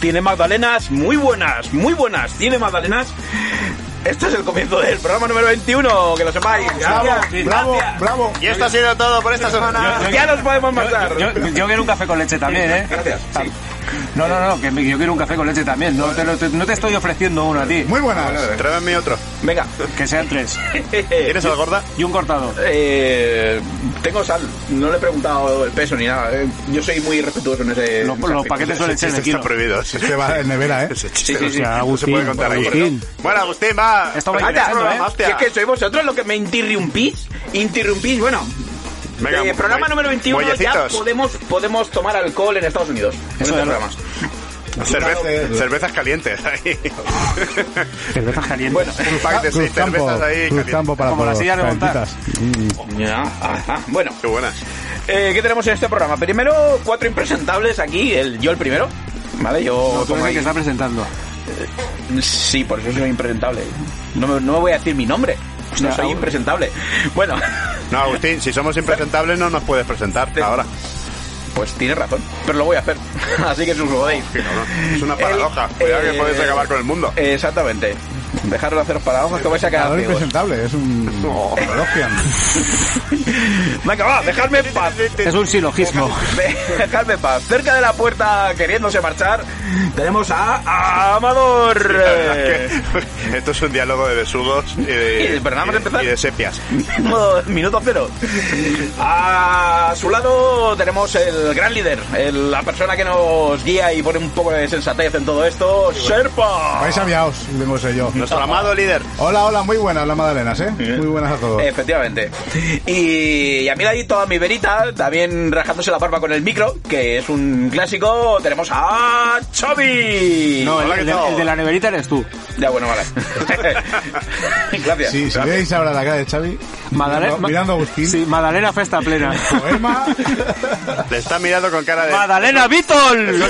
Tiene magdalenas, muy buenas, muy buenas. Tiene magdalenas. Este es el comienzo del programa número 21, que lo sepáis. Bravo, Gracias, bravo, gracias. bravo. Y esto ha sido todo por esta semana. Ya nos podemos marchar. Yo, yo quiero un café con leche también, ¿eh? Gracias. Sí. No, no, no, que yo quiero un café con leche también. No te, lo- te- no te estoy ofreciendo uno a ti. Muy buenas. Tráeme otro. Venga. Que sean tres. ¿Quieres al gorda? Y un cortado. Eh, tengo sal, no le he preguntado el peso ni nada. eh. Yo soy muy respetuoso en ese. Los, los paquetes suelen ser de está kilo. prohibido. Este va en nevera, ¿eh? Ese Sí, chiste sí, sí. se- no se Agustín, puede contar aquí. Agustín. Bueno, Agustín, va. Esto va ¿eh? Si es que sois vosotros los que me interrumpís, interrumpís, bueno. Venga, eh, programa número 21 ya podemos, podemos tomar alcohol en Estados Unidos. En lo- programas. Cerveza- cervezas calientes ahí. Cervezas calientes. Bueno, Un pack de seis Cruzcampo, cervezas ahí. Cruzcampo para Como la todos, silla de montar. calentitas. ya, ajá. bueno Qué buenas. eh, ¿qué tenemos en este programa? Primero, cuatro impresentables aquí, el, yo el primero. Vale, yo No, tú eres el que está presentando. Sí, por eso soy impresentable. No me, no me voy a decir mi nombre. No soy aún- impresentable. Bueno, No, Agustín, si somos impresentables no nos puedes presentar ahora. pues tienes razón, pero lo voy a hacer. Así que os. Qué cabrón. Es una paradoja. Cuidado que eh, podéis acabar con el mundo. Exactamente. Dejaros de haceros paradojas que vais a quedar impresentable, es un No. Venga, va, dejadme en paz. Es un silogismo. Dejadme en paz. Cerca de la puerta, queriéndose marchar, tenemos a, a Amador. La verdad es que Esto es un diálogo de besugos y de, Y, pero nada más y de- empezar. y de sepias. Modo- Minuto cero. A su lado tenemos el gran líder, el- la persona que nos guía y pone un poco de sensatez en todo esto, Sherpa. Vais aviados, vengo yo. Nuestro amado líder. Hola, hola, muy buenas las magdalenas, ¿eh? Muy buenas a todos. Efectivamente. Y, a mi ladito, a mi verita, también rajándose la barba con el micro, que es un clásico, tenemos a Xavi. No, el, Hola, ¿qué el de, tal? el de la neverita eres tú. Ya, bueno, vale. Gracias. Sí, si veis ahora la cara de Xavi, Madalena, mirando, mirando a Agustín, Sí, Madalena Festa Plena. poema, Le está mirando con cara de... ¡Madalena Beatle!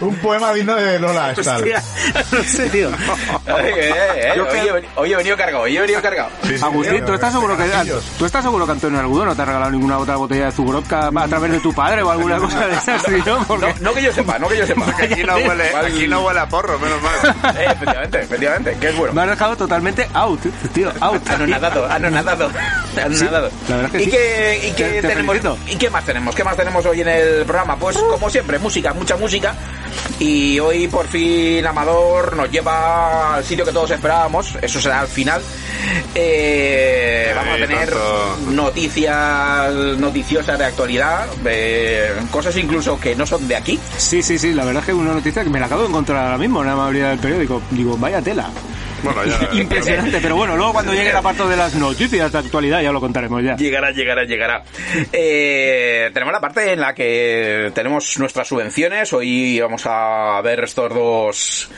Un poema digno de Lola Estal. Hostia. No sé, tío. Ay, eh, eh, Yo hoy, he hoy he venido cargado, hoy he venido cargado. Agustín, ¿tú estás seguro que tú estás seguro que Antonio Argudo no te ha regalado ninguna otra botella de Zugorodka a través de tu padre o alguna cosa de esas, ¿no? Porque No, no que yo sepa, no que yo sepa. Aquí no huele, aquí no huele a porro, menos mal. Eh, efectivamente, efectivamente, que es bueno. me has dejado totalmente out, tío, out. Anonadado, anonadado, anonadado. la verdad es que ¿Y sí. qué, y qué Te- te tenemos? felicito. ¿Y qué más tenemos? ¿Qué más tenemos hoy en el programa? Pues como siempre, música, mucha música. Y hoy por fin Amador nos lleva al sitio que todos esperábamos. Eso será al final. Eh, vamos a tener tanto. noticias noticiosas de actualidad, eh, cosas incluso que no son de aquí. Sí, sí, sí, la verdad es que es una noticia que me la acabo de encontrar ahora mismo en la mayoría del periódico. Digo, vaya tela. Bueno, ya... Impresionante, pero bueno, luego cuando llegue la parte de las noticias de actualidad ya lo contaremos ya. Llegará, llegará, llegará. Eh, tenemos la parte en la que tenemos nuestras subvenciones. Hoy vamos a ver estos dos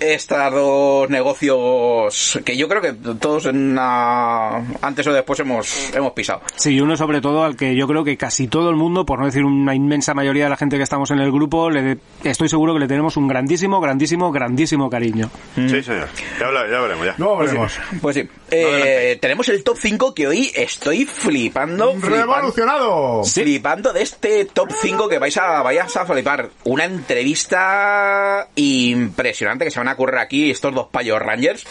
estos dos negocios que yo creo que todos en una- antes o después hemos hemos pisado. Sí, uno sobre todo al que yo creo que casi todo el mundo, por no decir una inmensa mayoría de la gente que estamos en el grupo, le estoy seguro que le tenemos un grandísimo, grandísimo, grandísimo cariño. Sí, señor. Ya, habla- ya veremos, ya. Luego veremos. Pues sí, eh, tenemos el top 5 que hoy estoy flipando, flipando, ¡Revolucionado! flipando de este top 5 que vais a, vais a flipar. Una entrevista impresionante que se van a ocurrir aquí estos dos payos Rangers.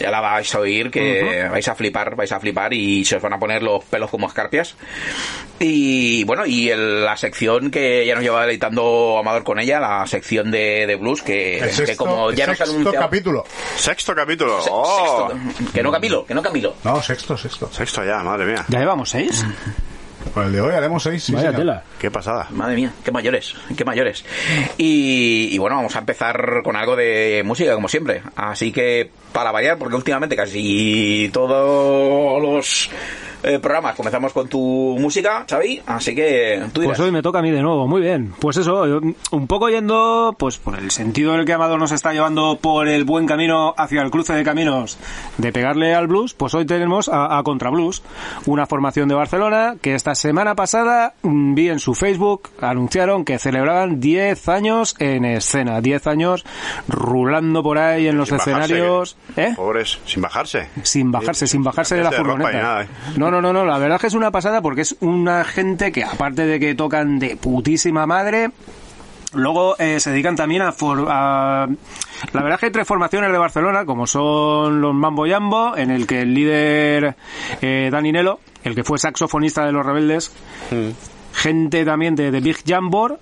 Ya la vais a oír que vais a flipar, vais a flipar y se os van a poner los pelos como escarpias. Y bueno, y el- la sección que ya nos lleva deleitando Amador con ella, la sección de, de blues, que, El que sexto, como ya nos han sexto capítulo. Sexto capítulo. Se- Oh. sexto. Que no Camilo, que no Camilo. No, sexto, sexto. Sexto ya, madre mía. Ya llevamos seis. Con el de hoy haremos seis. sí, Vaya tela. Qué pasada. Madre mía, qué mayores, qué mayores. Y, y bueno, vamos a empezar con algo de música, como siempre. Así que, para variar, porque últimamente casi todos los eh, programas comenzamos con tu música, Xavi. Así que tú dirás. Pues hoy me toca a mí de nuevo, muy bien. Pues eso, un poco yendo pues por el sentido en el que Amador nos está llevando por el buen camino hacia el cruce de caminos de pegarle al blues, pues hoy tenemos a, a Contra Blues, una formación de Barcelona que esta semana pasada mm, vi en su Facebook anunciaron que celebraban 10 años en escena, 10 años rulando por ahí en los Sin escenarios, ¿eh? Pobres, sin bajarse. Sin bajarse, sin bajarse de la de furgoneta. nada, ¿eh? No, no, no, no, la verdad es que es una pasada porque es una gente que aparte de que tocan de putísima madre, Luego eh, se dedican también a, for- a- La verdad es que hay tres formaciones de Barcelona, como son los Mambo Jambo, en el que el líder eh, Dani Nelo, el que fue saxofonista de Los Rebeldes, gente también de, de Big Jambor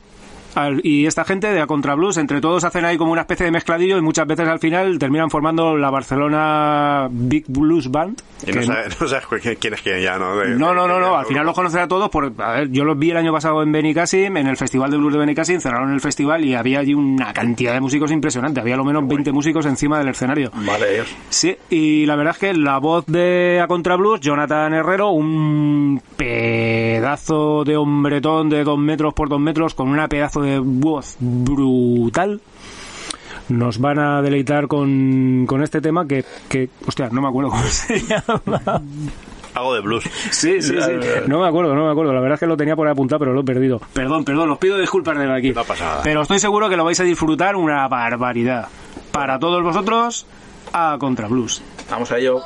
al- y esta gente de A Contra Blues, entre todos hacen ahí como una especie de mezcladillo y muchas veces al final terminan formando la Barcelona Big Blues Band. Y que no sabes, no sabes quién- es quién ya, ¿no? De- no, no, no, no. Al final los conoces a todos. Por, a ver, yo los vi el año pasado en Benicassim, en el Festival de Blues de Benicassim, cerraron el festival y había allí una cantidad de músicos impresionante. Había lo menos 20 músicos encima del escenario. Vale, Dios. Sí, y la verdad es que la voz de A Contra Blues, Jonathan Herrero, un pedazo de hombretón de dos metros por dos metros con una pedazo de voz brutal. Nos van a deleitar con, con este tema que, que, hostia, no me acuerdo cómo se llama. Algo de blues. Sí, sí, sí. No me acuerdo, no me acuerdo. La verdad es que lo tenía por ahí apuntado, pero lo he perdido. Perdón, perdón, os pido disculpas desde aquí. No pasa nada. Pero estoy seguro que lo vais a disfrutar una barbaridad. Para todos vosotros, a Contra Blues. Vamos a ello.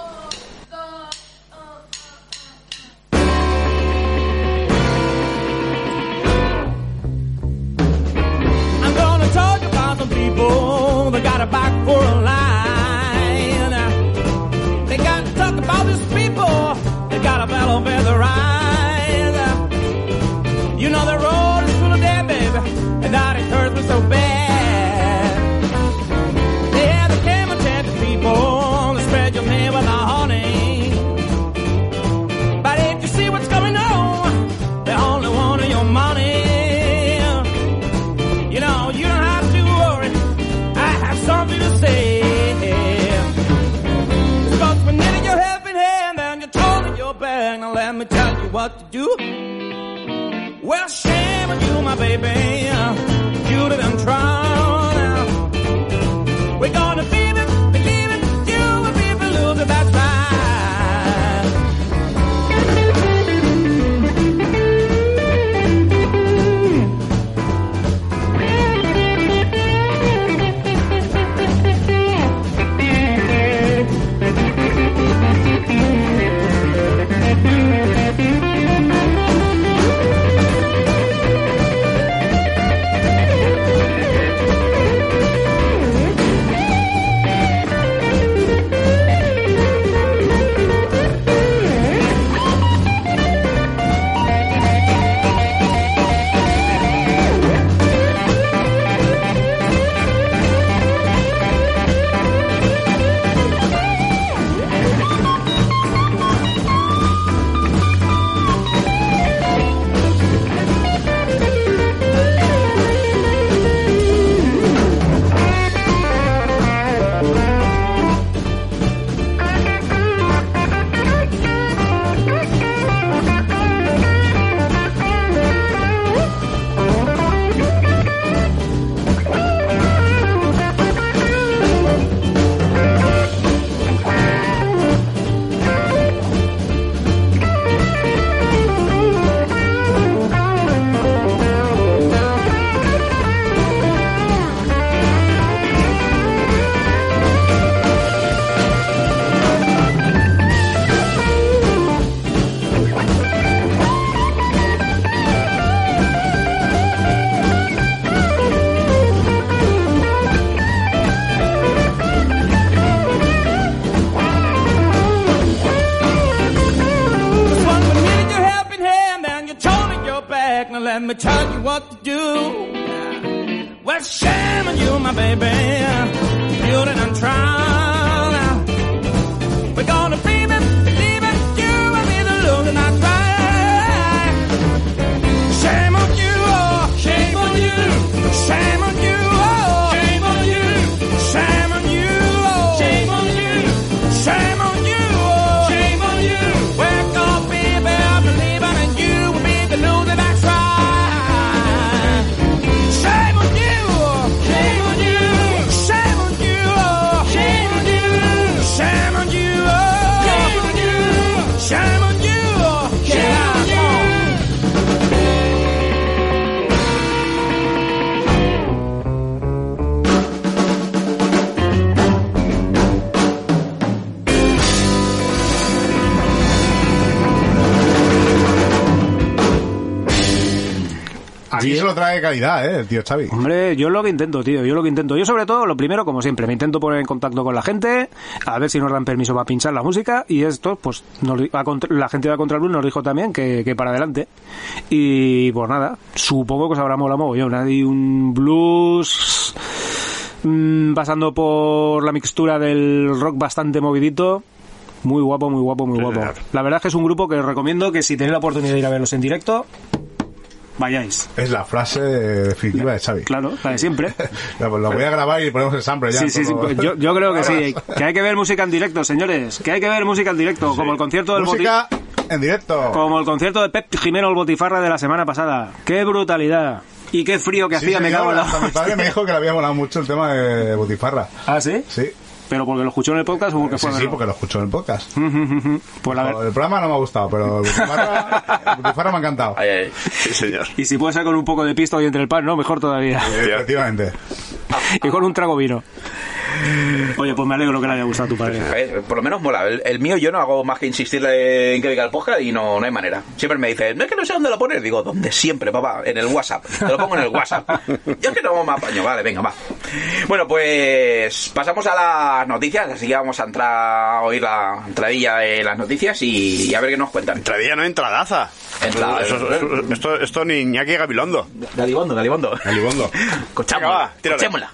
Some people that got a back for a line. They got to talk about these people that got a fellow feather ride. What to do. Well, shame on you, my baby. You'd have calidad, ¿eh? El tío Xavi. Hombre, yo lo que intento, tío, yo lo que intento. Yo sobre todo, lo primero, como siempre, me intento poner en contacto con la gente, a ver si nos dan permiso para pinchar la música, y esto, pues, nos a contra- la gente de Contra Blues nos dijo también que, que para adelante. Y pues nada, supongo que os habrá molado mogollón. Hay un blues mm, pasando por la mixtura del rock bastante movidito. Muy guapo, muy guapo, muy guapo. La verdad es que es un grupo que os recomiendo que si tenéis la oportunidad de ir a verlos en directo, vayáis. Es la frase definitiva de Xavi. Claro, la de siempre. Lo, lo voy a grabar y ponemos el sample ya. Sí, sí, yo, yo creo que sí. Que hay que ver música en directo, señores. Que hay que ver música en directo. Como el concierto del Música en directo. Como el concierto de Pep Jimeno el Botifarra de la semana pasada. ¡Qué brutalidad! Y qué frío que Sí, hacía, me cago en la... mi padre me dijo que le había molado mucho el tema de Botifarra. ¿Ah, sí? Sí, ¿Pero porque lo escuchó en el podcast o porque sí, fue sí, verlo? porque lo escucho en el podcast. Pues la verdad... El programa no me ha gustado, pero el Botifarra me ha encantado. Ay, ay. Sí, señor. Y si puede ser con un poco de pisto y entre el pan, ¿no? Mejor todavía. Efectivamente. y con un trago vino. Oye, pues me alegro que le haya gustado a tu padre. A ver, por lo menos mola. El, el mío yo no hago más que insistirle en que venga el podcast y no, no hay manera. Siempre me dice, no es que no sé dónde lo poner. Digo, ¿dónde siempre, papá? En el WhatsApp. Te lo pongo en el WhatsApp. Yo es que no me apaño. Vale, venga, va. Bueno, pues pasamos a las noticias. Así que vamos a entrar a oír la entradilla de las noticias y, y a ver qué nos cuentan. Entradilla no entradaza. Entrada. Eso- eso- esto, esto ni Iñaki Gabilondo. Galibondo, Galibondo. Galibondo. Escuchámosla. Venga,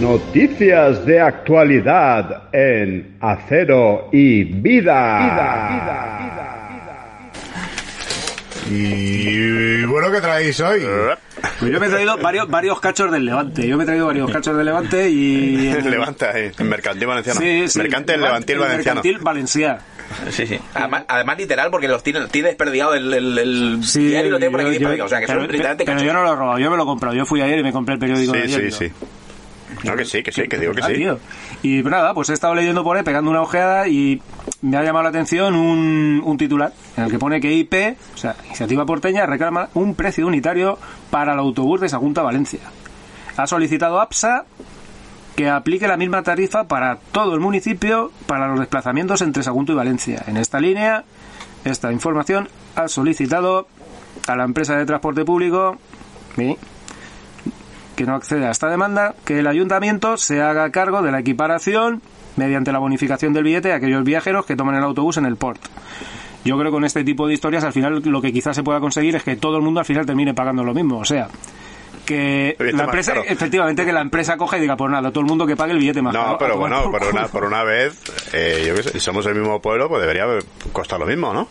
Noticias de actualidad en Acero y Vida. Y bueno, ¿qué traéis hoy? Pues yo me he traído varios, varios cachos del Levante. Yo me he traído varios cachos del Levante y... Levanta ahí, en Mercantil Valenciano. Sí, sí. Mercante en Levantil el Valenciano. Mercantil Valencia. Sí, sí. Además, además literal, porque los tiene, tiene desperdigado el, el, el Sí, diario lo tiene por aquí yo-. O sea, que pero, son literalmente pero cachos. yo no lo he robado, yo me lo he comprado. Yo fui ayer y me compré el periódico de Sí, ayer. sí, ¿no? sí. No, que sí, que sí, que digo que Ah, sí. tío. Y nada, pues he estado leyendo por ahí, pegando una ojeada y me ha llamado la atención un, un titular en el que pone que IP, o sea, Iniciativa Porteña, reclama un precio unitario para el autobús de Sagunta Valencia. Ha solicitado APSA que aplique la misma tarifa para todo el municipio para los desplazamientos entre Sagunto y Valencia. En esta línea, esta información ha solicitado a la empresa de transporte público. Que no accede a esta demanda, que el ayuntamiento se haga cargo de la equiparación mediante la bonificación del billete a aquellos viajeros que toman el autobús en el port. Yo creo que con este tipo de historias al final lo que quizás se pueda conseguir es que todo el mundo al final termine pagando lo mismo. O sea, que la empresa, caro. efectivamente, que la empresa coja y diga, pues nada, todo el mundo que pague el billete más. No, pero bueno, por una, por una vez, eh, yo qué sé, si somos el mismo pueblo, pues debería costar lo mismo, ¿no?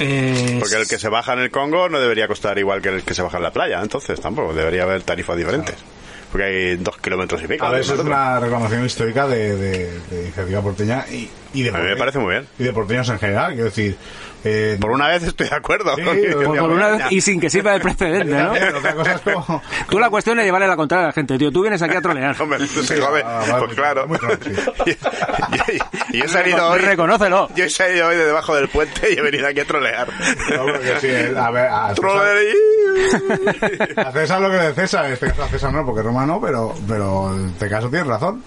Eh, Porque el que se baja en el Congo no debería costar igual que el que se baja en la playa, entonces tampoco, debería haber tarifas diferentes. Porque hay dos kilómetros y pico. A ver, eso es una reclamación histórica de, de, de iniciativa porteña y, y de A mí me parece muy bien. Y de porteños en general, quiero decir. Eh, Por una vez estoy de acuerdo. Sí, con por- una vez y sin que sirva de precedente, ¿no? Como. Tú la cuestión es llevarle la contraria a la gente, tío. Tú vienes aquí a trolear. Hombre, se jode. ah, vale, pues muy- claro. muy sí. y, y- y he salido hoy. Reconócelo. Yo he salido hoy de debajo del puente y he venido aquí a trolear. No, sí, a ver, a César, Trolear. a César lo que de César, en este caso a César no, porque es romano, pero, pero en este caso tienes razón.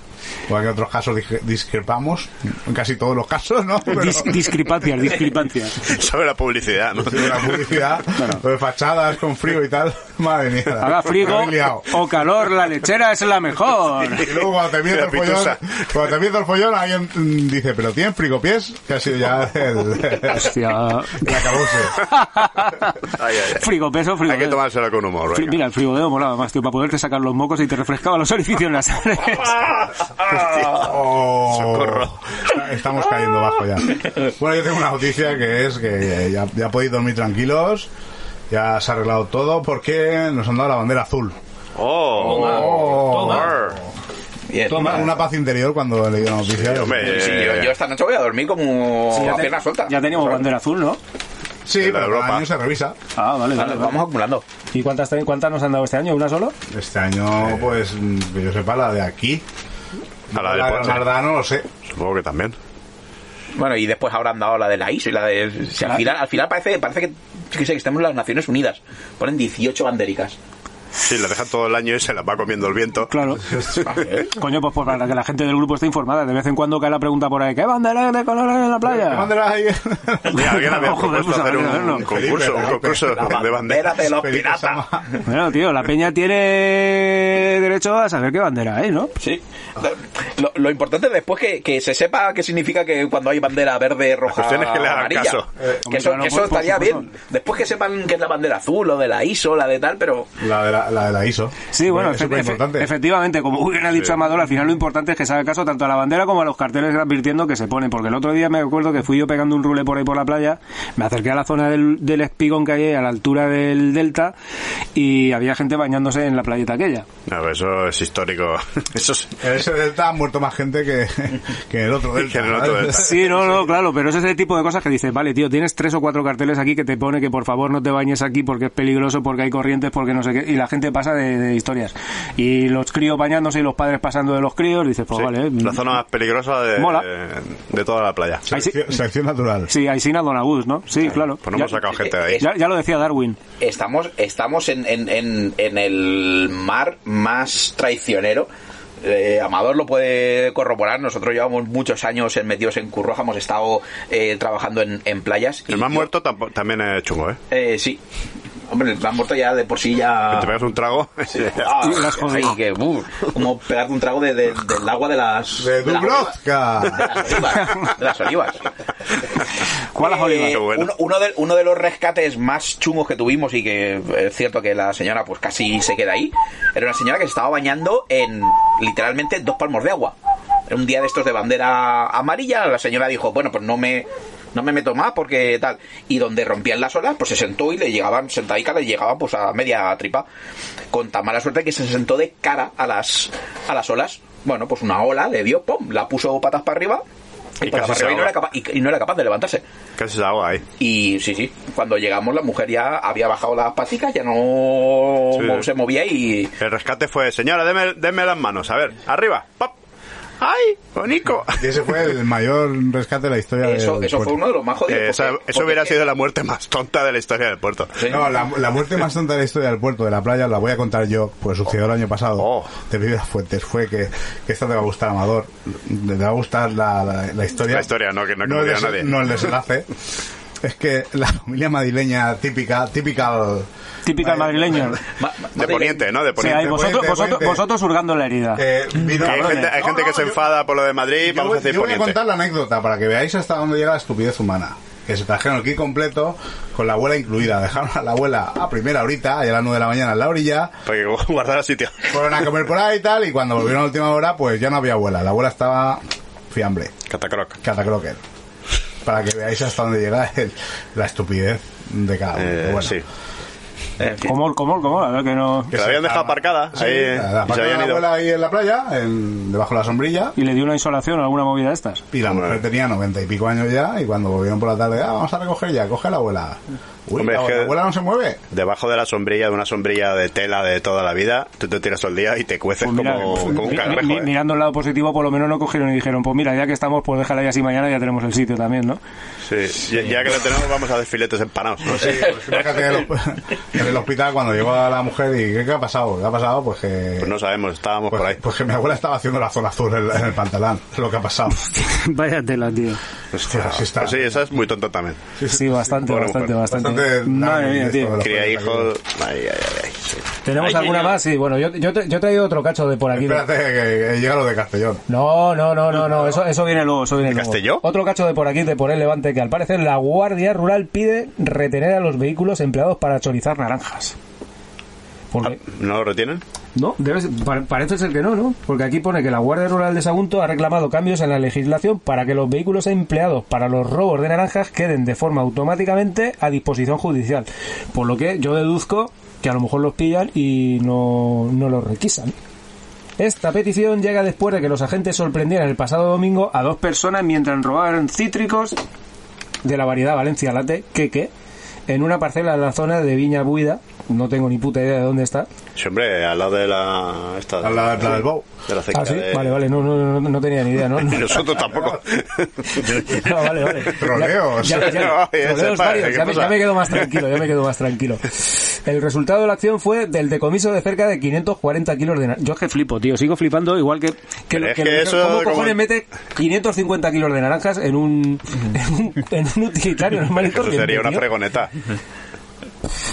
Igual que en otros casos dis- discrepamos, en casi todos los casos, ¿no? Pero, Dis- discrepancias, discrepancias. Sobre la publicidad, ¿no? Sí, la publicidad, de fachadas con frío y tal, madre mía. Haga frío o calor, la lechera es la mejor. Y luego cuando te empieza La el follón, cuando te empieza el follón, alguien dice, pero ¿tienen frigopiés? Que ha sido ya el, Hostia. el acabose. Ay, ay, ay. Frigo peso, frigo Hay que peso. tomárselo con humor, Fri- venga. Mira, el frigodeo molaba más, tío, para poderte sacar los mocos y te refrescaba los orificios nasales. Oh, Socorro. Estamos cayendo bajo ya. Bueno, yo tengo una noticia que es que ya, ya podéis dormir tranquilos. Ya se ha arreglado todo porque nos han dado la bandera azul. Oh, Mar. Bien. Una, una paz interior cuando he leído la noticia. hombre, Sí, yo, yo esta noche voy a dormir como ya, a pierna suelta. ya teníamos bandera azul, ¿no? Sí, pero Europa. cada año se revisa. Ah, vale, Vale, vamos acumulando. ¿Y cuántas, cuántas nos han dado este año? ¿Una solo? Este año, pues, que yo sepa, la de aquí. A la de La de. Granada no lo sé. Supongo que también. Bueno, y después habrán dado la de la ISO y la de... si al, La- final, al final parece, parece que, yo que sé, que estamos en las Naciones Unidas. Ponen 18 bandericas. Sí, la dejan todo el año y se las va comiendo el viento. Claro. Coño, pues, pues para que la gente del grupo esté informada. De vez en cuando cae la pregunta por ahí, ¿qué bandera de colores en la playa? ¿Qué bandera hay? Mira, alguien había Joder, propuesto pues hacer un, concurso, un concurso de Bandera banderas. de los piratas. Bueno, tío, la peña tiene derecho a saber qué bandera hay, ¿no? Sí. Lo, lo importante es después que, que se sepa qué significa que cuando hay bandera verde, roja, cuestión es que le hagan amarilla. caso. que eso, que eso por- por estaría bien. Después que sepan que es la bandera azul o de la ISO, la de tal, pero La de la, la, de la ISO. Sí, bueno, es efe- efe- importante. efectivamente, como muy bien ha dicho Amador, al final lo importante es que se haga caso tanto a la bandera como a los carteles advirtiendo que se ponen, porque el otro día me acuerdo que fui yo pegando un rule por ahí por la playa, me acerqué a la zona del, del espigón que hay a la altura del delta y había gente bañándose en la playeta aquella. No, pero eso es histórico. Eso es... En ese delta ha muerto más gente que, que en el otro delta. El otro delta. Sí, no, no, claro, pero es ese tipo de cosas que dices, vale, tío, tienes tres o cuatro carteles aquí que te pone que por favor no te bañes aquí porque es peligroso, porque hay corrientes, porque no sé qué, y la gente pasa de, de historias. Y los críos bañándose y los padres pasando de los críos, dices, pues Sí, vale. la zona más peligrosa de, Mola. de toda la playa. Selección, selección natural. Sí, Aisina Donagus, ¿no? Sí, claro. Pues no hemos Ya- sacado gente de ahí. Ya, ya lo decía Darwin. estamos, estamos en, en, en, en el mar más traicionero. Eh, Amador lo puede corroborar. Nosotros llevamos muchos años en metidos en Curroja, hemos estado eh, trabajando en, en playas. El y más yo- muerto tampo- también es chungo, ¿eh? Eh, sí. Hombre, el más muerto ya de por sí ya. Te pegas un trago. Ah, las cosas. ay, que, uf, como pegarte un trago de, de- del agua de las. De las Dubrovka. olivas. De las olivas. De las olivas. ¿Cuál las Eh, bueno. uno, uno de, uno de los rescates más chungos que tuvimos y que es cierto que la señora pues casi se queda ahí, era una señora que se estaba bañando en literalmente dos palmos de agua. Era un día de estos de bandera amarilla, la señora dijo, bueno, pues no me no me meto más porque tal. Y donde rompían las olas, pues se sentó y le llegaban, sentadica, le llegaban pues a media tripa. Con tan mala suerte que se sentó de cara a las, a las olas. Bueno, pues una ola le dio, pum, la puso patas para arriba. Y para arriba y, no era capaz, y- y no era capaz de levantarse. Casi se ahí. Y sí, sí, cuando llegamos la mujer ya había bajado las paticas, ya no Sí. se movía y... El rescate fue, señora, deme, deme las manos. A ver, arriba. ¡Pop! ¡Ay, bonico! Y ese fue el mayor rescate de la historia Eso, del eso fue puerto. uno de los más jodidos. Eh, esa- porque- eso porque- hubiera sido la muerte más tonta de la historia del puerto. Sí. No, la, la muerte más tonta de la historia del puerto de la playa la voy a contar yo, pues sucedió el año pasado. Oh. De Viveras Fuentes. Fue que, que esta te va a gustar, Amador. Te va a gustar la, la, la historia. La historia, no, que no, que no, no el nadie. no el desenlace. es que la familia madrileña típica, típica Típica madrileña. Ma- ma- De poniente, ¿no? De Sí, poniente. ahí vosotros, Poniente, vosotros, Poniente. vosotros hurgando la herida. Eh, vino- hay gente, hay No, gente no, que se yo- enfada por lo de Madrid, Yo, vamos voy- a decir yo voy a contar la anécdota para que veáis hasta dónde llega la estupidez humana. Que se trajeron el kit completo con la abuela incluida. Dejaron a la abuela a primera horita, allá a las 9 de la mañana en la orilla. Para que guardara sitio. Fueron a comer por ahí y tal. Y cuando volvieron a última hora, pues ya no había abuela. La abuela estaba fiambre, Catacroc. catacroker. Para que veáis hasta dónde llega el- la estupidez de cada uno. Eh, bueno. sí. En fin. ¿Cómo, cómo, cómo? A ver que no... Que la habían dejado aparcada Sí, ahí la y se habían la ido. abuela ahí en la playa, en- debajo de la sombrilla. Y le dio una insolación o alguna movida de estas. Y la mujer tenía noventa y pico años ya, y cuando volvieron por la tarde, ah, vamos a recoger ya, coge a la abuela. Uy, Hombre, la, es que- la abuela no se mueve. Debajo de la sombrilla, de una sombrilla de tela de toda la vida, tú te tiras todo el día y te cueces Pues mira, como, como un mi- cangrejo. mi- ¿eh? mirando el lado positivo, por lo menos no cogieron y dijeron, pues mira, ya que estamos, pues déjala ahí así mañana ya tenemos el sitio también, ¿no? Sí, ya, ya que lo tenemos, vamos a hacer filetes empanados. ¿no? Sí, pues fíjate en el, en el hospital cuando llegó a la mujer y ¿qué, qué ha pasado? ¿Qué ha pasado? Pues que... Pues no sabemos, estábamos pues, por ahí. pues que mi abuela estaba haciendo la zona azul en, en el pantalón. Es lo que ha pasado. Vaya tela, tío. Hostia, así está. pues sí, esa es muy tonta también. Sí, bastante, bastante, bastante. Madre mía, esto tío. Cría hijos. Ay, ay, ay. ay, sí. ¿Tenemos Ay, alguna ay, más? Sí, bueno, yo, yo, te- yo he traído otro cacho de por aquí. de- Espérate, que, que llega lo de Castellón. No, no, no, no, no, eso, eso viene luego, eso viene ¿De luego. Castelló? Otro cacho de por aquí, de por el Levante, que al parecer la Guardia Rural pide retener a los vehículos empleados para chorizar naranjas. Porque, ¿No lo retienen? No, debe ser- pa- parece ser que no, ¿no? Porque aquí pone que la Guardia Rural de Sagunto ha reclamado cambios en la legislación para que los vehículos empleados para los robos de naranjas queden de forma automáticamente a disposición judicial. Por lo que yo deduzco que a lo mejor los pillan y no, no los requisan. Esta petición llega después de que los agentes sorprendieran el pasado domingo a dos personas mientras robaban cítricos de la variedad Valencia Latte, queque, en una parcela en la zona de Viña Buida, no tengo ni puta idea de dónde está. Sí, hombre, al lado de la. Esta, A la, la del Bow. De la Ah, sí, de- vale, vale, no, no, no, no tenía ni idea, ¿no? Nosotros tampoco. No, vale, vale. Troleos. Ya, varios, ¿qué ya, me, pasa? ya me quedo más tranquilo, ya me quedo más tranquilo. El resultado de la acción fue del decomiso de cerca de 540 kilos de naranja. Yo es que flipo, tío, sigo flipando igual que... que, es eso ¿Cómo como- cojones mete 550 kilos de naranjas en un, en un, en un utilitario normal y Eso sería una tío? fregoneta.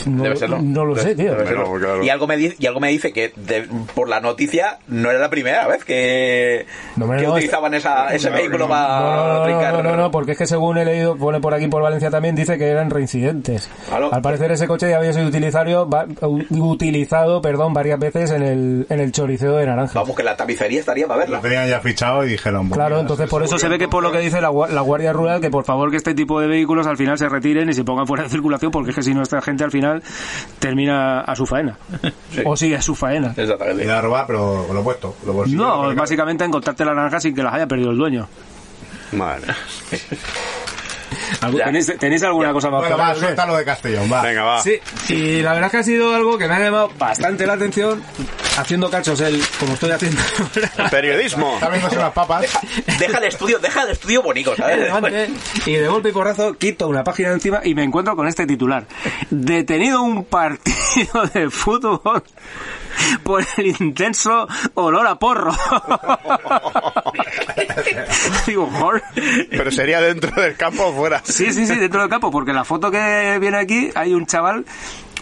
No, Debe serlo. no lo sé, tío. Debe serlo. Bueno, claro. Y algo me dice, y algo me dice que de- por la noticia no era la primera vez que, No, no, utilizaban esa, ese vehículo No, para no, no, no, no, no, porque es que según he leído, pone por aquí por Valencia también, dice que eran reincidentes. Al parecer ese coche ya había sido utilizado, va- utilizado perdón, varias veces en el, en el choriceo de naranja. Vamos, que la tapicería estaría para Lo verla. tenían ya fichado y dijeron. Claro, mira, entonces por eso se ve que por lo que dice la, la Guardia Rural, que por favor que este tipo de vehículos al final se retiren y se pongan fuera de circulación, porque es que si no esta gente al final termina a su faena. O sigue a su faena. Exactamente. Ir a robar, pero con lo puesto. Lo No, básicamente encontrarte la naranja sin que las haya perdido el dueño. Madre. ¿Tenéis, tenéis alguna cosa más Bueno, para va, suelta lo de Castellón, va. Venga, va. Sí, y la verdad es que ha sido algo que me ha llamado bastante la atención, haciendo cachos él, como estoy haciendo ahora. Periodismo. Está viéndose papas. Deja el estudio, deja el estudio bonito, ¿sabes? Y de golpe y porrazo quito una página de encima y me encuentro con este titular. Detenido un partido de fútbol por el intenso olor a porro. Pero sería dentro del campo o fuera. Sí, sí, sí, dentro del campo, porque la foto que viene aquí hay un chaval,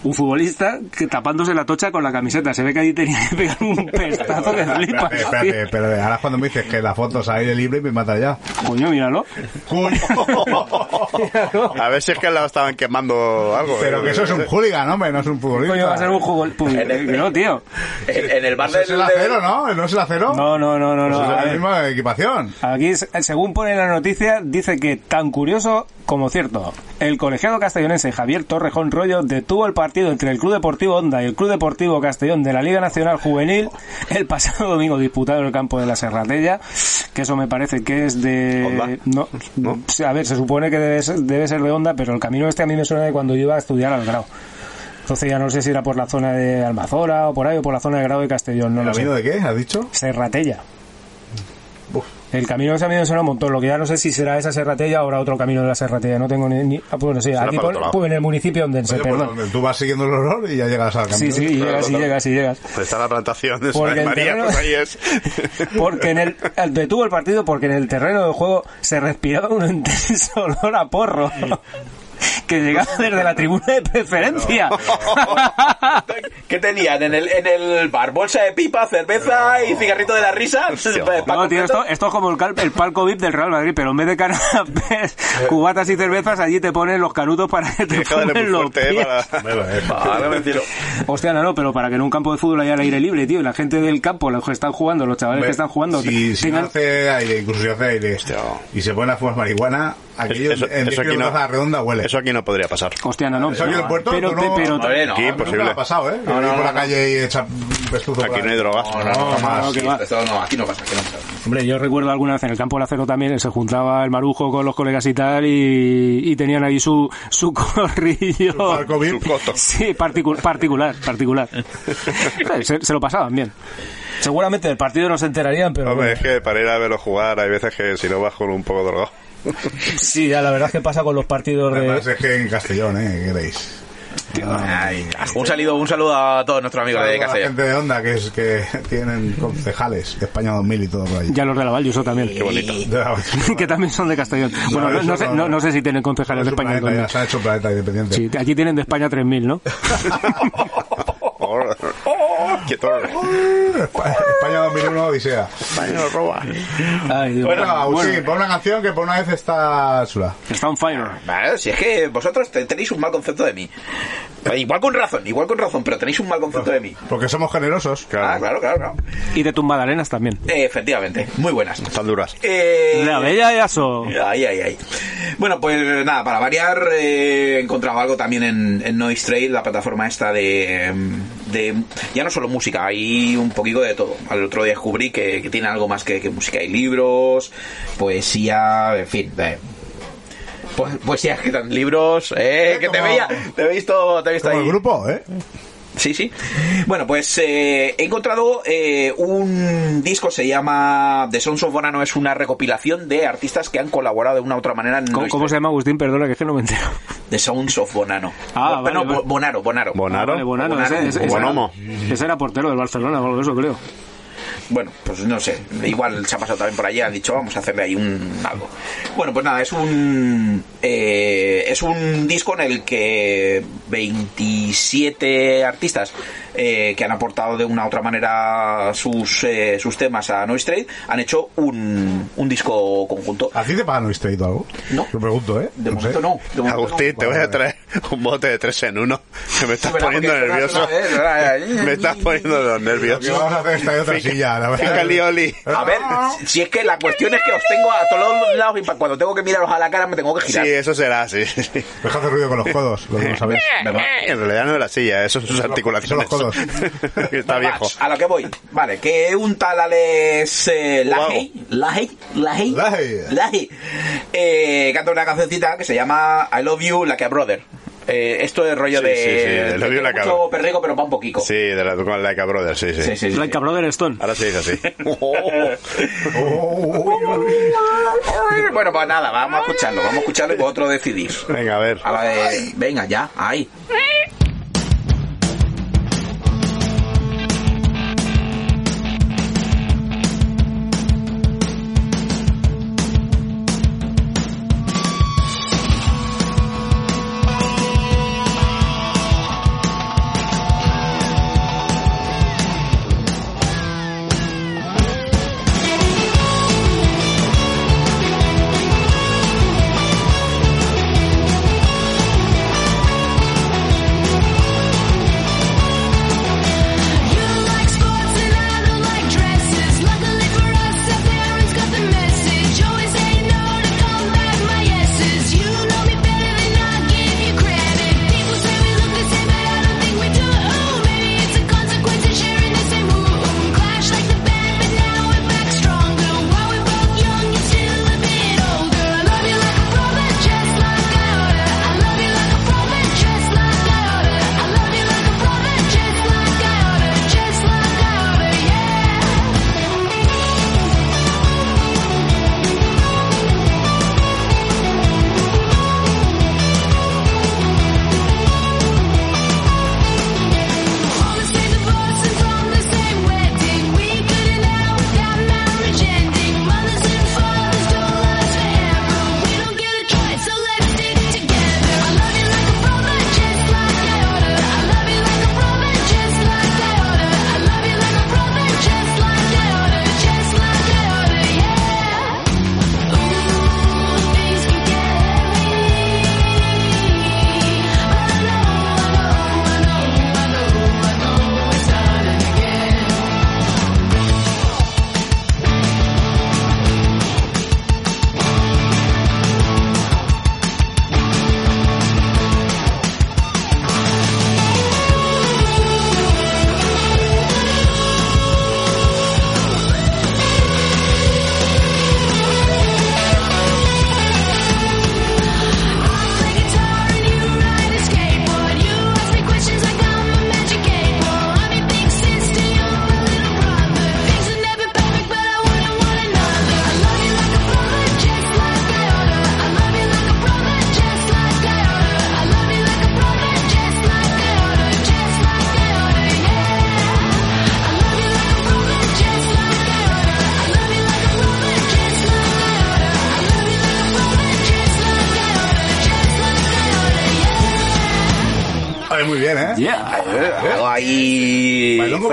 un futbolista, que tapándose la tocha con la camiseta. Se ve que ahí tenía que pegar un pestazo que flipa. Espérate, espérate, espérate. Ahora cuando me dices que la foto es aire libre me mata ya. Coño, míralo. Coño. A ver si es que la estaban quemando algo. Pero eh. que eso es un hooligan, hombre, no es un futbolista. Coño, va a ser un juego. No, tío. En, el bar del... es el acero, ¿no? ¿No es el acero? No, no, no, no. no. Pues es la misma equipación. Aquí, se- según pone la noticia, dice que tan curioso como cierto, el colegiado castellonense Javier Torrejón Rollo detuvo el partido entre el Club Deportivo Onda y el Club Deportivo Castellón de la Liga Nacional Juvenil el pasado domingo disputado en el campo de la Serratella, que eso me parece que es de... No, ¿No? a ver, se supone que debe ser, debe ser de Onda, pero el camino este a mí me suena de cuando yo iba a estudiar al grado. Entonces ya no sé si era por la zona de Almazora o por ahí o por la zona de Grado de Castellón, no ¿El lo sé. de qué? ¿Has dicho? Serratella. El camino de ese me suena un montón. Lo que ya no sé si será esa serratella o habrá otro camino de la serratella. No tengo ni. ni ah, bueno, sí, aquí pone en el municipio donde se Oye, pues donde tú vas siguiendo el olor y ya llegas al camino. Sí, sí, y llegas, y llegas, y llegas. Pues está la plantación de Porque San María, terreno- pues ahí es. Porque en el, el- detuvo el partido porque en el terreno del juego se respiraba un intenso olor a porro. Que llegaba desde la tribuna de preferencia. ¿Qué tenían en el, en el bar? ¿Bolsa de pipa, cerveza y cigarrito de la risa? No, tío, esto, esto es como el, cal- el palco VIP del Real Madrid, pero en vez de canapés, cubatas y cervezas, allí te ponen los canutos para que te pongan los fuerte, eh, pies. eh. Hostia, no, no, pero para que en un campo de fútbol haya el aire libre, tío, y la gente del campo, los que están jugando, los chavales que están jugando, Si, si tengan... no hace aire, incluso si hace aire, y se ponen a fumar marihuana, aquello Eso- en 10 eso aquí no- redonda huele. Eso aquí no podría pasar. Hostia, no, no. Eso aquí en el puerto, pero, no- pero, no. Aquí no, imposible. Nunca ha pasado, ¿eh? No, no, Ir por no, la no. calle y echar pestuzo Aquí no hay drogas. No, no, no, no, aquí, que va. esto no, aquí no pasa, aquí no pasa. Hombre, yo recuerdo alguna vez en el campo del acero también, se juntaba el marujo con los colegas y tal, y, y tenían ahí su, su corrillo. Su coto. Sí, particu- particular, particular. se, se lo pasaban bien. Seguramente del partido no se enterarían, pero Hombre, bueno. es que para ir a verlo jugar hay veces que si no vas con un poco drogado. Sí, ya la verdad es que pasa con los partidos Además de... es que en Castellón, ¿eh? ¿Qué queréis? Ay, un saludo, un saludo a todos nuestros amigos de la Castellón. gente de Onda que es que tienen concejales de España 2000 y todo por ahí. Ya los de la Valluso también. Qué bonito. De la- que también son de Castellón. Bueno, no, no sé, no, no sé si tienen concejales de España. planeta, ya se ha hecho planeta independiente. Sí, aquí tienen de España 3.000, ¿no? Quieto. España 2001 Odisea. España roba. Ay, Dios. Bueno, Bueno, Agustín, pon una canción que por una vez está chula. está on fire. Vale, si es que vosotros te- tenéis un mal concepto de mí. Igual con razón, igual con razón, pero tenéis un mal concepto de mí. Porque somos generosos. Ah, claro, claro, claro. Y de tumbadalenas también. Eh, efectivamente, muy buenas. Están duras. Eh, La bella Yaso. Ay, ay, ay. Bueno, pues nada, para variar, eh, he encontrado algo también en, en Noise Trade, la plataforma esta de, de. Ya no solo música, hay un poquito de todo. Al otro día descubrí que, que tiene algo más que, que música. Hay libros, poesía, en fin. de- Pues, sí, que tan libros, eh, que te veía, te he visto, te he visto ahí. el grupo, ¿eh? Sí, sí. Bueno, pues eh, he encontrado eh, un disco, se llama The Sons of Bonano, es una recopilación de artistas que han colaborado de una u otra manera en ¿Cómo, se llama Agustín? Perdona, que es que no me entero. The Sounds of Bonano. Ah, Bo- vale, no, vale. Bo- Bonaro, Bonaro. Bonaro. Ah, vale, Bonano, Bonano, ese, ese- ese Bonomo. era- ese era portero del Barcelona o algo de eso, creo. Bueno, pues no sé, igual se ha pasado también por allí, han dicho vamos a hacerle ahí un algo. Bueno, pues nada, es un eh, es un disco en el que 27 artistas eh, que han aportado de una u otra manera sus eh, sus temas a Noise Trade han hecho un, un disco conjunto. ¿A ti te pagan Noise Trade o algo? No. Te pregunto, ¿eh? De No sé. momento no. de momento Agustín, no. te voy a traer un bote de tres en uno. Que me estás poniendo nervioso. Me estás poniendo de los nervios. ¿Qué vamos a hacer esta y otra Fica- silla? La. A ver, si es que la cuestión es que os tengo a todos los lados y cuando tengo que miraros a la cara me tengo que Sí, girar. Eso será, sí. Deja de hacer ruido con los codos, lo que no sabes. ¿verdad? En realidad no es la silla, eso son sus articulaciones. son los Que Está viejo. A lo que voy. Vale, que un tal Alex eh, Lahey, Lahey, Lahey, Lahey. Lahey, eh, canta una cancioncita que se llama I Love You Like a Brother. Eh, esto es rollo Sí, de, sí, sí, I Love de You Like a- mucho perrico pero va un poquito. Sí, de la, con Like a Brother, sí, sí. sí, sí. sí. Like a Brother Stone. Ahora se dice así. bueno, pues nada, vamos a escucharlo, vamos a escucharlo y vosotros decidís. Venga, a ver. A la de, venga, ya, ahí.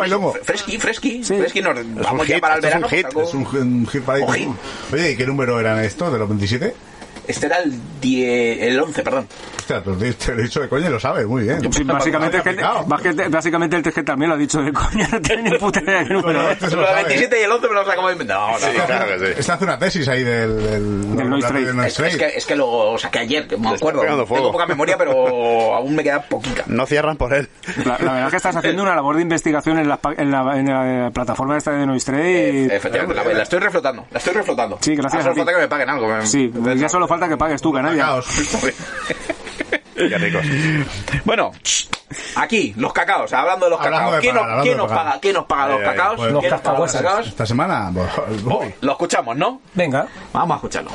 Bailongo. Fresqui, fresqui. Sí. Fresqui. Nos vamos un ya hit, para el esto es un verano. hit, algo- Es un, un hit para. Oye, ¿y qué número eran estos de los 27? Este era el 10, el 11, perdón. Hostia, te lo he te lo he dicho de coña y lo sabes, muy bien. Sí, básicamente, que, que- básicamente el TG también lo ha dicho de coña, no tiene ni puta idea de número Bueno, es. este sabe, 27 y el 11 me los acabo de inventar. No, no. Sí, claro que sí. Este hace una tesis ahí del... Del, Del Noise Trade. Es, es que, es que lo saqué ayer, que me acuerdo. Tengo poca memoria, pero aún me queda poquita. No cierran por él. La, la verdad es que estás haciendo una labor de investigación en la, en la, en la plataforma esta de Noise Trade. Efectivamente, la, la estoy reflotando. La estoy reflotando. Sí, gracias Ahora a ti. solo falta que me paguen algo. me- Sí, ya solo falta falta que pagues tú, canalla. Qué ricos. Bueno, aquí, los cacaos, hablando de los Hablando cacaos. de ¿Qué, pagar, nos, hablando ¿qué de nos paga, ¿Qué nos paga los Ay, ay, cacaos? pues, los ¿Qué nos paga los cascahueses. cacaos? Esta semana, pues, voy. Lo escuchamos, ¿no? Venga. Vamos a escucharlo.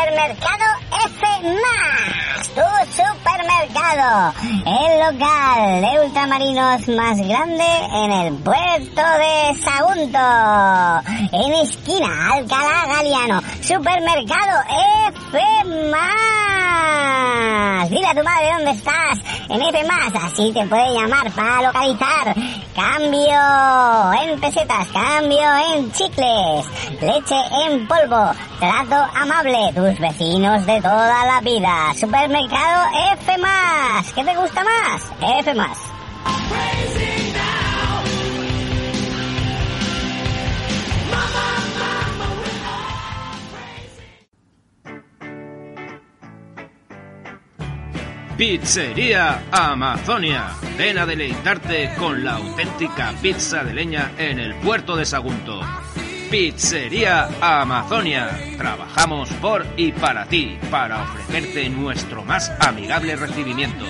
Supermercado F tu supermercado, el local de ultramarinos más grande en el puerto de Sagunto, en esquina Alcalá Galiano, supermercado F Dile a tu madre dónde estás en F así te puede llamar para localizar. Cambio en pesetas, cambio en chicles, leche en polvo, trato amable, tus vecinos de toda la vida. Supermercado F ¿Qué te gusta más? F Pizzería Amazonia. Ven a deleitarte con la auténtica pizza de leña en el puerto de Sagunto. Pizzería Amazonia. Trabajamos por y para ti, para ofrecerte nuestro más amigable recibimiento.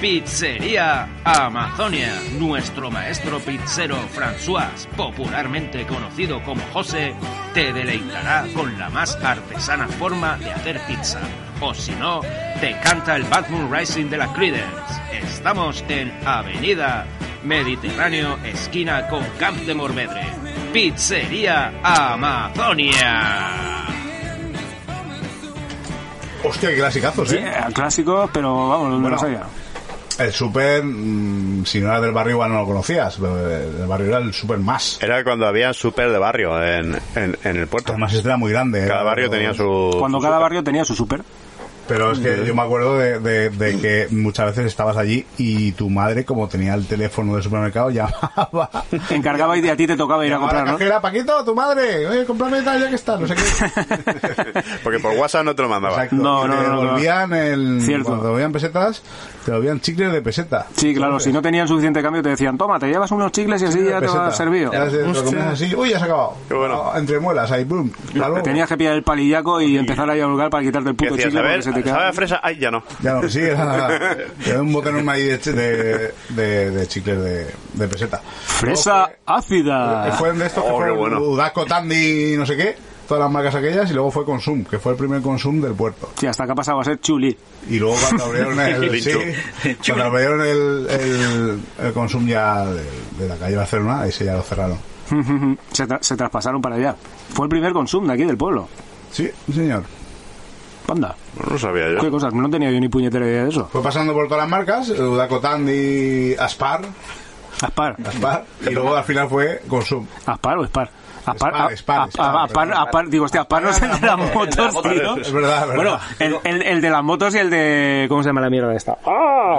Pizzería Amazonia. Nuestro maestro pizzero François, popularmente conocido como José, te deleitará con la más artesana forma de hacer pizza. O si no, te canta el Bad Moon Rising de la Creedence. Estamos en Avenida Mediterráneo, esquina con Camp de Morvedre. Pizzería Amazonia. Hostia, qué clasicazos, Sí, ¿eh? clásico, pero vamos, no Bueno. lo sabía. El super, mm, si no era del barrio igual no lo conocías, pero el barrio era el super más. Era cuando había super de barrio en, en, en el puerto. Además este era muy grande. Cada barrio todo- tenía su... Cuando su cada barrio tenía su súper. Pero es que yo me acuerdo de, de- de que muchas veces estabas allí y tu madre, como tenía el teléfono del supermercado, llamaba. Encargaba y de a ti te tocaba ir a comprar, ¿no? cajera, Paquito, tu madre, oye, cómprame tal ya que está, no sé qué. Porque por WhatsApp no te lo mandaba. Exacto. No, no, te no, no. devolvían el. Cierto. Cuando te devolvían pesetas, te devolvían chicles de peseta. Sí, claro, si no tenían suficiente cambio te decían, toma, te llevas unos chicles y así ya te va Peseta. servido. Ya se- lo comías así, uy, ya se ha acabado. Qué bueno. Entre muelas, ahí, boom. Tenías que pillar el palillaco y empezar ahí a hurgar para quitarte el ¿Qué puto chicle A ver, se te ¿sabe a fresa? Ay, ya no. Ya no, sí, era, era un botón ahí de, de, de, de chicles de, de peseta. Fresa Luego ácida. fue, fue de estos que Oh, fue qué bueno. Tandy, no sé qué, todas las marcas aquellas, y luego fue Consum, que fue el primer Consum del puerto. Sí, hasta que ha pasado a ser chuli. Y luego cuando abrieron el, sí, cuando abrieron el, el, el Consum ya de, de la calle Barcelona, ese ya lo cerraron. se, tra- se traspasaron para allá. Fue el primer consumo de aquí del pueblo. Sí, sí, señor. Panda. No lo sabía yo. Qué cosas, no tenía yo ni puñetera idea de eso. Fue pasando por todas las marcas, Udaco, Tandy, Aspar, Aspar. Aspar, y luego al final fue Consum. Aspar o Spar. Digo, hostia, es el de las motos, tío. Es verdad, es verdad. Bueno, el, el, el de las motos y el de... ¿Cómo se llama la mierda esta?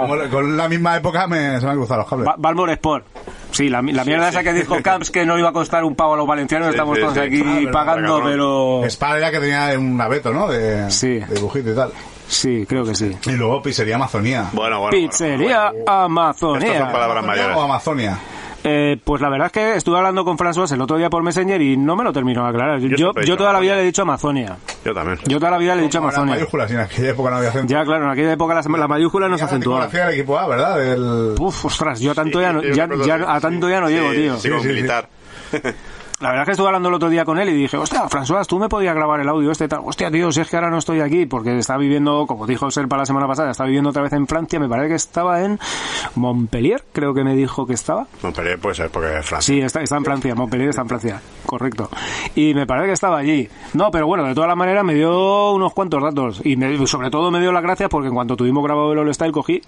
Le- con la misma época me, se me han cruzado los cables. Ba- Balmore Sport. Sí, la, la mierda esa que dijo Camps que no iba a costar un pavo a los valencianos, Sí, estamos sí, todos sí. aquí Ah, pagando, pero... Spar era que tenía un abeto, ¿no? De, Sí. de dibujito y tal. Sí, creo que sí. Y luego Pizzería Amazonía. Bueno, bueno. Pizzería Estas son Amazonia. palabras ¿Amazonía mayores. o Amazonia? Eh, pues la verdad es que estuve hablando con François el otro día por Messenger y no me lo terminó de aclarar. Yo, Yo yo, toda la vida le he dicho Amazonia. Yo también. Yo toda la vida le he dicho Amazonia. mayúsculas, y en aquella época no había acento. Ya, claro, en aquella época la, la mayúscula no se Era la del equipo A, ¿verdad? Del... Uf, ostras, yo a tanto ya, no, ya, a tanto ya no Sí, llego, tío. Sí. militar. La verdad es que estuve hablando el otro día con él y dije, hostia, François, tú me podías grabar el audio este tal. Hostia, tío, si es que ahora no estoy aquí porque está viviendo, como dijo Serpa la semana pasada, está viviendo otra vez en Francia, me parece que estaba en Montpellier, creo que me dijo que estaba. Montpellier puede ser porque es Francia. Sí, está, está en Francia, Montpellier está en Francia, correcto. Y me parece que estaba allí. No, pero bueno, de todas las maneras me dio unos cuantos datos. Y me- sobre todo me dio las gracias porque en cuanto tuvimos grabado el All Style cogí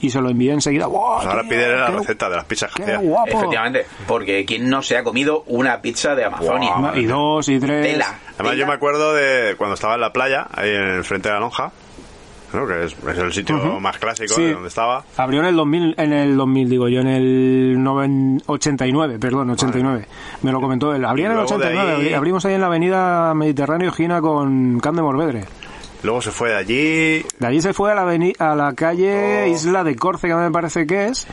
y se lo envié enseguida. ¡Wow, Pues ahora pide la qué- receta de las pizzas ¡Qué guapo! Efectivamente, porque ¿quién no se ha comido una pizza de Amazonia? No, Y dos, y tres. Tela. Además, yo me acuerdo de cuando estaba en la playa, ahí en el frente de la lonja, ¿no? que es, es el sitio más clásico Sí. de donde estaba. Abrió en el 2000, en el 2000, digo yo, en el noven- 89, perdón, 89. Me lo comentó él. Abría en el Luego de 89, ahí- abri- abrimos ahí en la avenida Mediterráneo, esquina con Camp de Morvedre. Luego se fue de allí. De allí se fue a la, aveni- a la calle Isla de Córcega, me parece que es.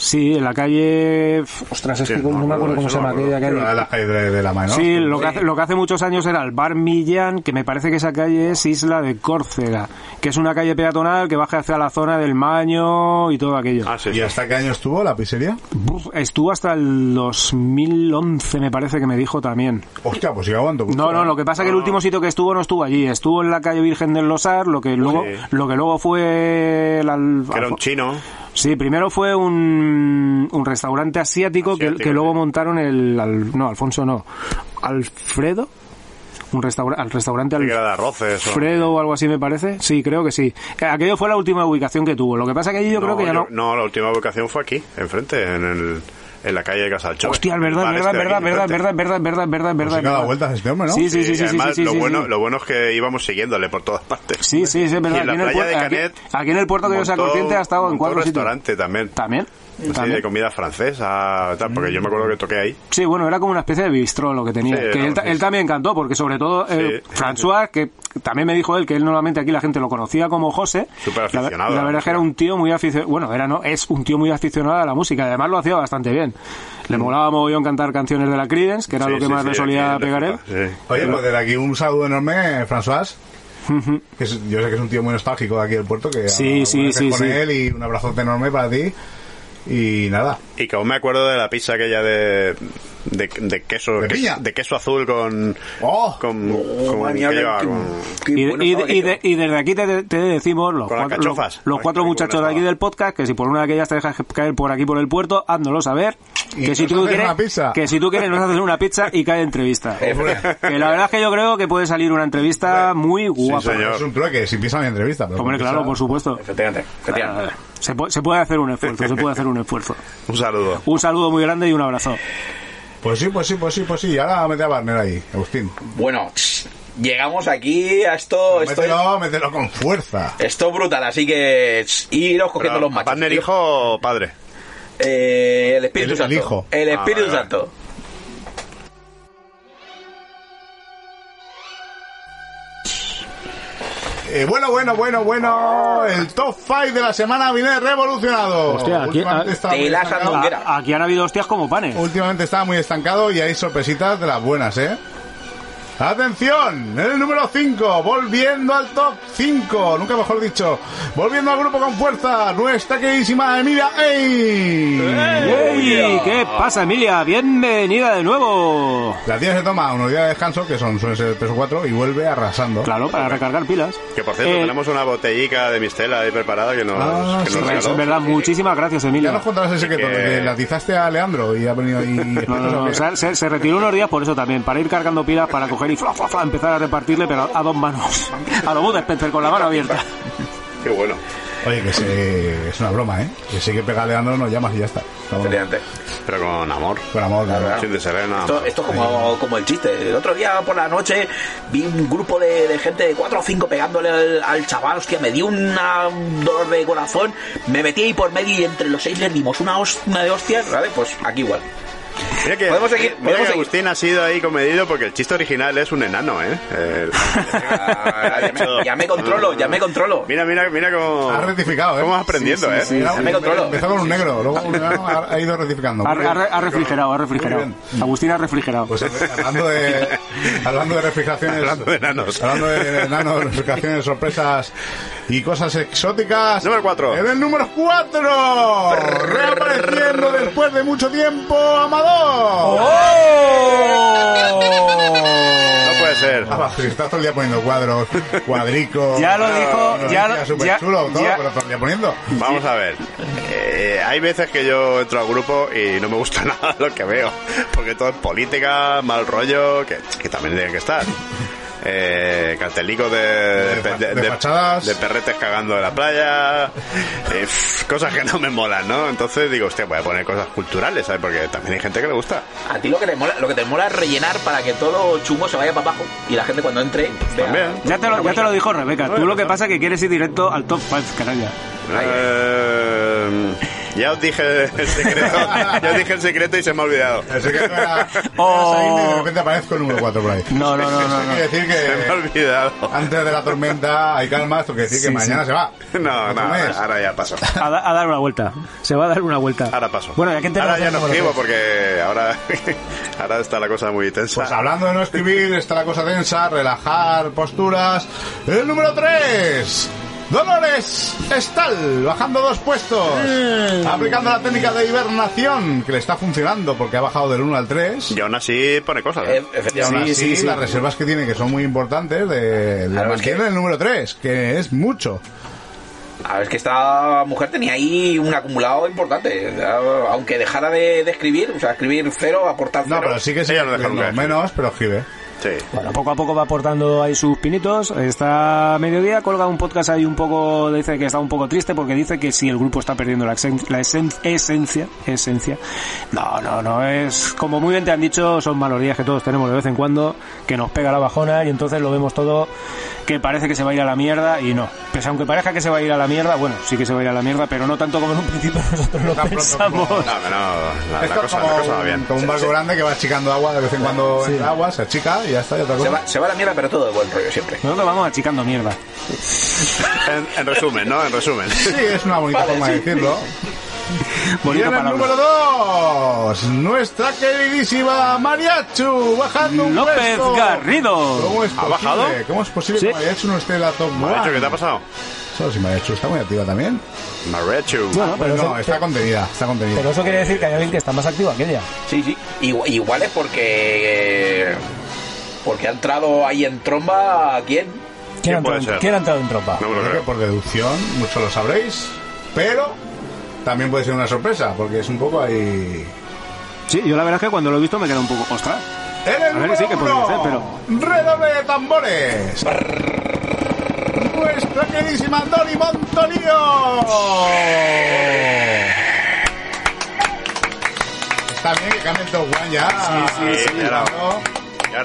Sí, en la calle... Ostras, es Sí, que no, no me acuerdo cómo se llama aquella calle. la calle de, de la mano. Sí, lo que, hace, lo que hace muchos años era el Bar Millán, que me parece que esa calle es Isla de Córcega, que es una calle peatonal que baja hacia la zona del Maño y todo aquello. Ah, sí, ¿Y sí. hasta qué año estuvo la pizzería? Estuvo hasta el 2011, me parece que me dijo también. Hostia, pues sí aguanto. No, no, lo que pasa es que el último sitio que estuvo no estuvo allí, estuvo en la calle Virgen del Losar, lo que luego, Sí. lo que luego fue el al- Que era un chino. Sí, primero fue un, un restaurante asiático, que, Asiático, que luego montaron el, al- no, Alfonso no, Alfredo, un restaurante, al restaurante Alfredo arroces. o- algo así me parece, sí, creo que sí. Que Aquello fue la última ubicación que tuvo, lo que pasa que allí yo creo que ya yo- no... la última ubicación fue aquí, enfrente, en, el, en la calle de Casalcho. Hostia, es verdad, verdad, verdad, verdad, verdad, verdad, verdad, verdad, verdad, sí que da verdad. vueltas este hombre, ¿no? Sí, sí, sí, Y sí, sí, además, sí, lo, bueno, sí. lo bueno es que íbamos siguiéndole por todas partes. Sí, sí, sí, es verdad. Y en la Aquí el playa puer- de aquí- Canet Aquí, en el puerto que yo sea consciente ha estado en cuatro un sitios. restaurante también. También. Sí, también. de comida francesa, tal, porque yo me acuerdo que toqué ahí. Sí, bueno, era como una especie de bistró lo que tenía. Sí, que no, él, ta- sí. él también cantó, porque sobre todo eh. François, que también me dijo él que él normalmente aquí la gente lo conocía como José. Súper La, aficionado y la la verdad es que era un tío muy aficionado. Bueno, era no, es un tío muy aficionado a la música. y Además lo hacía bastante bien. Le molaba mogollón cantar canciones de la Creedence, que era. Sí, lo que sí, más sí, le solía pegar él. Oye, pues desde aquí un saludo enorme, François. Que es- yo sé que es un tío muy nostálgico de aquí del puerto. Que Sí, sí, sí, con sí. él y un abrazote enorme para ti. Y nada. Y que aún me acuerdo de la pizza aquella de, de, de queso ¿De que- piña? de queso azul con ¡Oh! con, con- madre mía, ¿qué llevaba? qué- Con- qué Y, bueno y- estaba y aquello. de- y desde aquí te, te decimos, los cuatro, los, cachofas. los Ay, cuatro muchachos de aquí del podcast, que si por una de aquellas te dejas caer por aquí por el puerto, háznoslo saber. Que si, tú quieres, una pizza. que si tú quieres nos haces una pizza y cae entrevista. Que la verdad es que yo creo que puede salir una entrevista muy guapa. señor. es un trueque, si piensa mi entrevista. Pero Hombre, con claro, por supuesto. Efectivamente, efectivamente. Se puede, se puede hacer un esfuerzo, se puede hacer un esfuerzo. Un saludo. Un saludo muy grande y un abrazo. Pues sí, pues sí, pues sí, pues sí. Ahora mete a Barner ahí, Agustín. Bueno, llegamos aquí a esto. Esto, es- Mételo, mételo con fuerza. esto es brutal, así que iros cogiendo Pero, los machos. ¿Partner tío. hijo o padre? Eh, el Espíritu El- el Santo. hijo. El Ah, Espíritu vale, vale. Eh, bueno, bueno, bueno, bueno. El top 5 de la semana viene revolucionado. Hostia, aquí- Últimamente ah. A- aquí han habido hostias como panes. Últimamente estaba muy estancado y hay sorpresitas de las buenas, ¿eh? Atención, en el número 5, volviendo al top 5, nunca mejor dicho, volviendo al grupo con fuerza, nuestra queridísima Emilia ¡Ey! ¡Ey! ¿Qué pasa, Emilia? Bienvenida de nuevo. La tía se toma unos días de descanso, que son suelen ser 3 o 4, y vuelve arrasando. Claro, para recargar pilas. Que por cierto, Eh, tenemos una botellica de mistela ahí preparada que nos, Ah, que sí, nos. Es verdad, muchísimas gracias, Ya Emilia. nos contarás el secreto Que- que la tizaste a Leandro y ha venido ahí... No, no, no, se, se- se retiró unos días por eso también, para ir cargando pilas, para coger y fla, fla, fla, empezar a repartirle, pero a dos manos. A lo Bud Spencer, con la mano abierta. Qué bueno. Oye, que se, es una broma, ¿eh? Que si hay que pegar a Leandro nos llamas y ya está. Efectivamente. Pero con amor. Con amor, claro. Sin de serena. Esto, esto es como, como el chiste. El otro día por la noche vi un grupo de, de gente de 4 o 5 pegándole al, al chaval. Hostia, me dio una- un dolor de corazón. Me metí ahí por medio y entre los seis les dimos una, hos- una de hostias. ¿Vale? Pues aquí igual. Mira que, Podemos seguir, mira podemos que seguir. Agustín ha sido ahí comedido porque el chiste original es un enano, ¿eh? El- Ah, ya, me, ya me controlo, ya me controlo. mira, mira, mira cómo... Ha rectificado, ¿eh? Cómo vas aprendiendo, ¿eh? Ya me controlo. Empezó con un negro, luego un negro ha, ha ido rectificando. Ha, refrigerado, ha refrigerado. Agustín ha refrigerado. Pues hablando de, hablando de refrigeraciones. Hablando de enanos. Hablando de enanos, refrigeraciones, sorpresas y cosas exóticas. Número cuatro. En el número 4. Reapareciendo después de mucho tiempo, Amador. No puede ser. Ah, si estás todo el día poniendo cuadros, cuadricos. Ya lo dijo, unos ya lo- ya- chulo, todo, ya- pero todo el día poniendo. Vamos a ver. Eh, hay veces que yo entro al grupo y no me gusta nada lo que veo. Porque todo es política, mal rollo, que, que también tiene que estar. Eh, cartelicos de, De- de fachadas. de perretes cagando en la playa, eh, cosas que no me molan, ¿no? Entonces digo, hostia, voy a poner cosas culturales, ¿sabes? Porque también hay gente que le gusta. A ti lo que te mola, lo que te mola es rellenar para que todo lo chungo se vaya para abajo y la gente cuando entre vea- También. Ya te, lo, ya te lo dijo Rebeca. Tú lo que pasa es que quieres ir directo al top 5, canalla. Eh, Ya os dije el secreto, ya os dije el secreto y se me ha olvidado. El secreto era, Oh. y de repente aparezco el número 4 por ahí. No, no, no, no. Eso no. quiere decir Se me ha que olvidado. antes de la tormenta hay calma, esto quiere decir que Sí, mañana sí. se va. No, no, ahora, ahora ya paso. A, da- a dar una vuelta. Se va a dar una vuelta. Ahora paso. Bueno, ¿y a quién tenemos ahora ya no escribo porque ahora, ahora está la cosa muy tensa. Pues hablando de no escribir, está la cosa densa, relajar posturas. El número 3. Dolores Estal, bajando dos puestos. Aplicando la técnica de hibernación, que le está funcionando porque ha bajado del 1 al 3. Y aún así pone cosas. Eh, ¿eh? Y aún efectivamente. así, las reservas que tiene, que son muy importantes, de, de Claro, es mantiene que- el número 3, que es mucho. A ver, es que esta mujer tenía ahí un acumulado importante. Aunque dejara de, de escribir, o sea, escribir cero, aportar cero. No, pero sí que sí, no menos, pero escribe. Sí. Bueno, poco a poco va aportando ahí sus pinitos. Está a mediodía, colga un podcast ahí un poco, dice que está un poco triste porque dice que si el grupo está perdiendo la, la esen- esencia, esencia. No, no, no, es como muy bien te han dicho, son malos días que todos tenemos de vez en cuando, que nos pega la bajona y entonces lo vemos todo que parece que se va a ir a la mierda y no. Pues aunque parezca que se va a ir a la mierda, bueno, sí que se va a ir a la mierda, pero no tanto como en un principio nosotros lo pronto pensamos. como- No, no, la, la cosa, como, la cosa va bien. como un barco grande que va achicando agua de vez en cuando Sí. entra agua, se achica y ya está, y otra se, va, se va a la mierda, pero todo de buen rollo siempre. Nosotros vamos achicando mierda. En, en resumen, ¿no? En resumen. Sí, es una bonita Vale, forma sí. de decirlo. Y Bonita en el palabra. número 2, nuestra queridísima Mariachu, bajando un López puesto. Garrido. ¿Cómo es ¿Ha posible? bajado? ¿Cómo es posible Sí. que Mariachu no esté en la top one? ¿qué te ha pasado? Solo si Mariachu está muy activa también. Marecho. Bueno, pero, no, eso, está contenida, está contenida. pero eso quiere decir que hay alguien que está más activo que ella. Sí, sí. Igual, igual es porque. Porque ha entrado ahí en tromba. ¿Quién? ¿Quién, ha, puede entrado, ser? quién ha entrado en tropa? No Creo por deducción, mucho lo sabréis, pero también puede ser una sorpresa, porque es un poco ahí... Sí, yo la verdad es que cuando lo he visto me queda un poco, ostras. En el A ver, sí que podría ser, pero- Redoble de tambores. Nuestra queridísima Dori Montonio. Está bien que cambie el top one ya. sí, sí. Y ahora,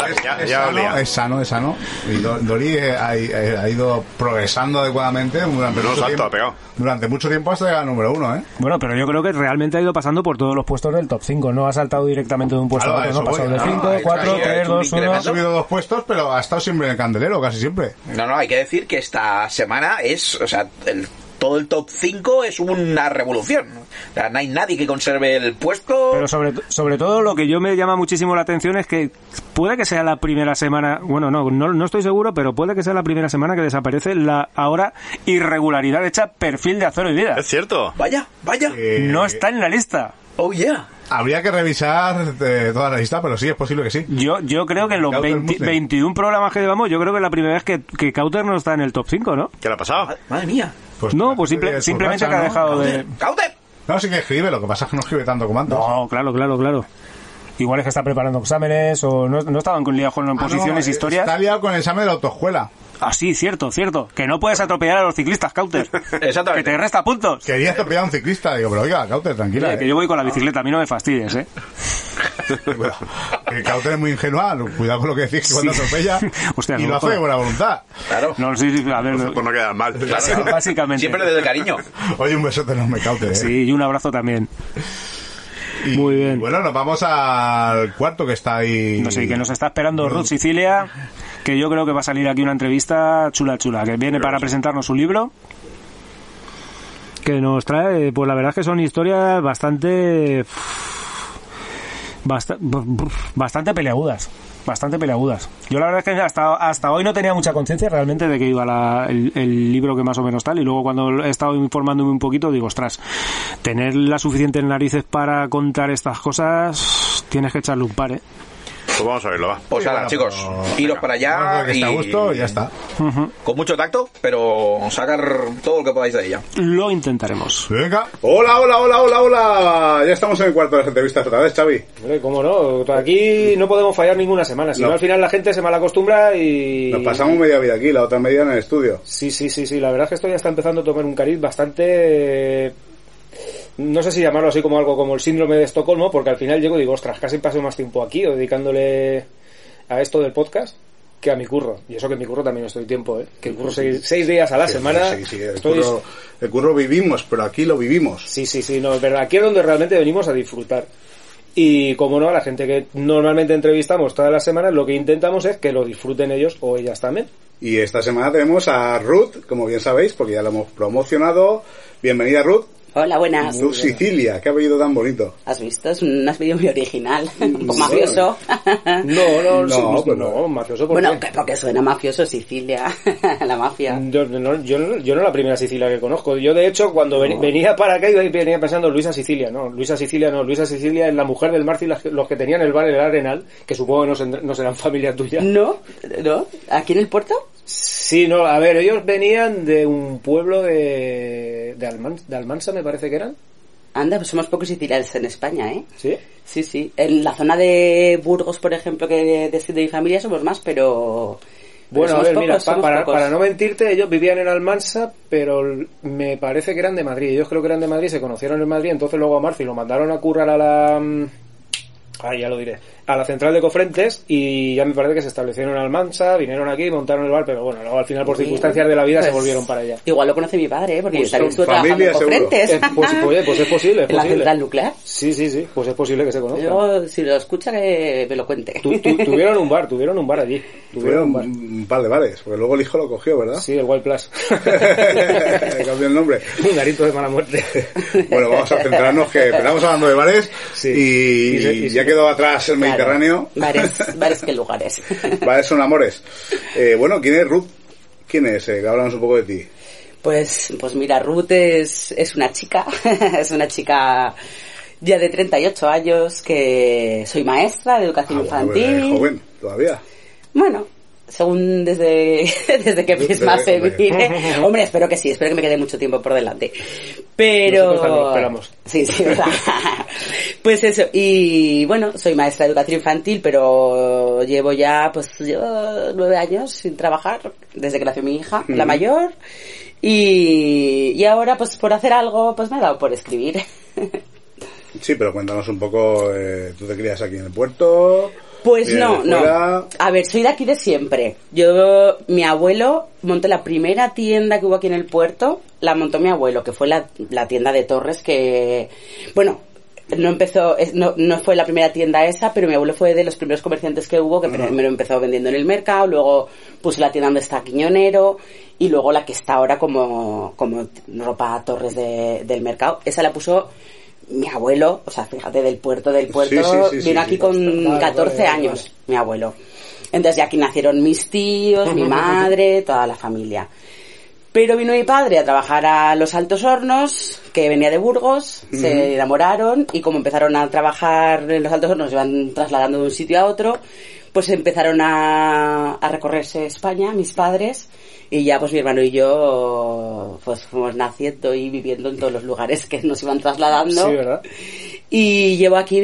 Es, ya, es ya sano, olía. es sano, es sano. Y Do- Dori eh, ha, ha- ha ido progresando adecuadamente durante Menudo mucho salto tiempo. ha pegado. Durante mucho tiempo hasta llegar al número uno, ¿eh? Bueno, pero yo creo que realmente ha ido pasando por todos los puestos del top 5. No ha saltado directamente de un puesto Claro, a otro. No ha pasado voy. de No, 5, no, es 4, que ha 3, hecho un 2, 1. Ha incremento. subido dos puestos, pero ha estado siempre en el candelero, casi siempre. No, no, hay que decir que esta semana es. O sea, el, todo el top 5 es una revolución. O sea, no hay nadie que conserve el puesto. Pero sobre, sobre todo lo que yo me llama muchísimo la atención es que puede que sea la primera semana, bueno, no, no, no estoy seguro, pero puede que sea la primera semana que desaparece la ahora irregularidad hecha perfil de acero y vida. Es cierto. Vaya, vaya. Eh, No está en la lista. Oh, yeah. Habría que revisar eh, toda la lista, pero sí, es posible que sí. Yo, yo creo que en los Cauter 20 Muslim. 21 programas que llevamos, yo creo que es la primera vez que, que Cauter no está en el top 5, ¿no? ¿Qué le ha pasado? Madre, madre mía. Pues, no, pues simple- eh, simplemente racha, que ha ¿no? dejado de... ¡Cauter! No, sí que escribe, lo que pasa es que no escribe tanto como antes. No, claro, claro, claro. Igual es que está preparando exámenes o no, no estaban con liados con Ah, no, posiciones, eh, historias. Está liado con el examen de la autoescuela. Ah, sí, cierto, cierto. Que no puedes atropellar a los ciclistas, Cauter. Exactamente. Que te resta puntos. Quería atropellar a un ciclista. Digo, pero oiga, Cauter, tranquila. Eh. que yo voy con la bicicleta, a mí no me fastidies, ¿eh? Bueno, el Cauter es muy ingenua. Cuidado con lo que decís que cuando Sí. atropella. Hostia, y no lo hace de buena voluntad. Claro. No, sí, sí, a ver. Pues no queda mal. Claro. Básicamente. Siempre desde el cariño. Oye, un besote enorme, Cauter. eh. Sí, y un abrazo también. Y, muy bien. Bueno, nos vamos al cuarto que está ahí. No sé, que nos está esperando Ruth Sicilia, que yo creo que va a salir aquí una entrevista chula, chula, que viene para presentarnos su libro. Que nos trae, pues la verdad es que son historias bastante. Basta- bastante peleagudas. Bastante peleagudas. Yo la verdad es que hasta, hasta hoy no tenía mucha conciencia realmente de que iba la- el, el libro que más o menos tal. Y luego cuando he estado informándome un poquito, digo, ostras, tener las suficientes narices para contar estas cosas, tienes que echarle un par, ¿eh? Pues vamos a verlo, va. Pues nada, bueno, chicos, pero- iros para allá que está a y gusto y ya está. con mucho tacto, pero sacar todo lo que podáis de ella. Lo intentaremos. Venga. Hola, hola, hola, hola, hola. Ya estamos en el cuarto de las entrevistas otra vez, Xavi. Hombre, ¿Cómo no? Aquí no podemos fallar ninguna semana. Si no, No. al final la gente se malacostumbra y... Nos pasamos media vida aquí, la otra media en el estudio. Sí, sí, sí, sí. La verdad es que esto ya está empezando a tomar un cariz bastante... No sé si llamarlo así como algo como el síndrome de Estocolmo, porque al final llego y digo, ostras, casi paso más tiempo aquí o dedicándole a esto del podcast. que a mi curro. Y eso que en mi curro también estoy tiempo, ¿eh? Que curro seis, seis días a la semana. Sí, sí, el, estoy- curro, el curro vivimos, pero aquí lo vivimos. Sí, sí, sí, no, es verdad. Aquí es donde realmente venimos a disfrutar. Y como no, a la gente que normalmente entrevistamos todas las semanas, lo que intentamos es que lo disfruten ellos o ellas también. Y esta semana tenemos a Ruth, como bien sabéis, porque ya lo hemos promocionado. Bienvenida Ruth. Hola, buenas. Ruth Sicilia, qué apellido tan bonito. ¿Has visto? Es un apellido muy original. Un poco mafioso. No, no, No, sí, pues no, mafioso ¿por Bueno, qué? que- porque suena mafioso Sicilia, la mafia. Yo no, yo, no, yo no la primera Sicilia que conozco. Yo, de hecho, cuando ven- venía para acá, iba- venía pensando Luisa Sicilia. No, Luisa Sicilia no. Luisa Sicilia es la mujer del Marci, las que- los que tenían el bar El Arenal, que supongo que no, no serán familia tuya. ¿No? ¿No? ¿Aquí en el puerto? Sí, no, a ver, ellos venían de un pueblo de, de, Alman- de Almansa, me parece que eran. Anda, pues somos pocos sicilianos en España, ¿eh? Sí. Sí, sí. En la zona de Burgos, por ejemplo, que de, de, mi familia somos más, pero... Bueno, a ver, pocos, mira, pa- para, para no mentirte, ellos vivían en Almansa, pero me parece que eran de Madrid. Ellos creo que eran de Madrid, se conocieron en Madrid, entonces luego a Marci lo mandaron a currar a la... Ay, ya lo diré. A la central de Cofrentes y ya me parece que se establecieron en Almansa, vinieron aquí, montaron el bar, pero bueno, luego al final por circunstancias de la vida se Pues, volvieron para allá. Igual lo conoce mi padre, ¿eh? Porque Pues yo estuve trabajando en. Cofrentes. Eh, pues, pues, pues es posible, es en la posible. central nuclear. Sí, sí, sí, pues es posible que se conozcan. Luego, si lo escucha, que me lo cuente. Tu- tu- tuvieron un bar, tuvieron un bar allí. Tuvieron Tuvieron un bar. un par de bares, porque luego el hijo lo cogió, ¿verdad? Sí, el Wild Plus. Cambió el nombre. un garito de mala muerte. Bueno, vamos a centrarnos que empezamos hablando de bares Sí. y, Y se- y ya se- quedó atrás el Claro. Mediterráneo. Bares, bares que lugares. Bares son amores. Eh, bueno, ¿quién es Ruth? ¿Quién es? Eh, háblanos un poco de ti. Pues, pues mira, Ruth es, es una chica, es una chica ya de 38 años que soy maestra de educación Ah, infantil. joven, todavía. Bueno, según desde, desde que misma se hombre. mire. Hombre, espero que sí, espero que me quede mucho tiempo por delante. Pero... Lo esperamos. Sí, sí, ¿verdad? Pues eso, y bueno, soy maestra de educación infantil, pero llevo ya, pues, yo nueve años sin trabajar, desde que nació mi hija, la mayor, y, y ahora, pues, por hacer algo, pues me ha dado por escribir. Sí, pero cuéntanos un poco, eh, tú te crías aquí en el puerto. Pues no, no. A ver, soy de aquí de siempre. Yo, mi abuelo montó la primera tienda que hubo aquí en el puerto, la montó mi abuelo, que fue la, la tienda de Torres que, bueno, no empezó, no, no fue la primera tienda esa, pero mi abuelo fue de los primeros comerciantes que hubo, que primero empezó vendiendo en el mercado, luego puso la tienda donde está Quiñonero, y luego la que está ahora como, como ropa Torres de- del mercado. Esa la puso mi abuelo, o sea, fíjate, del puerto del puerto, Sí, sí, sí, sí, vino sí. aquí con Vale, 14 vale, años, mi abuelo. Entonces ya aquí nacieron mis tíos, mi madre, toda la familia. Pero vino mi padre a trabajar a los Altos Hornos, que venía de Burgos, se enamoraron y como empezaron a trabajar en los Altos Hornos, se iban trasladando de un sitio a otro, pues empezaron a, a recorrerse España, mis padres, y ya pues mi hermano y yo pues fuimos naciendo y viviendo en todos los lugares que nos iban trasladando. Sí, ¿verdad? Y llevo aquí,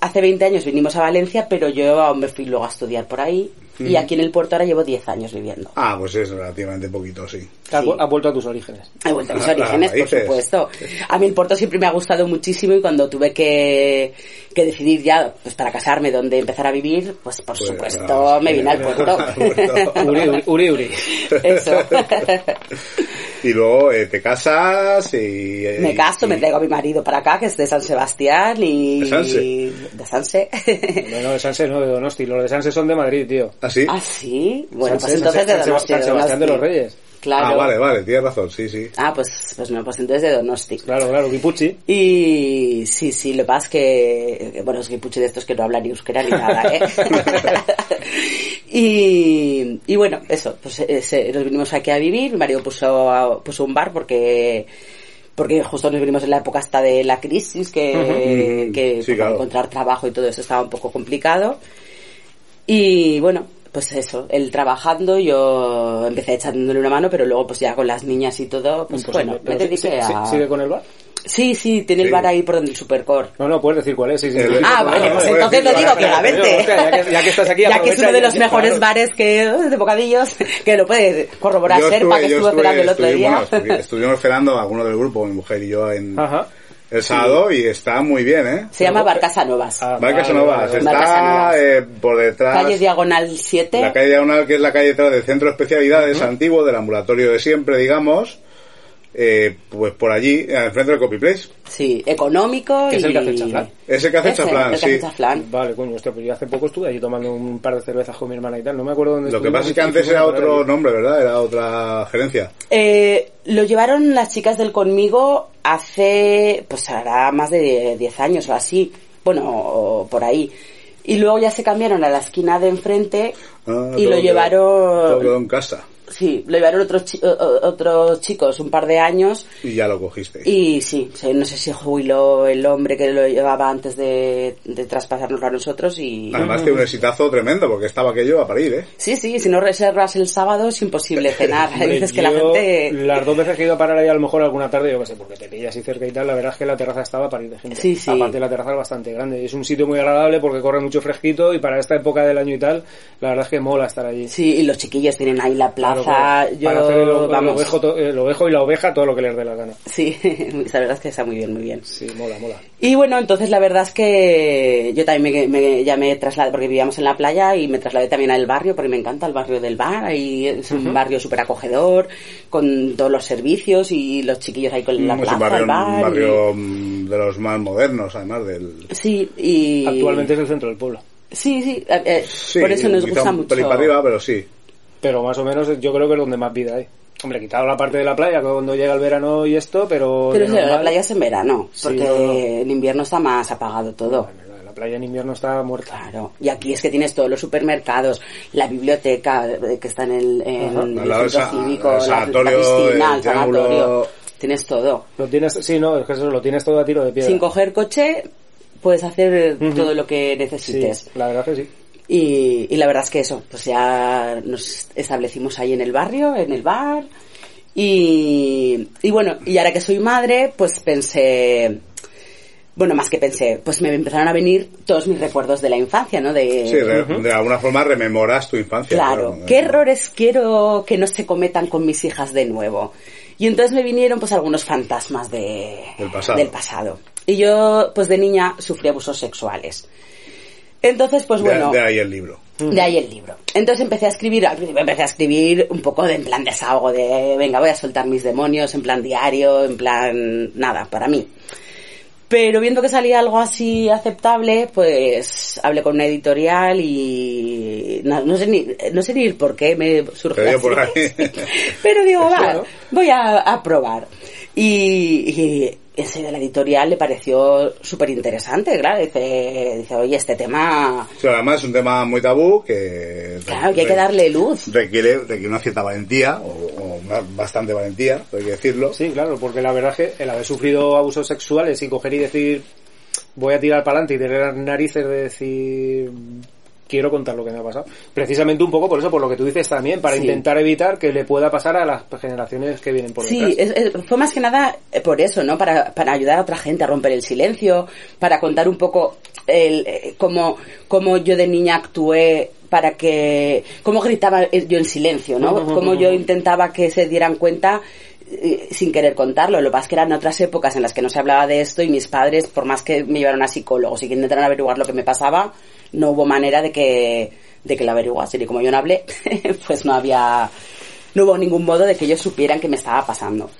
hace 20 años vinimos a Valencia, pero yo me fui luego a estudiar por ahí. Y aquí en el puerto ahora llevo 10 años viviendo. Ah, pues es relativamente poquito, sí. Has, Sí. has vuelto a tus orígenes. He vuelto a mis Las orígenes, por supuesto. A mí el puerto siempre me ha gustado muchísimo y cuando tuve que, que decidir ya pues para casarme dónde empezar a vivir, pues por Pues, supuesto vamos, me vine al puerto. al puerto. Uri, uri, uri, uri. Eso. Y luego eh, te casas y... eh, me caso, y- me traigo a mi marido para acá, que es de San Sebastián y... ¿De Sanse? De Sanse. Bueno, de Sanse no, de Donosti. Los de Sanse son de Madrid, tío. ¿Ah, sí? ah, sí. Bueno, Sanse, pues entonces Sanse, de Donosti. San de Sebastián de los Donosti. Reyes. Claro. Ah, vale, vale, tienes razón, sí, sí. Ah, pues, pues no, pues entonces de Donosti. Claro, claro, Guipuchi. Y sí, sí, lo que pasa es que, bueno, es que puche de estos que no hablan ni euskera ni nada, ¿eh? y, y bueno, eso, pues ese- nos vinimos aquí a vivir, mi marido puso, puso un bar porque porque justo nos vinimos en la época hasta de la crisis, que, que Sí, claro. encontrar trabajo y todo eso estaba un poco complicado. Y bueno, pues eso, él trabajando, yo empecé echándole una mano, pero luego pues ya con las niñas y todo, pues Imposible. bueno, me dediqué sí- a... ¿Sigue con el bar? Sí, sí, tiene el bar ahí por donde el Supercore. No, no, puedes decir cuál es. Sí, sí, sí. Ah, vale, pues entonces lo digo claramente. Ya que- ya que estás aquí, Ya que es uno de los mejores claro. bares que de bocadillos, que lo puede corroborar Yo Serpa, que estuvo esperando el otro estuve- día. bueno, estuvimos esperando alguno del grupo, mi mujer y yo, en, Ajá. El sábado y está muy bien, ¿eh? Se llama Barcasanovas. Ah, Barca vale, Sanovas. vale, Está Barca Sanovas. eh, por detrás. Calle Diagonal 7. La calle Diagonal, que es la calle detrás del Centro de Especialidades antiguo, del ambulatorio de siempre, digamos. Eh, pues por allí, al frente del Copy Place. Sí, económico y... es el que hace Chaflán. Ese que hace Ese, Chaflán, el que hace sí. Chaflán. Vale, coño, hostia, pues yo hace poco estuve allí tomando un par de cervezas con mi hermana y tal. No me acuerdo dónde Lo que pasa es que antes era otro allí. nombre, ¿verdad? Era otra gerencia. Eh, lo llevaron las chicas del conmigo hace, pues hará más de 10 años o así. Bueno, o por ahí. Y luego ya se cambiaron a la esquina de enfrente Ah, y lo llevaron... Todo quedó en casa. Sí, lo llevaron otros, chi- otros chicos un par de años Y ya lo cogiste. y sí, no sé si jubiló el hombre que lo llevaba antes de, de traspasárnoslo a nosotros y... Además que un exitazo tremendo, porque estaba aquello a parir, ¿eh? Sí, sí, si no reservas el sábado es imposible cenar. Hombre, veces que la gente... Las dos veces que he ido a parar ahí a lo mejor alguna tarde, yo qué sé, porque te pillas así cerca y tal, la verdad es que la terraza estaba para ir de gente. Sí, sí. Aparte la terraza es bastante grande. Es un sitio muy agradable porque corre mucho fresquito y para esta época del año y tal, la verdad es que mola estar allí. Sí, y los chiquillos tienen ahí la plaza. Claro, claro. Yo, para hacer el, el vamos, ovejo, el ovejo y la oveja, todo lo que les dé la gana. Sí, la verdad es que está muy bien, muy bien. Sí, mola, mola. Y bueno, entonces la verdad es que yo también me, me- ya me trasladé, porque vivíamos en la playa y me trasladé también al barrio, porque me encanta el barrio del bar, ahí es un barrio súper acogedor, con todos los servicios y los chiquillos ahí con la es un plaza, barrio, el bar. un y- barrio mm, de los más modernos, además del... Sí, y... Actualmente es el centro del pueblo. Sí, sí, eh, eh, Sí, por eso nos gusta un mucho. pelín para arriba, pero sí. Pero más o menos yo creo que es donde más vida hay. Hombre, quitado la parte de la playa cuando llega el verano y esto, pero... Pero la playa es en verano, Sí, porque no, no. en invierno está más apagado todo. Bueno, la playa en invierno está muerta. Claro, y aquí es que tienes todos los supermercados, la biblioteca eh, que está en el, en el centro cívico, el la, la sanatorio, piscina, el el sanatorio, tienes todo. Lo tienes, sí, no, es que eso lo tienes todo a tiro de piedra. Sin coger coche puedes hacer todo lo que Sí, necesites. la verdad que sí. Y, y la verdad es que eso, pues ya nos establecimos ahí en el barrio, en el bar. Y, y bueno, y ahora que soy madre, pues pensé, bueno, más que pensé, pues me empezaron a venir todos mis recuerdos de la infancia, ¿no? De, Sí, re- de alguna forma rememoras tu infancia. Claro, ¿qué errores quiero que no se cometan con mis hijas de nuevo? Y entonces me vinieron pues algunos fantasmas de, Del pasado. del pasado. Y yo pues de niña sufrí abusos sexuales. Entonces pues bueno, de ahí el libro. de ahí el libro. Entonces empecé a escribir, al principio empecé a escribir un poco de en plan desahogo, de venga, voy a soltar mis demonios, en plan diario, en plan nada, para mí. Pero viendo que salía algo así aceptable, pues hablé con una editorial y no, no sé ni no sé ni el por qué me surgió así. por ahí. Pero digo, va, voy a, a probar. Y, y ese de la editorial le pareció súper interesante, claro. Dice, dice, oye, este tema, Sí, además es un tema muy tabú que... claro, que hay que darle luz. Requiere, requiere una cierta valentía, o, bastante valentía, hay que decirlo. Sí, claro, porque la verdad es que el haber sufrido abusos sexuales y coger y decir voy a tirar para adelante y tener las narices de decir quiero contar lo que me ha pasado. Precisamente un poco por eso, por lo que tú dices también, para Sí. intentar evitar que le pueda pasar a las generaciones que vienen por Sí, detrás. es- es- fue más que nada eh, por eso, ¿no? Para, para ayudar a otra gente a romper el silencio, para contar un poco el, eh, cómo, cómo yo de niña actué para que, cómo gritaba yo en silencio, ¿no? Cómo yo intentaba que se dieran cuenta eh, sin querer contarlo. Lo que pasa es que eran otras épocas en las que no se hablaba de esto y mis padres, por más que me llevaron a psicólogos y que intentaron averiguar lo que me pasaba, no hubo manera de que, de que lo averiguasen. Y como yo no hablé, pues no había, no hubo ningún modo de que ellos supieran que me estaba pasando.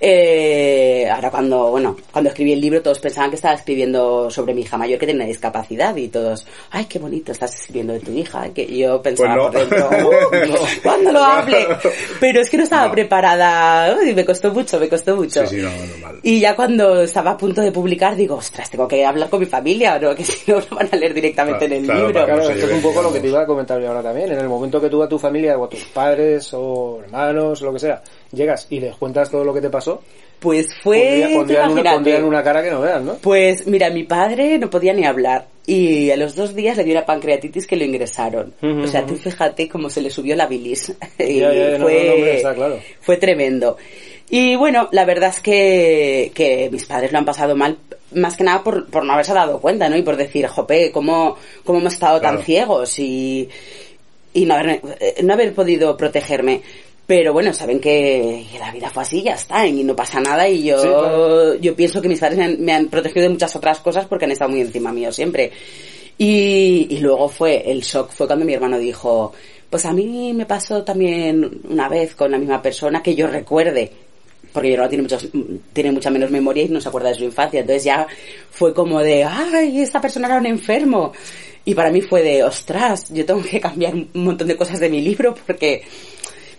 Eh, ahora cuando, bueno, cuando escribí el libro todos pensaban que estaba escribiendo sobre mi hija mayor que tenía discapacidad y todos, ay, qué bonito, estás escribiendo de tu hija. Que yo pensaba Pues no. por dentro, "Uh, ¿cuándo lo hable? Pero es que no estaba No. preparada, Uy, me costó mucho, me costó mucho. Sí, sí, no, normal. Y ya cuando estaba a punto de publicar, digo, ostras, tengo que hablar con mi familia, ¿no? que si no lo van a leer directamente Claro, en el claro, libro. Claro, esto es un poco lo que te iba a comentar yo ahora también. En el momento que tú a tu familia o a tus padres o hermanos, lo que sea, llegas y les cuentas todo lo que te pasó, Pues fue, pondría- tú pondrían, una, imagínate. pondrían una cara que no veas, ¿no? Pues mira, mi padre no podía ni hablar y a los dos días le dio una pancreatitis que lo ingresaron. O sea, tú fíjate cómo se le subió la bilis. y Ya, ya, fue, no, no, hombre, está claro. fue tremendo. Y bueno, la verdad es que, que mis padres lo han pasado mal, más que nada por, por no haberse dado cuenta, ¿no? Y por decir, jope, ¿cómo, cómo hemos estado tan ciegos y, y no, haber, eh, no haber podido protegerme? Pero bueno, saben que, la vida fue así, ya está, y no pasa nada. Y yo, Sí, claro. yo pienso que mis padres me han, me han protegido de muchas otras cosas porque han estado muy encima mío siempre. Y, y luego fue, el shock fue cuando mi hermano dijo, pues a mí me pasó también una vez con la misma persona que yo recuerde. Porque mi hermano tiene, muchos, tiene mucha menos memoria y no se acuerda de su infancia. Entonces ya fue como de, ay, esta persona era un enfermo. Y para mí fue de, ostras, yo tengo que cambiar un montón de cosas de mi libro porque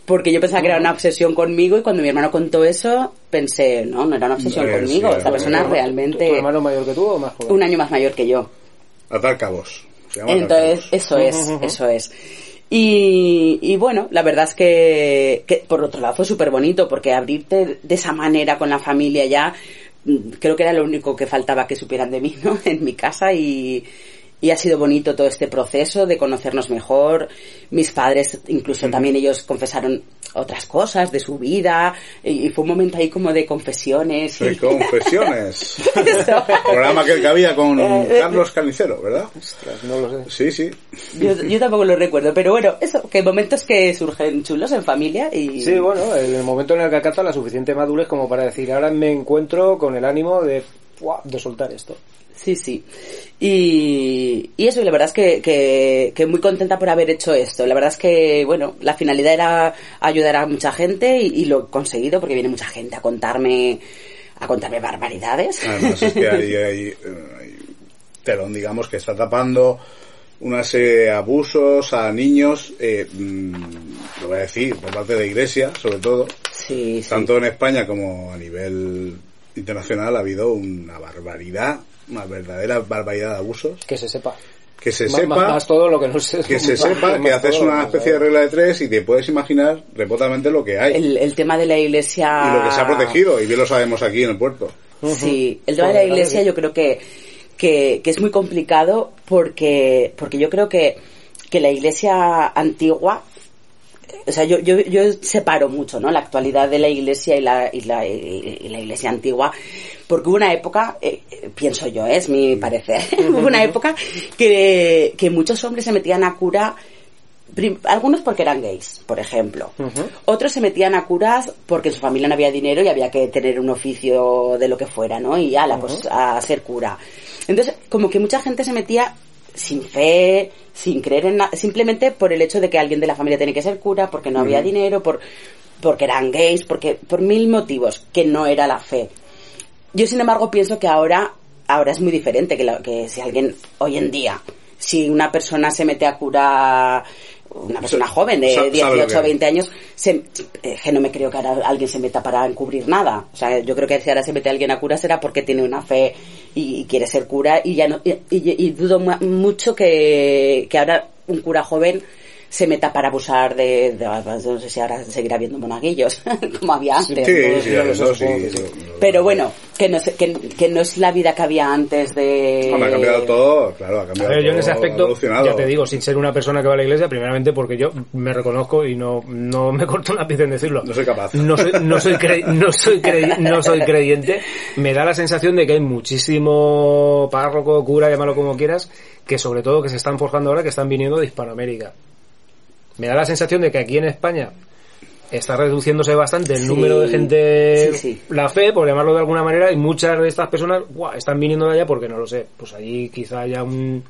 porque yo pensaba que era una obsesión conmigo y cuando mi hermano contó eso pensé, no, no era una obsesión conmigo, sí, esta persona ¿Tu realmente hermano mayor que tú o más joven? un año más mayor que yo. Atar cabos. Entonces, cabos. eso es, eso es. Y, y bueno, la verdad es que, que por otro lado fue súper bonito porque abrirte de esa manera con la familia ya, mm, creo que era lo único que faltaba que supieran de mí, ¿no? En mi casa y, y ha sido bonito todo este proceso de conocernos mejor. Mis padres, incluso también ellos confesaron otras cosas de su vida y, y fue un momento ahí como de confesiones. Y- confesiones. Programa que había con Eh, eh, Carlos Canicero, ¿verdad? No lo sé. Sí, sí. Yo, yo tampoco lo recuerdo, pero bueno, eso, que momentos que surgen chulos en familia y... Sí, bueno, en el momento en el que alcanza la suficiente madurez como para decir, ahora me encuentro con el ánimo de, de soltar esto. Sí, sí. Y, y eso, y la verdad es que, que, que muy contenta por haber hecho esto. La verdad es que, bueno, la finalidad era ayudar a mucha gente y, y lo he conseguido porque viene mucha gente a contarme, a contarme barbaridades. Además es que hay, hay, eh, hay telón, digamos, que está tapando una serie de abusos a niños, eh, mm, lo voy a decir, por parte de Iglesia, sobre todo, Sí, sí. tanto en España como a nivel internacional ha habido una barbaridad, una verdadera barbaridad de abusos. Que se sepa. Que se Más- sepa, más- más todo lo que no sé. que se más- sepa más que haces una especie de regla de tres y te puedes imaginar remotamente lo que hay El, el tema de la iglesia... y lo que se ha protegido, y bien lo sabemos aquí en el puerto. Sí, el tema de la iglesia yo creo que, que, que es muy complicado porque, porque yo creo que, que la iglesia antigua, o sea, yo, yo, yo separo mucho, ¿no? La actualidad de la iglesia y la, y la, y la iglesia antigua, porque hubo una época, eh, eh, pienso yo, ¿eh? es mi parecer, hubo una época que, que muchos hombres se metían a cura algunos porque eran gays, por ejemplo. Otros se metían a curas porque en su familia no había dinero y había que tener un oficio de lo que fuera, ¿no? Y ala, pues a ser cura. Entonces, como que mucha gente se metía sin fe, sin creer en nada, simplemente por el hecho de que alguien de la familia tenía que ser cura, porque no había dinero, por, porque eran gays, porque, por mil motivos, que no era la fe. Yo, sin embargo, pienso que ahora, ahora es muy diferente, que, la- que si alguien, hoy en día, si una persona se mete a curar, una persona joven de Sa- sabe lo 18 que o hay. 20 años, se, eh, que no me creo que ahora alguien se meta para encubrir nada. O sea, yo creo que si ahora se mete alguien a cura será porque tiene una fe y, y quiere ser cura y ya no, y, y- y dudo mu- mucho que, que ahora un cura joven se meta para abusar de, de- no sé si ahora seguirá habiendo monaguillos como había antes. Sí, ¿no? sí, ya lo sé, eso sí. Pero bueno, que no, es, que, que no es la vida que había antes de... Hombre, ha cambiado todo, claro, ha A cambiado ver, yo en todo, ese aspecto, ya te digo, sin ser una persona que va a la iglesia, primeramente porque yo me reconozco y no, no me corto la pieza en decirlo. No soy capaz. No soy, no soy, cre- no soy, cre- no soy creyente. Me da la sensación de que hay muchísimo párroco, cura, llámalo como quieras, que sobre todo que se están forjando ahora, que están viniendo de Hispanoamérica. Me da la sensación de que aquí en España está reduciéndose bastante el Sí. número de gente, Sí, sí. la fe, por llamarlo de alguna manera, y muchas de estas personas ¡guau! están viniendo de allá porque no lo sé. Pues allí quizá haya un...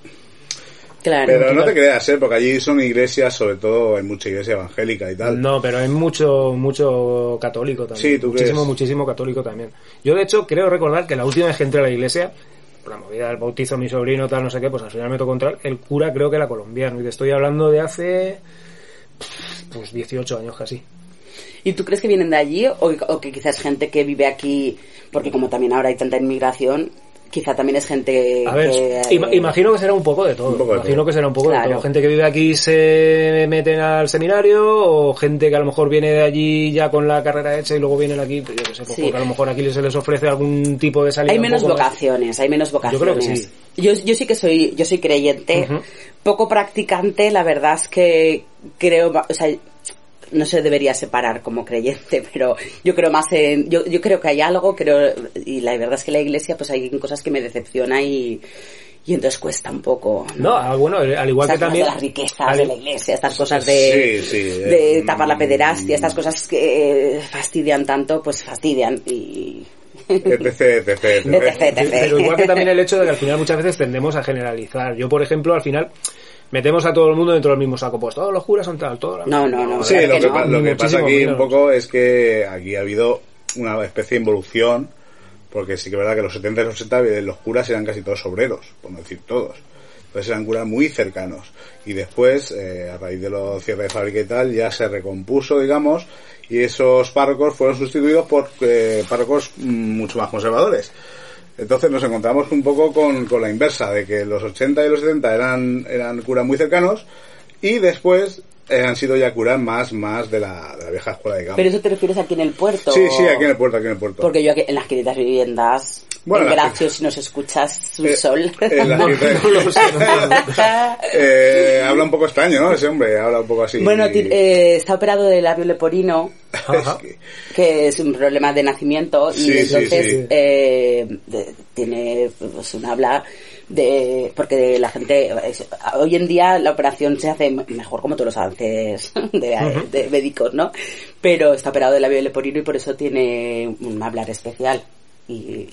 Claro. Pero no te creas, ¿eh? porque allí son iglesias, sobre todo hay mucha iglesia evangélica y tal. No, pero hay mucho, mucho católico también. Sí, ¿tú muchísimo, crees? muchísimo católico también. Yo, de hecho, creo recordar que la última vez que entré a la iglesia, por la movida del bautizo de mi sobrino, tal, no sé qué, pues al final me tocó entrar el cura, creo que era colombiano. Y te estoy hablando de hace, pues 18 años casi. ¿Y tú crees que vienen de allí o, o que quizás gente que vive aquí, porque como también ahora hay tanta inmigración, quizá también es gente A ver, que... ima- imagino que será un poco de todo. Un poco de imagino todo. que será un poco de todo. Gente que vive aquí se meten al seminario o gente que a lo mejor viene de allí ya con la carrera hecha y luego vienen aquí, pues yo qué sé, pues Sí. porque a lo mejor aquí se les ofrece algún tipo de salida. Hay menos más- vocaciones, hay menos vocaciones. Yo creo que sí. Yo, yo sí que soy, yo soy creyente, poco practicante, la verdad es que creo, o sea, no se debería separar como creyente, pero yo creo más en, yo, yo creo que hay algo, creo, y la verdad es que la iglesia pues hay cosas que me decepciona y, y entonces cuesta un poco. No, ah, bueno, al igual que Estas cosas también... de las riquezas al- de la iglesia, estas cosas de, Sí, sí, de eh, tapar la pederastia, estas cosas que eh, fastidian tanto, pues fastidian y... etc, etc. Pero igual que también el hecho de que al final muchas veces tendemos a generalizar. Yo, por ejemplo, al final metemos a todo el mundo dentro del mismo saco. Pues todos los curas son tal, todos. No, no, no. Sí, lo que, no. pa- lo que pasa aquí menos. un poco es que aquí ha habido una especie de involución, porque sí que es verdad que los 70 y los 80 los curas eran casi todos obreros, por no decir todos. Entonces eran curas muy cercanos. Y después, eh, a raíz de los cierres de fábrica y tal, ya se recompuso, digamos, y esos párrocos fueron sustituidos por eh, párrocos mm, mucho más conservadores. Entonces nos encontramos un poco con, la inversa, de que los 80 y los 70 eran, eran curas muy cercanos y después eh, han sido ya curas más, más de la, de la vieja escuela, digamos. Pero eso te refieres aquí en el puerto. Sí, sí, aquí en el puerto, aquí en el puerto. Porque yo aquí en las queridas viviendas, Bueno, si nos escuchas, un Eh, sol. eh, la- Eh, habla un poco extraño, ¿no? Ese hombre habla un poco así. Bueno, ti- eh, está operado de labio leporino, que- es un problema de nacimiento, y Sí, sí, entonces sí. eh, de- tiene pues, un habla de. porque la gente. es- hoy en día la operación se hace mejor como todos los avances de, de médicos, ¿no? Pero está operado de labio leporino y por eso tiene un hablar especial. Y,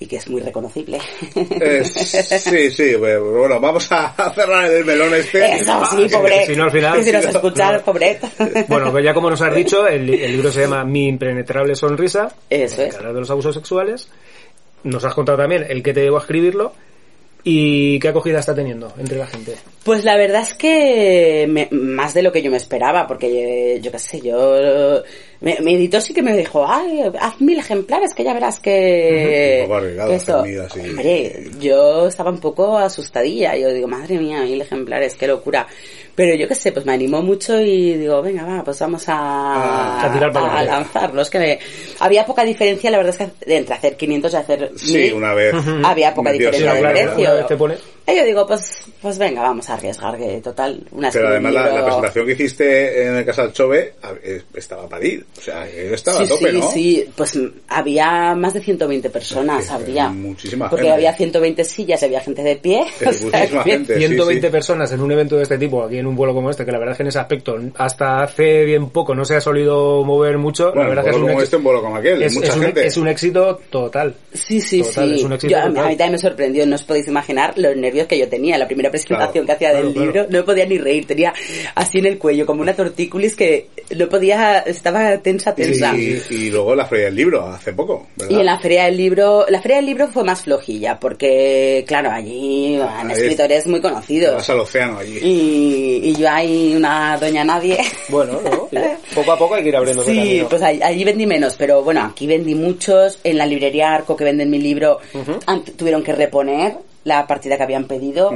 y que es muy reconocible. eh, sí, sí, bueno, vamos a cerrar el melón este. Eso sí, pobre. Si no, al final- si nos no- escuchas, pobre. Bueno, pues ya como nos has dicho, el, li- el libro se llama Mi impenetrable sonrisa, Eso que es. habla de los abusos sexuales. Nos has contado también el que te llevó a escribirlo y qué acogida está teniendo entre la gente. Pues la verdad es que me- más de lo que yo me esperaba, porque eh, yo qué sé, yo... Me, mi editor sí que me dijo, ay, haz mil ejemplares, que ya verás que... Un poco arriesgado así. Hombre, yo estaba un poco asustadilla, yo digo, madre mía, mil ejemplares, qué locura. Pero yo qué sé, pues me animó mucho y digo, venga, va, pues vamos a, A tirar para a lanzarlos. Que me- había poca diferencia, la verdad es que entre hacer 500 y hacer Sí, 1000, una vez. había poca diferencia de precio. una vez te pone- Y yo digo, pues, pues venga, vamos a arriesgar, que total, una Pero además la, la presentación que hiciste en el Casal Chove eh, estaba para ir. O sea, él estaba Sí, a tope, sí, ¿no? sí, pues había más de 120 personas, habría. muchísima Porque gente. había 120 sillas, había gente de pie. Eh, o sea muchísima que- gente. sí, 120 sí. personas en un evento de este tipo, aquí en un vuelo como este, que la verdad es que en ese aspecto hasta hace bien poco no se ha solido mover mucho. Bueno, la verdad un que es vuelo un, como ex- este, un vuelo como aquel, es, mucha es un, gente. es un éxito total. Sí, sí, Total, sí. es un éxito Yo, a, mí, total. a mí también me sorprendió, no os podéis imaginar los nervios que yo tenía. La primera presentación Claro, que hacía claro, del claro. libro, no podía ni reír, tenía así en el cuello, como una tortícolis que no podía, estaba tensa, tensa. Y, y luego la feria del libro, hace poco, ¿verdad? Y en la feria del libro, la feria del libro fue más flojilla, porque claro, allí van es- escritores muy conocidos. Vas al océano allí. Y, y yo ahí una doña nadie. Bueno, ¿no? Poco a poco hay que ir abriendo Sí, pues ahí- allí vendí menos, pero bueno, aquí vendí muchos. En la librería Arco que venden mi libro ant- tuvieron que reponer la partida que habían pedido.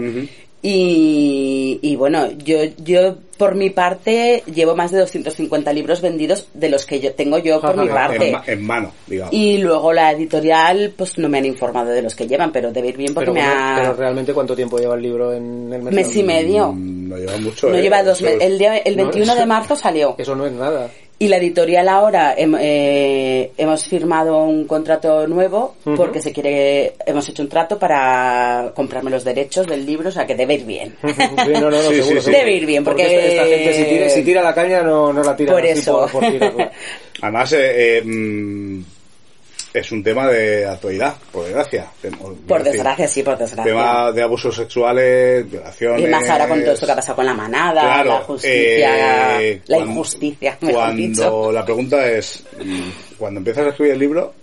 Y, y bueno, yo, yo por mi parte llevo más de 250 libros vendidos de los que yo tengo yo por mi parte. en mano, digamos. Y luego la editorial, pues no me han informado de los que llevan, pero debe ir bien porque Pero, me bueno, ha... pero realmente cuánto tiempo lleva el libro en el mercado? mes y medio. Mm, No lleva mucho. No ¿eh? lleva dos meses. es- El, día- el No, 21 eso- de marzo salió. Eso no es nada. Y la editorial ahora eh, hemos firmado un contrato nuevo porque se quiere, hemos hecho un trato para comprarme los derechos del libro, o sea que debe ir bien. Sí, no, no, no, Sí, sí, seguro, sí. seguro. Debe ir bien, porque- esta, esta gente si tira, si tira la caña no, no la tira Por así eso. por, por tirarla. Además, eh, eh, mm, es un tema de actualidad, por desgracia. Por decir, desgracia, sí, por desgracia. Tema de abusos sexuales, violaciones. Y más ahora con todo esto que ha pasado con la manada, Claro, la justicia, eh, la cuando- injusticia, dicho. Cuando la pregunta es, mm, cuando empiezas a escribir el libro,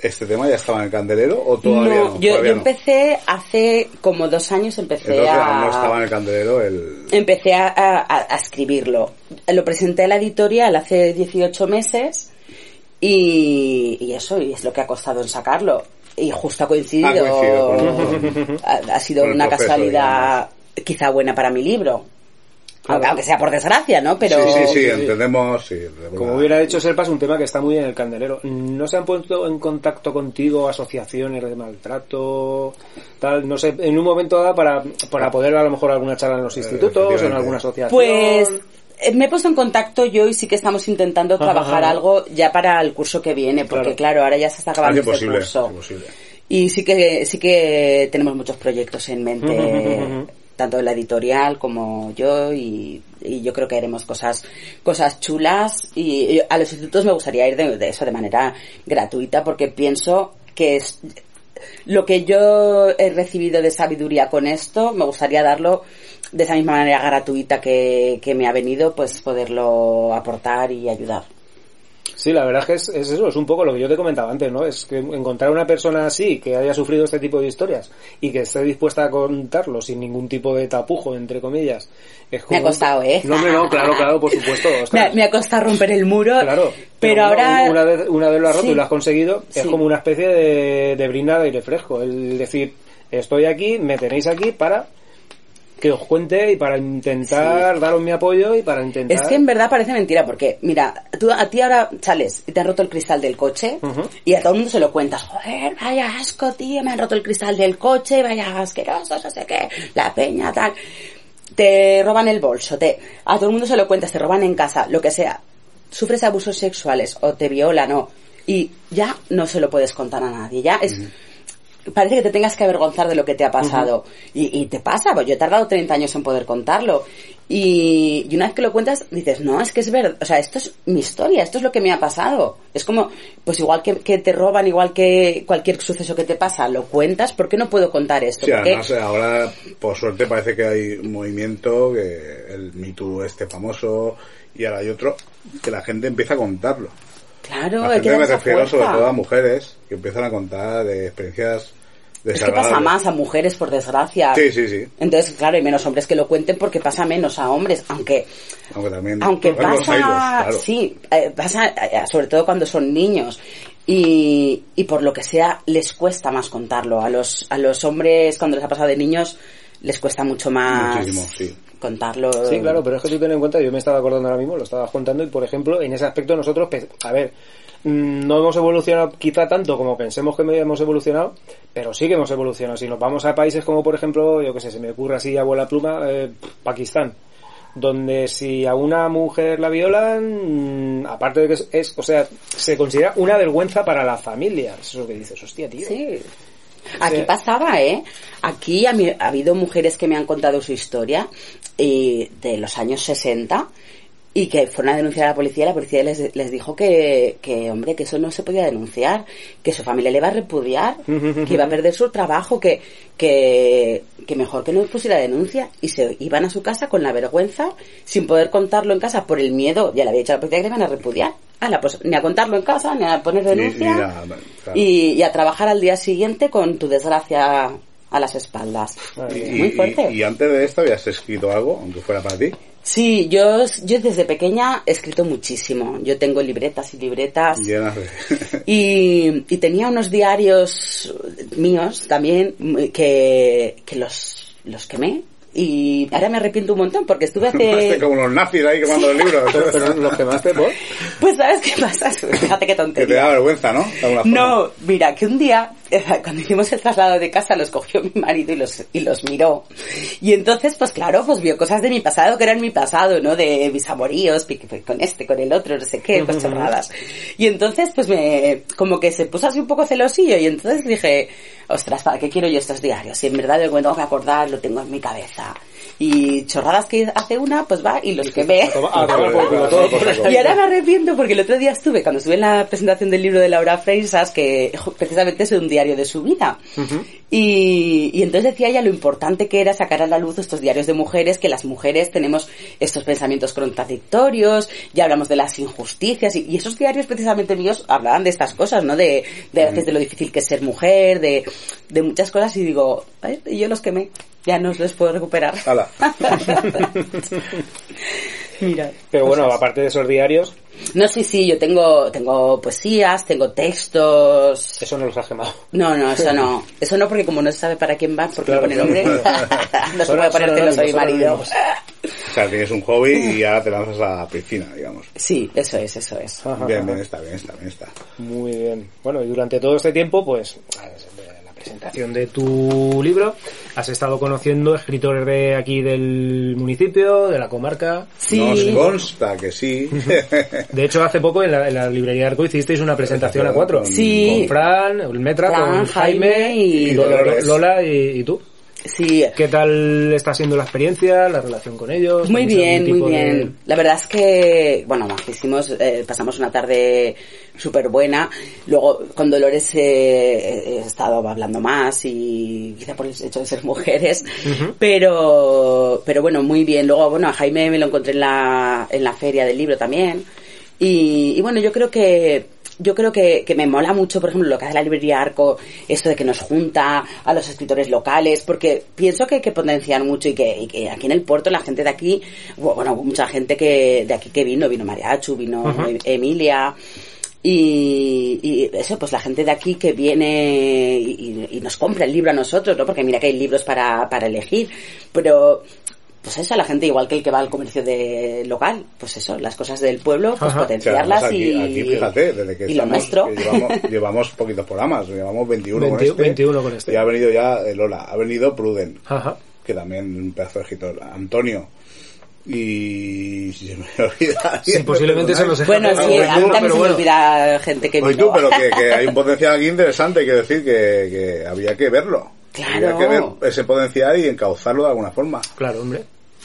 ¿este tema ya estaba en el candelero o todavía no? No, yo, Todavía yo no. empecé hace como dos años, empecé Entonces a... no estaba en el candelero el... empecé a, a- a escribirlo. Lo presenté a la editorial hace 18 meses y, y eso, y es lo que ha costado en sacarlo. Y justo ha coincidido. Ha coincidido con- ha, ha sido una casualidad quizá buena para mi libro. Aunque, aunque sea por desgracia, ¿no? Pero Sí, sí, sí, entendemos. Sí, Como hubiera dicho Serpa, es un tema que está muy en el candelero. ¿No se han puesto en contacto contigo asociaciones de maltrato? Tal, no sé, en un momento dado para, para poder a lo mejor alguna charla en los institutos, en efectivamente. alguna asociación. Pues eh, me he puesto en contacto yo y sí que estamos intentando trabajar ajá. algo ya para el curso que viene, porque claro, ahora ya se está Ah, acabando qué este posible, curso. Y sí que, sí que tenemos muchos proyectos en mente, tanto la editorial como yo, y, y yo creo que haremos cosas, cosas chulas. Y, y a los institutos me gustaría ir de, de eso de manera gratuita, porque pienso que es lo que yo he recibido de sabiduría con esto, me gustaría darlo de esa misma manera gratuita que, que me ha venido, pues poderlo aportar y ayudar. Sí, la verdad es que es, es eso, es un poco lo que yo te comentaba antes, ¿no? Es que encontrar una persona así, que haya sufrido este tipo de historias y que esté dispuesta a contarlo sin ningún tipo de tapujo, entre comillas. Es Me ha como- costado, ¿eh? No, no, claro, claro, por supuesto. Me ha, ostras. me ha costado romper el muro, Claro, pero, ahora... Una vez, una vez lo has roto Sí. y lo has conseguido, es Sí. como una especie de, de brindar de aire fresco. El decir, estoy aquí, me tenéis aquí para que os cuente y para intentar daros mi apoyo y para intentar... Es que en verdad parece mentira, porque, mira, tú a ti ahora sales y te han roto el cristal del coche y a todo el mundo se lo cuentas. Joder, vaya asco, tío, me han roto el cristal del coche, vaya asqueroso, no sé qué, la peña, tal. Te roban el bolso, te, a todo el mundo se lo cuentas, te roban en casa, lo que sea. Sufres abusos sexuales o te violan o... Y ya no se lo puedes contar a nadie, ya es... Parece que te tengas que avergonzar de lo que te ha pasado. y, y te pasa, pues yo he tardado 30 años en poder contarlo. Y, y una vez que lo cuentas, dices, no, es que es verdad, o sea, esto es mi historia, esto es lo que me ha pasado. Es como, pues igual que, que te roban, igual que cualquier suceso que te pasa, lo cuentas, ¿por qué no puedo contar esto? Sí, además eh, ahora, por suerte, parece que hay un movimiento, que el Me Too este famoso, y ahora hay otro, que la gente empieza a contarlo. Claro, la hay que gente me refiero sobre todo a mujeres que empiezan a contar de experiencias Es que pasa más a mujeres, por desgracia. Sí, sí, sí. Entonces, claro, hay menos hombres que lo cuenten porque pasa menos a hombres, aunque Aunque también... aunque los pasa, claro. sí, eh, pasa eh, sobre todo cuando son niños y, y por lo que sea les cuesta más contarlo. A los a los hombres cuando les ha pasado de niños les cuesta mucho más Muchísimo, sí. Contarlo. Sí, claro, pero es que tú ten en cuenta, yo me estaba acordando ahora mismo, lo estabas contando, y por ejemplo, en ese aspecto nosotros, pe- a ver, mm, no hemos evolucionado quizá tanto como pensemos que hemos evolucionado, pero sí que hemos evolucionado. Si nos vamos a países como, por ejemplo, yo que sé, se me ocurre así, abuela pluma, eh, Pakistán, donde si a una mujer la violan, mm, aparte de que es, es- o sea, se considera una vergüenza para la familia. Eso es lo que dices, hostia, tío. Sí. Aquí pasaba, ¿eh? Aquí ha habido mujeres que me han contado su historia eh, de los años 60 y que fueron a denunciar a la policía y la policía les, les dijo que, que, hombre, que eso no se podía denunciar, que su familia le iba a repudiar, que iba a perder su trabajo, que, que, que mejor que no pusiera denuncia y se iban a su casa con la vergüenza sin poder contarlo en casa por el miedo, ya le había dicho a la policía que le iban a repudiar. Ala, pues ni a contarlo en casa, ni a poner denuncia ni nada, claro. y, y a trabajar al día siguiente con tu desgracia a las espaldas. Y, Muy y- fuerte. y antes de esto habías escrito algo, aunque fuera para ti. Sí, yo, yo desde pequeña he escrito muchísimo. Yo tengo libretas y libretas. Y, y tenía unos diarios míos también que, que los, los quemé. Y ahora me arrepiento un montón porque estuve Hace como los nazis ahí quemando los libros. Pero, pero los quemaste por... Pues ¿sabes qué pasa? Fíjate qué que te tontería. da vergüenza, ¿no? De alguna forma. No, mira, que un día, cuando hicimos el traslado de casa, los cogió mi marido y los, y los miró. Y entonces, pues claro, pues vio cosas de mi pasado que eran mi pasado, ¿no? De mis amoríos, con este, con el otro, no sé qué, pues chorradas. Y entonces, pues me, como que se puso así un poco celosillo y entonces dije, ostras, ¿para qué quiero yo estos diarios? Si en verdad yo me tengo que acordar, lo tengo en mi cabeza. Y chorradas que hace una, pues va y los por eso. Y ahora me arrepiento porque el otro día estuve, cuando estuve en la presentación del libro de Laura Freisas, que precisamente es un diario de su vida. y, y entonces decía ella lo importante que era sacar a la luz estos diarios de mujeres, que las mujeres tenemos estos pensamientos contradictorios, ya hablamos de las injusticias, y, y esos diarios precisamente míos hablaban de estas cosas, ¿no? De, de a veces de lo difícil que es ser mujer, de, de muchas cosas, y digo, "Ay, y yo los quemé, ya no los puedo recuperar. Hala. Mira. Pero bueno, aparte de esos diarios, No, sí, sí, yo tengo, tengo poesías, tengo textos. eso no los has quemado. No, no, eso no. Eso no, porque como no se sabe para quién va, porque Claro, no pone claro, nombre, claro. no se puede poner son que no soy anónimos, son marido. O sea, tienes un hobby y ahora te lanzas a la piscina, digamos. Sí, eso es, eso es. Ajá, Bien, ajá. bien, está bien, está bien, está. Muy bien. Bueno, y durante todo este tiempo, pues, a presentación de tu libro, has estado conociendo escritores de aquí del municipio, de la comarca. Nos consta que sí. De hecho, hace poco en la, en la librería Arco hicisteis una presentación a cuatro. Sí. Con Fran, el Metra, Fran, con Jaime, Jaime y Lola, Dolores. Lola y, y tú. Sí. ¿Qué tal está siendo la experiencia, la relación con ellos? Muy ¿Tenéis bien, muy de- bien. La verdad es que, bueno, hicimos, eh, pasamos una tarde súper buena. Luego, con Dolores eh, he estado hablando más y quizá por el hecho de ser mujeres. Pero, pero bueno, muy bien. Luego, bueno, a Jaime me lo encontré en la, en la feria del libro también. Y, y bueno, yo creo que yo creo que, que me mola mucho, por ejemplo, lo que hace la librería Arco, esto de que nos junta a los escritores locales, porque pienso que hay que potenciar mucho y que, y que aquí en el puerto la gente de aquí, bueno, mucha gente que de aquí que vino, vino Mariachu, vino Ajá. Emilia, y, y eso, pues la gente de aquí que viene y, y nos compra el libro a nosotros, ¿no? Porque mira que hay libros para, para elegir, pero pues eso, la gente igual que el que va al comercio de local, pues eso, las cosas del pueblo, pues Ajá. potenciarlas O sea, además y, aquí, aquí, fíjate, desde que y lo nuestro. que llevamos, llevamos poquitos programas, llevamos 21 con 20 este. 21 con este. Y ha venido ya Lola, ha venido Pruden, Ajá. que también un pedazo de escritor, Antonio. Y si se me olvida. Sí, posiblemente se nos Bueno, sí, a mí también se me olvida gente que vino. tú, pero que, que hay un potencial aquí interesante, quiero decir que, que había que verlo. Claro. Había que ver ese potencial y encauzarlo de alguna forma. Claro, hombre.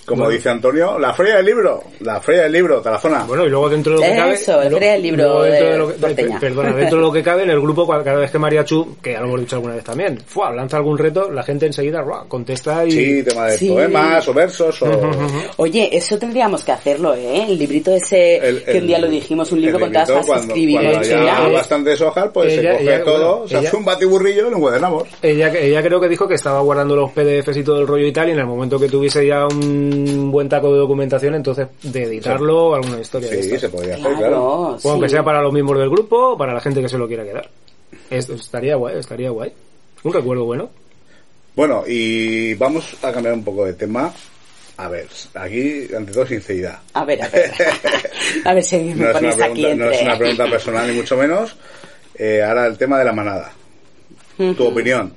Como Bueno. dice Antonio, la feria del libro, la feria del libro, Tarazona. Bueno, y luego dentro de lo que cabe... Eso, lo- Feria del Libro dentro de de lo que-. Perdona, dentro de lo que cabe, en el grupo, cada vez que Mariachu, que ya lo hemos dicho alguna vez también, ¡fua! lanza algún reto, la gente enseguida ¡ruah! contesta y... Sí, tema de Sí. poemas o versos o... Oye, eso tendríamos que hacerlo, ¿eh? El librito ese que un día lo dijimos, un libro con todas las cuando, Mira. bastantes hojas, pues Ella- se coge ella, todo, bueno, se hace un batiburrillo y lo encuadernamos. Ella, ella creo que dijo que estaba guardando los PDFs y todo el rollo y tal, y en el momento que tuviese ya un buen taco de documentación, entonces de editarlo o alguna historia de Sí, estas. se podría hacer, Claro, claro. O aunque sí. sea para los miembros del grupo o para la gente que se lo quiera quedar. Esto estaría guay, estaría guay. Un recuerdo bueno. Bueno, y vamos a cambiar un poco de tema. A ver, aquí, ante todo, sinceridad. A ver, a ver. A ver si me No es, una pones aquí no es una pregunta personal, ni mucho menos. Eh, ahora el tema de la manada. Tu opinión.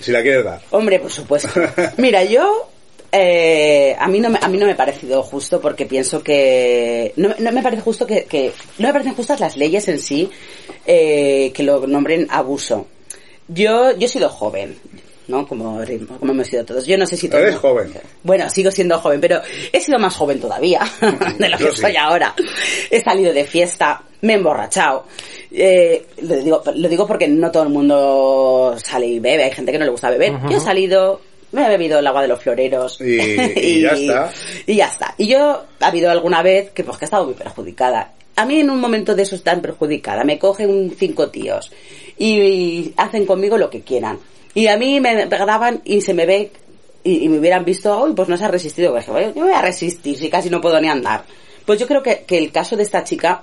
Si la quieres dar. Hombre, por supuesto. Mira, yo eh, a mí no me, a mí no me ha parecido justo porque pienso que no, no me parece justo que, que no me parecen justas las leyes en sí eh, que lo nombren abuso. Yo yo he sido joven, ¿no? Como, como hemos sido todos. Yo no sé si todo- Eres joven. Bueno, sigo siendo joven, pero he sido más joven todavía de lo que Yo sí. soy ahora. He salido de fiesta, me he emborrachado. Eh, lo, digo, lo digo porque no todo el mundo sale y bebe, hay gente que no le gusta beber. Yo he salido, me he bebido el agua de los floreros. Y, y ya está. Y ya está. Y yo ha habido alguna vez que pues que he estado muy perjudicada. A mí en un momento de esos tan perjudicada me cogen cinco tíos y, hacen conmigo lo que quieran. Y a mí me graban y se me ve y, me hubieran visto, uy, pues no se ha resistido. Pues, yo me voy a resistir si casi no puedo ni andar. Pues yo creo que, que el caso de esta chica,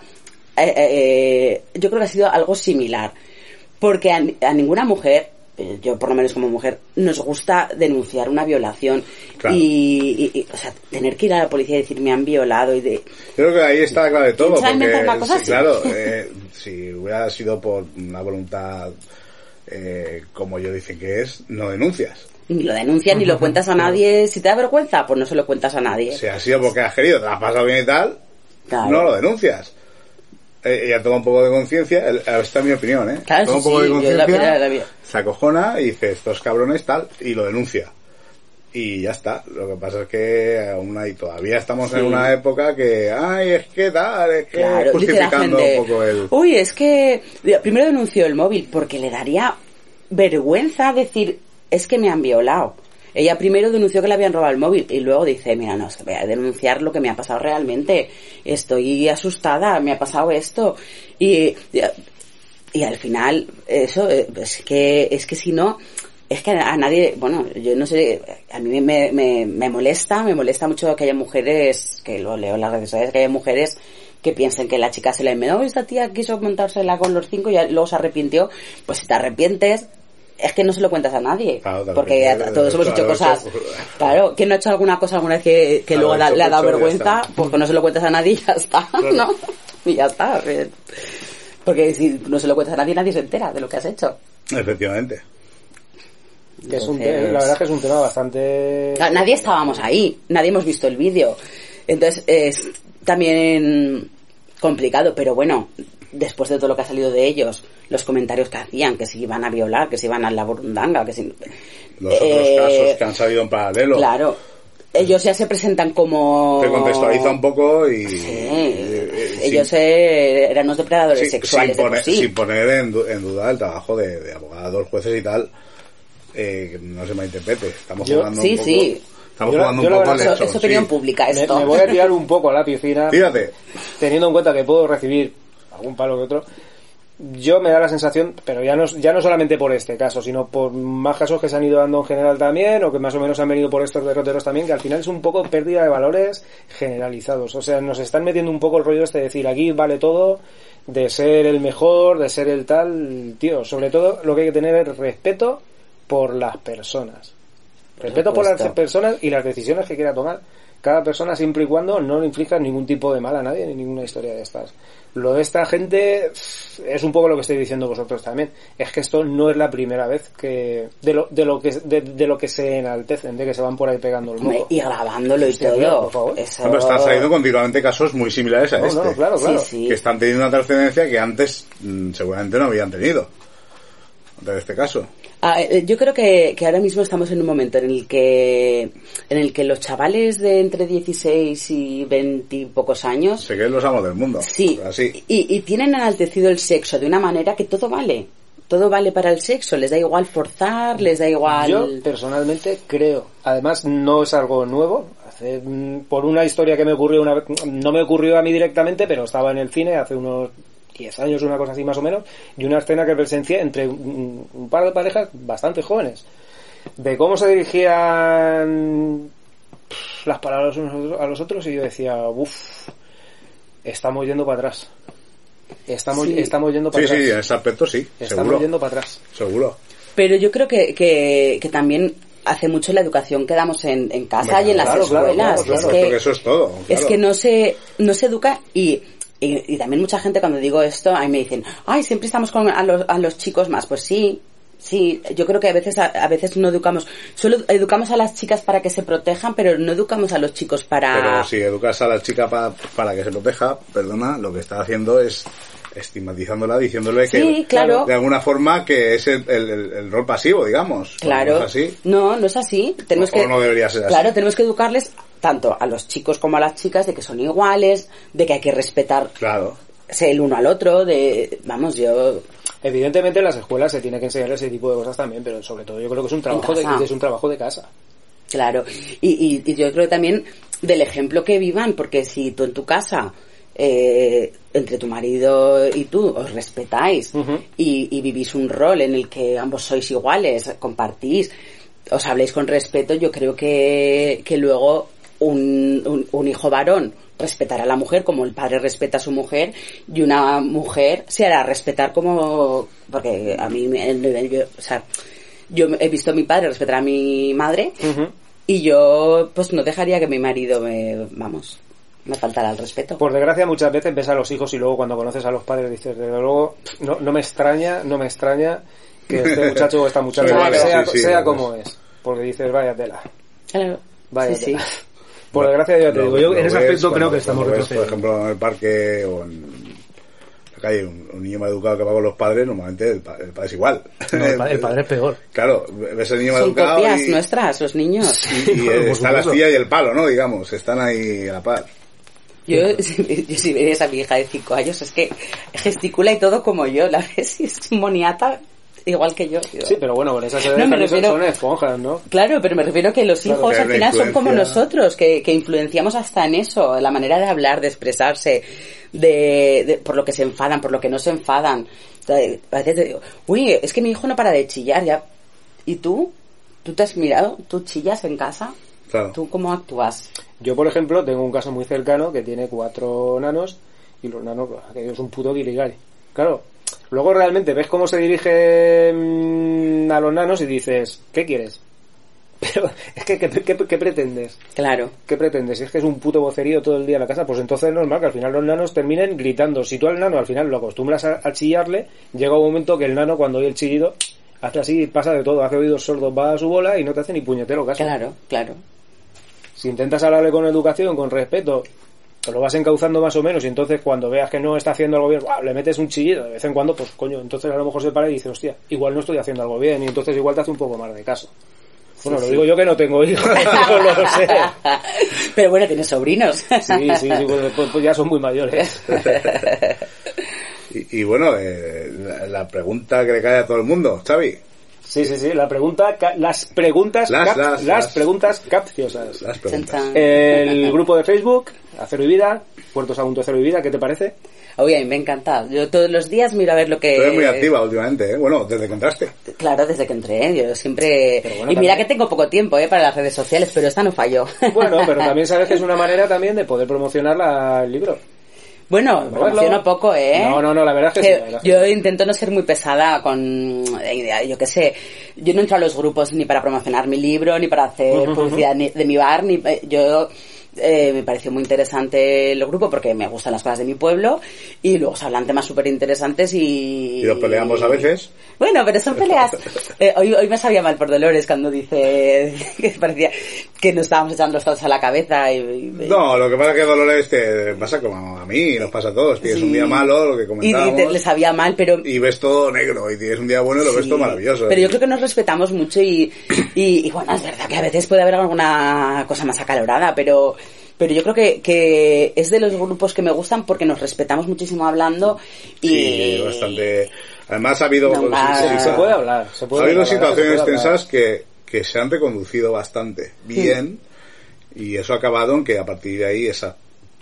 eh, eh, yo creo que ha sido algo similar. Porque a, a ninguna mujer, eh, yo por lo menos como mujer, nos gusta denunciar una violación. Claro. Y, y- y, o sea, tener que ir a la policía y decir me han violado y de... Creo que ahí está la clave de todo. ¿Quién se va a Porque, cosa sí, claro, eh, si hubiera sido por una voluntad eh, como yo dicen que es, no denuncias. Ni lo denuncias ni lo cuentas a nadie. Si te da vergüenza, pues no se lo cuentas a nadie. Si ha sido porque has querido, te has pasado bien y tal, Claro. no lo denuncias. Eh, ella toma un poco de conciencia, el- esta es mi opinión, ¿eh? Claro, toma un poco de sí, conciencia, se acojona y dice, estos cabrones tal, y lo denuncia. Y ya está. Lo que pasa es que aún hay, todavía estamos en una época que, ay, es que tal, es que Claro, justificando gente, un poco el... uy, es que primero denunció el móvil porque le daría vergüenza decir, es que me han violado. Ella primero denunció que le habían robado el móvil y luego dice, mira, no, voy a denunciar lo que me ha pasado realmente. Estoy asustada, me ha pasado esto. Y, y, al final, eso, es que, es que si no, es que a nadie, bueno, yo no sé, a mí me, me, me molesta, me molesta mucho que haya mujeres, que lo leo en las redes sociales, que haya mujeres que piensen que la chica se le enmenó, esta tía quiso montársela con los cinco y luego se arrepintió, pues si te arrepientes, es que no se lo cuentas a nadie, Claro, porque todos hemos hecho cosas, claro, ¿quién no ha hecho alguna cosa alguna vez que, que luego da- le ha dado vergüenza? Pues que no se lo cuentas a nadie y ya está, ¿no? Y ya está, porque si no se lo cuentas a nadie, nadie se entera de lo que has hecho. Efectivamente. Que es un Entonces- te- la verdad es que es un tema bastante... Claro, nadie estábamos ahí, nadie hemos visto el vídeo. Entonces es también complicado, pero bueno, después de todo lo que ha salido de ellos, los comentarios que hacían, que si iban a violar, que si iban a la burundanga, que si... Los otros Eh, casos que han salido en paralelo. Claro, ellos ya se presentan como... Te contextualiza un poco y... Sí, y- ellos sin- eh, eran unos depredadores sin- sexuales sin, de poner, sí. sin poner en, du- en duda el trabajo de, de abogados, jueces y tal. Eh, que no se malinterprete. Estamos Yo- jugando sí, un poco... sí. Estamos Yo jugando yo un poco verdad- Eso hecho, es opinión sí. pública Me, esto. me voy a tirar un poco a la piscina. Fíjate. Teniendo en cuenta que puedo recibir algún palo que otro. Yo me da la sensación, pero ya no, ya no solamente por este caso, sino por más casos que se han ido dando en general también, o que más o menos han venido por estos derroteros también, que al final es un poco pérdida de valores generalizados. O sea, nos están metiendo un poco el rollo este de decir, aquí vale todo, de ser el mejor, de ser el tal, tío. Sobre todo lo que hay que tener es respeto por las personas. Respeto por las personas y las decisiones que quiera tomar cada persona siempre y cuando no le inflija ningún tipo de mal a nadie ni ninguna historia de estas. Lo de esta gente es un poco lo que estáis diciendo vosotros también. Es que esto no es la primera vez que de lo, de lo que de, de lo que se enaltecen, de que se van por ahí pegando el moco. y grabándolo y Hostia, todo. por favor. Eso- Hombre, están saliendo continuamente casos muy similares a No, este. no, claro, claro. Sí, sí. Que están teniendo una trascendencia que antes mm, seguramente no habían tenido. De este caso. Ah, eh, yo creo que, que ahora mismo estamos en un momento en el que en el que los chavales de entre 16 y 20 y pocos años Se creen los amos del mundo. sí Así. y, y tienen enaltecido el sexo de una manera que todo vale todo vale para el sexo les da igual forzar les da igual Yo personalmente creo, además no es algo nuevo, hace, mm, por una historia que me ocurrió una vez, no me ocurrió a mí directamente, pero estaba en el cine hace unos 10 años, una cosa así más o menos, y una escena que presencié entre un, un par de parejas bastante jóvenes, de cómo se dirigían las palabras unos a los- a los otros y yo decía, uff, estamos yendo para atrás. Estamos, Sí. estamos yendo para Sí, sí, en atrás. ese aspecto sí. Estamos seguro. yendo para atrás. Seguro. pero yo creo que, que, que también hace mucho la educación que damos en, en casa y en las claro, escuelas claro, es claro. que Porque eso es todo. Es que no se, no se educa y, y, y también mucha gente cuando digo esto, ahí me dicen, ay, siempre estamos con a los, a los chicos más. Pues sí, sí, yo creo que a veces, a, veces no educamos, solo educamos a las chicas para que se protejan, pero no educamos a los chicos para... Pero si educas a la chica pa- para que se proteja, perdona, lo que está haciendo es estigmatizándola, diciéndole que claro. de alguna forma que es el, el- rol pasivo, digamos. Claro. no es así. No, no es así. Tenemos O que, no debería ser así. Claro, tenemos que educarles tanto a los chicos como a las chicas de que son iguales, de que hay que respetar Claro. el uno al otro, de, vamos, yo, Evidentemente en las escuelas se tiene que enseñar ese tipo de cosas también, pero sobre todo yo creo que es un trabajo de, casa. es un trabajo de casa. Claro, y, y, y yo creo que también del ejemplo que vivan, porque si tú en tu casa, eh, entre tu marido y tú, os respetáis y, y vivís un rol en el que ambos sois iguales, compartís, os habléis con respeto, yo creo que, que luego un, un, un hijo varón respetará a la mujer como el padre respeta a su mujer y una mujer se hará respetar como porque a mí me- yo, o sea, yo he visto a mi padre respetar a mi madre y yo pues no dejaría que mi marido me vamos me faltara el respeto Por desgracia muchas veces ves a los hijos y luego cuando conoces a los padres dices, desde luego, no, no me extraña, no me extraña que este muchacho o esta muchacha sea, Sí, sí, sea como es. Porque dices, vaya tela. Claro. Vaya sí, tela. sí. Por desgracia ya te Lo- digo, yo en ese aspecto creo que estamos ves, Por ejemplo, en el parque o en la calle, un, un niño mal educado que va con los padres, normalmente el, pa- el padre es igual. No, el, pa- el padre es peor. Claro, ves el niño mal son educado copias y, nuestras los niños y, y, eh, Por está la supuesto. astilla y el palo, ¿no? Digamos, están ahí a la par. Yo, yo si veis a mi hija de 5 años es que gesticula y todo como yo la ves y es moniata igual que yo tío. Sí, pero bueno, con esas edades No, me refiero- son esponjas, ¿no? Claro, pero me refiero que los Claro, hijos al final son como nosotros, que, que influenciamos hasta en eso, la manera de hablar, de expresarse, de, de- por lo que se enfadan, por lo que no se enfadan. O sea, A veces te digo, uy, es que mi hijo no para de chillar ya. ¿Y tú? ¿Tú te has mirado? ¿Tú chillas en casa? Claro. ¿Tú cómo actúas? Yo, por ejemplo, tengo un caso muy cercano que tiene cuatro nanos y los nanos, aquello es un puto guirigari. Claro, luego realmente ves cómo se dirige mm, a los nanos y dices, ¿qué quieres? Pero es que, ¿qué, qué- qué pretendes? Claro. ¿Qué pretendes? Si es que es un puto vocerío todo el día en la casa, pues entonces es normal que al final los nanos terminen gritando. Si tú al nano al final lo acostumbras a, a chillarle, llega un momento que el nano cuando oye el chillido Hace así, pasa de todo. Hace oídos sordos, va a su bola y no te hace ni puñetero caso. Claro, claro. Si intentas hablarle con educación, con respeto, te lo vas encauzando más o menos y entonces cuando veas que no está haciendo algo bien, ¡guau! le metes un chillido de vez en cuando, pues coño, entonces a lo mejor se para y dice, hostia, igual no estoy haciendo algo bien y entonces igual te hace un poco más de caso. Bueno, lo sí. digo yo que no tengo hijos, no lo sé. Pero bueno, tienes sobrinos. Sí, sí, sí, pues, pues- pues ya son muy mayores. Y, y bueno, eh, la, la pregunta que le cae a todo el mundo, Xavi. Sí, sí, sí, la pregunta, las preguntas, Las, cap- las, las las. preguntas capciosas. Las preguntas. El grupo de Facebook, Acero y Vida, Puerto Sagunto Acero y Vida, ¿qué te parece? Oye, a mí me encanta. Yo todos los días miro a ver lo que... Tú eres muy activa últimamente, ¿eh? Bueno, desde que entraste. Claro, desde que entré, ¿eh? yo siempre... Bueno, y mira también- que tengo poco tiempo ¿eh? para las redes sociales, pero esta no falló. Bueno, pero también sabes que es una manera también de poder promocionar la- el libro. Bueno, Verlo. promociono poco, ¿eh? No, no, no, la verdad es que sí, Que verdad yo intento no ser muy pesada con, eh, yo qué sé, yo no entro a los grupos ni para promocionar mi libro, ni para hacer publicidad de mi bar, ni eh, yo eh, me pareció muy interesante el grupo porque me gustan las cosas de mi pueblo y luego se hablan temas súper interesantes y... Y nos peleamos a veces. Bueno, pero son peleas. Eh, hoy, hoy me sabía mal por Dolores cuando dice que parecía que nos estábamos echando los dados a la cabeza y, y- No, lo que pasa es que Dolores te pasa como a mí, nos pasa a todos. Tienes un Sí. día malo, lo que y, comentábamos, y y, te- le sabía mal, pero ves todo negro. Y tienes un día bueno y lo ves todo maravilloso. Pero yo creo que nos respetamos mucho y, y, y bueno, es verdad que a veces puede haber alguna cosa más acalorada, pero pero yo creo que, que es de los grupos que me gustan porque nos respetamos muchísimo hablando y Sí, bastante. Además ha habido, No, sí, Sí, sí, se puede hablar. Se puede ha habido hablar, situaciones puede hablar. tensas que, que se han reconducido bastante bien y eso ha acabado en que a partir de ahí esas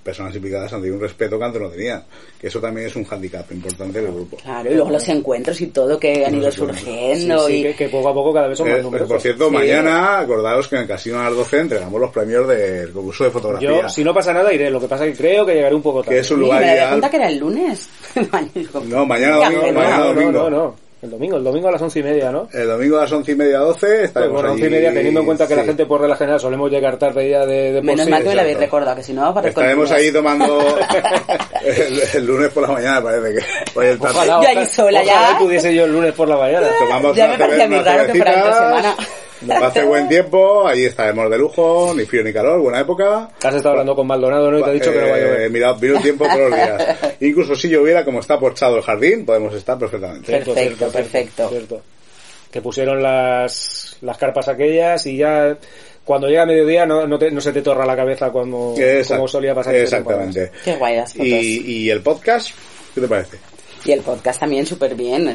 personas implicadas han tenido un respeto que antes no tenían. Que eso también es un handicap importante del grupo. claro, y luego los encuentros y todo que han ido surgiendo Sí, sí, y que, que poco a poco cada vez son Eh, más numerosos. por cierto, Sí. mañana acordaros que en el Casino a las 12 entregamos los premios del concurso de fotografía. Yo, si no pasa nada, iré. Lo que pasa es que creo que llegaré un poco tarde. que es un Sí, lugar me di ideal. cuenta que era el lunes. No, mañana domingo, pero- mañana no, no, domingo. no, no. El domingo, el domingo a las once y media, ¿no? El domingo a las once y media, doce, Pues estaremos bueno, once y media, teniendo en cuenta que la Sí. gente por regla general solemos llegar tarde ya de, de por Menos sí. mal que me lo habéis recordado, que si no, para Estaremos ahí tomando el, el lunes por la mañana, parece que. Hoy el tarde. Ojalá, Yo ahí ojalá- sola ojalá ya. pudiese yo el lunes por la mañana. Tomamos Ya me parecía cerve- muy unas raro que fuera entre cervecitas, semana. Nos hace buen tiempo, allí estaremos de lujo, ni frío ni calor, buena época. Has estado hablando con Maldonado, ¿no? Y te ha dicho que no va a Eh, llover. Mira, vino el tiempo todos los días. Incluso si lloviera, como está porchado el jardín, podemos estar perfectamente. Perfecto, perfecto. cierto. Que pusieron las, las carpas aquellas y ya cuando llega mediodía no, no, te- no se te torra la cabeza como, Exact- como solía pasar. Exactamente. Qué guay las fotos. Y, y el podcast, ¿qué te parece? Y el podcast también súper bien.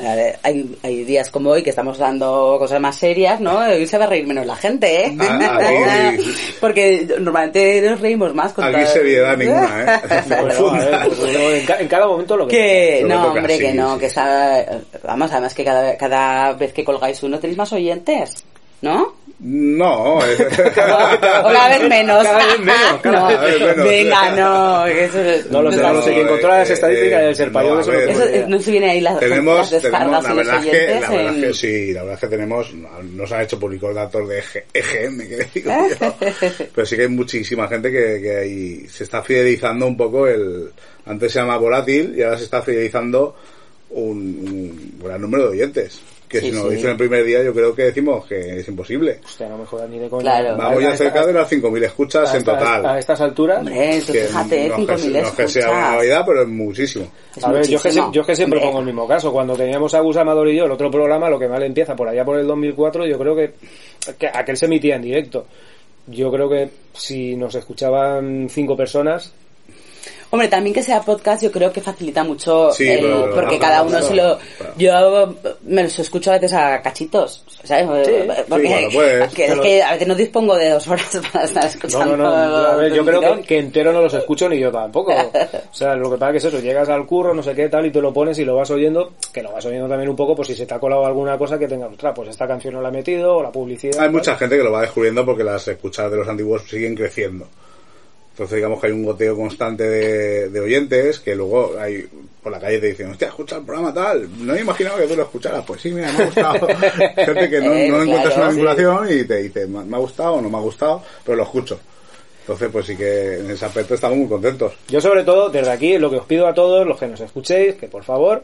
Hay, hay días como hoy que estamos dando cosas más serias, ¿no? Hoy se va a reír menos la gente, ¿eh? Ah, Porque normalmente nos reímos más con Aquí seriedad ninguna, ¿eh? Bueno, ver, pues, en, ca- en cada momento lo que... Que Lo que no, toca, hombre, sí, que no, sí. que está... Vamos, además que cada, cada vez que colgáis uno tenéis más oyentes, ¿no? No, eh, O cada vez menos. Cada vez menos, cada No, vez menos. Venga, no. Eso, No lo sé, no, No, sé. Quien controla las eh, estadísticas eh, del eso ver. tengo eso, ni idea. no se viene ahí las, tenemos, las descargas tenemos la y los verdad, es que, la verdad es en- que sí, la verdad es que tenemos, nos han hecho públicos datos de EG EGM, que digo yo. pero sí que hay muchísima gente que, que ahí se está fidelizando un poco el, antes se llama volátil y ahora se está fidelizando un, un gran número de oyentes. Que Sí, si nos lo sí. dicen el primer día, yo creo que decimos que es imposible. Hostia, no me ni de coña. Claro. Vamos A- ya cerca de las 5.000 escuchas a en estas- total. A estas alturas... Hombre, Que fíjate, no es que- 5.000 no es que sea una escuchas. barbaridad, pero es muchísimo. Es A ver, yo es, que, yo es que siempre Hombre. pongo el mismo caso. Cuando teníamos a Gus Amador y yo, el otro programa, lo que mal empieza por allá por el 2004, yo creo que, que aquel se emitía en directo. Yo creo que si nos escuchaban cinco personas, Hombre, también que sea podcast yo creo que facilita mucho Sí, el- pero- porque cada uno se lo... Yo me los escucho a veces a cachitos, ¿sabes? Sí, porque sí, bueno, pues, que es que a veces no dispongo de dos horas para estar no, escuchando. no, no. A ver, yo creo que, entero no los escucho ni yo tampoco. O sea, lo que pasa que es eso, llegas al curro, no sé qué tal, y te lo pones y lo vas oyendo, que lo vas oyendo también un poco, pues si se te ha colado alguna cosa que tenga, ostras, pues esta canción no la he metido, o la publicidad. Hay mucha gente que lo va descubriendo porque las escuchadas de los antiguos siguen creciendo. Entonces digamos que hay un goteo constante de, de oyentes que luego hay por la calle te dicen, hostia, escucha el programa tal, no me imaginaba que tú lo escucharas. Pues sí, mira, me ha gustado. gente que no, Eh, no encuentras claro, una sí. vinculación y te dice, me me ha gustado o no me ha gustado, pero lo escucho. Entonces pues sí que en ese aspecto estamos muy contentos. Yo sobre todo, desde aquí, lo que os pido a todos, los que nos escuchéis, que por favor,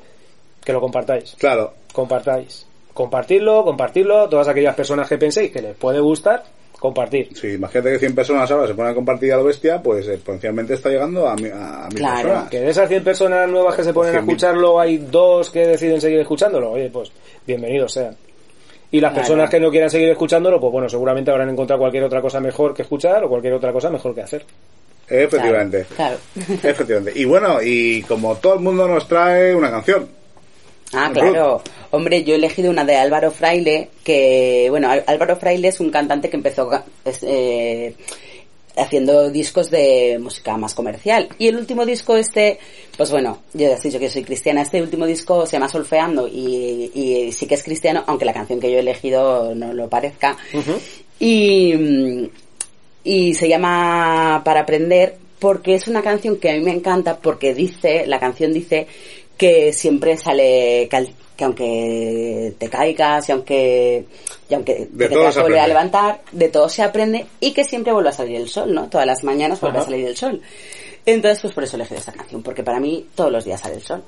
que lo compartáis. Claro, Compartáis. compartirlo, compartirlo, todas aquellas personas que penséis que les puede gustar, compartir. Sí, imagínate que 100 personas ahora se ponen a compartir a lo bestia, pues exponencialmente está llegando a, mi- a mil Claro. personas. Que de esas 100 personas nuevas que se ponen a 100.000. escucharlo, hay dos que deciden seguir escuchándolo. Oye, pues bienvenidos sean. Y las Claro. personas que no quieran seguir escuchándolo, pues bueno, seguramente habrán encontrado cualquier otra cosa mejor que escuchar o cualquier otra cosa mejor que hacer. Efectivamente. Claro. Efectivamente. Y bueno, y como todo el mundo nos trae una canción. Ah, claro. Hombre, yo he elegido una de Álvaro Fraile, que, bueno, Álvaro Fraile es un cantante que empezó eh, haciendo discos de música más comercial. Y el último disco este, pues bueno, yo ya he dicho que soy cristiana, este último disco se llama Solfeando y, y sí que es cristiano, aunque la canción que yo he elegido no lo parezca. Y, y se llama Para aprender porque es una canción que a mí me encanta porque dice, la canción dice que siempre sale cal- que aunque te caigas y aunque y aunque De te tengas que volver a levantar, de todo se aprende y que siempre vuelve a salir el sol, ¿no? Todas las mañanas vuelve a Ajá. salir el sol. Entonces, pues por eso elegí esta canción, porque para mí todos los días sale el sol.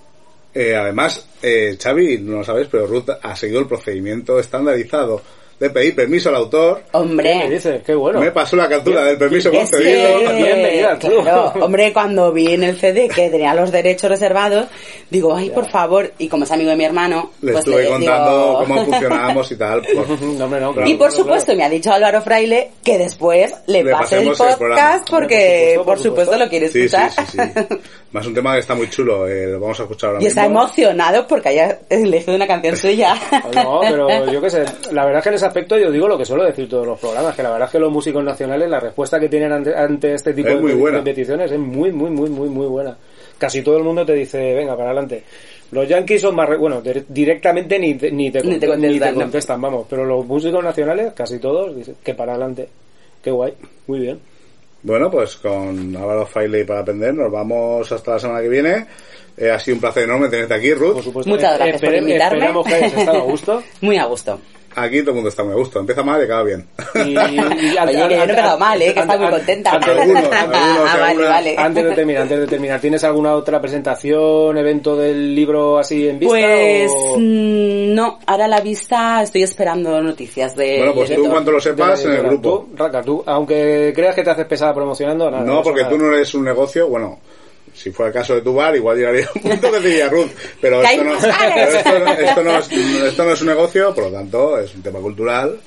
Eh, además, eh, Xavi, no lo sabes, pero Ruth ha seguido el procedimiento estandarizado de pedir permiso al autor. ¿Qué Hombre, dices? Qué bueno. Me pasó la captura del permiso concedido. que, Bienvenida, tú. claro, hombre, cuando vi en el CD que tenía los derechos reservados, digo, ay, por favor, y como es amigo de mi hermano, Le pues estuve le contando digo- cómo funcionábamos y tal. Por- No, hombre, no, y por claro, supuesto, claro. me ha dicho Álvaro Fraile que después le, Le pase el podcast porque, Por por supuesto, lo quiere Sí, sí, escuchar. sí, sí. Más un tema que está muy chulo. eh, lo vamos a escuchar ahora y está emocionado porque haya elegido una canción suya. No, pero yo qué sé, la verdad es que ese aspecto yo digo lo que suelo decir todos los programas, que la verdad es que los músicos nacionales, la respuesta que tienen ante, ante este tipo Es de, muy buena. de peticiones es muy, muy, muy, muy, muy buena. Casi todo el mundo te dice, venga, para adelante. Los Yankees son más, re- bueno, dir- directamente ni te, ni te, Ni te ni te contestan, vamos, pero los músicos nacionales, casi todos, dicen que para adelante. Qué guay, muy bien. Bueno, pues con Álvaro Fraile para aprender, nos vamos hasta la semana que viene. Eh, ha sido un placer enorme tenerte aquí, Por Ruth. supuesto. Muchas Eh, gracias por invitarme. Esperamos que hayas estado a gusto. Muy a gusto. Aquí todo el mundo está muy a gusto. Empieza mal y acaba bien. Y, y- y Oye, que yo no he empezado mal, ¿eh? Que está muy contenta. antes- Algunos, algunos, ah, vale, vale. Antes de terminar, antes de terminar, ¿tienes alguna otra presentación, evento del libro así en vista? Pues o- mm, no, ahora a la vista estoy esperando noticias de... Bueno, pues tú cuando lo de sepas en el grupo. Tú, Raka, tú, aunque creas que te haces pesada promocionando, nada. No, porque nada. tú no eres un negocio, bueno, si fuera el caso de tu bar, igual llegaría un punto que diría Ruth, pero esto no, pero esto, no- esto no es, esto no es un negocio, por lo tanto es un tema cultural,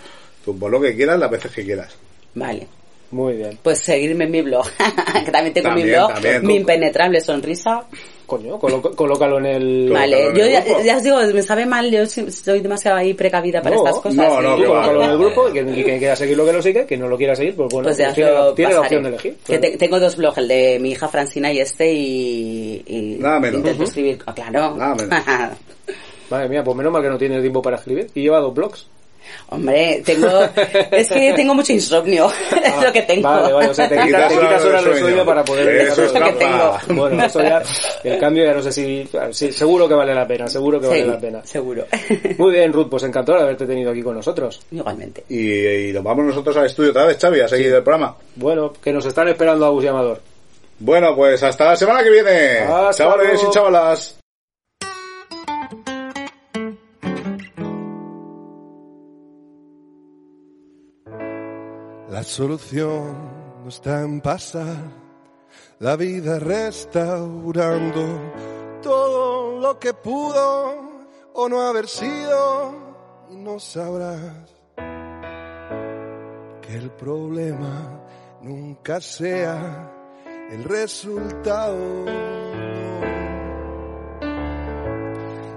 tú pon lo que quieras, las veces que quieras. Vale. Muy bien. Pues seguirme en mi blog, que también tengo mi blog, también. mi impenetrable sonrisa. Coño, colo- colócalo en el... Vale, en yo el ya, grupo. ya os digo, me sabe mal, yo sí- soy demasiado ahí precavida para No, estas cosas. no, ¿sí? no, va, colócalo en el grupo y que, y que quiera seguir lo que lo sigue, que no lo quiera seguir, pues bueno, Pues ya tiene, la, lo tiene la pasaré. opción de elegir. Que claro. te- tengo dos blogs, el de mi hija Francina y este, y, y Nada menos. intento escribir, ah, claro. Nada menos. Madre mía, pues menos mal que no tiene tiempo para escribir. Y lleva dos blogs. Hombre, tengo, es que tengo mucho insomnio, es lo que tengo. Ah, Vale, vale, o sea, te, quitas, te quitas horas de sueño para poder... Eso es lo que trampa. Bueno, eso ya, el cambio ya no sé si, sí, seguro que vale la pena, seguro que vale Sí, la pena. seguro. Muy bien, Ruth, pues encantado de haberte tenido aquí con nosotros. Igualmente. Y, y nos vamos nosotros al estudio otra vez, Xavi, a seguir el programa. Bueno, que nos están esperando Agus y Amador. Bueno, pues hasta la semana que viene. Hasta Chavales luego. y chavalas. La solución no está en pasar la vida restaurando todo lo que pudo o no haber sido y no sabrás que el problema nunca sea el resultado.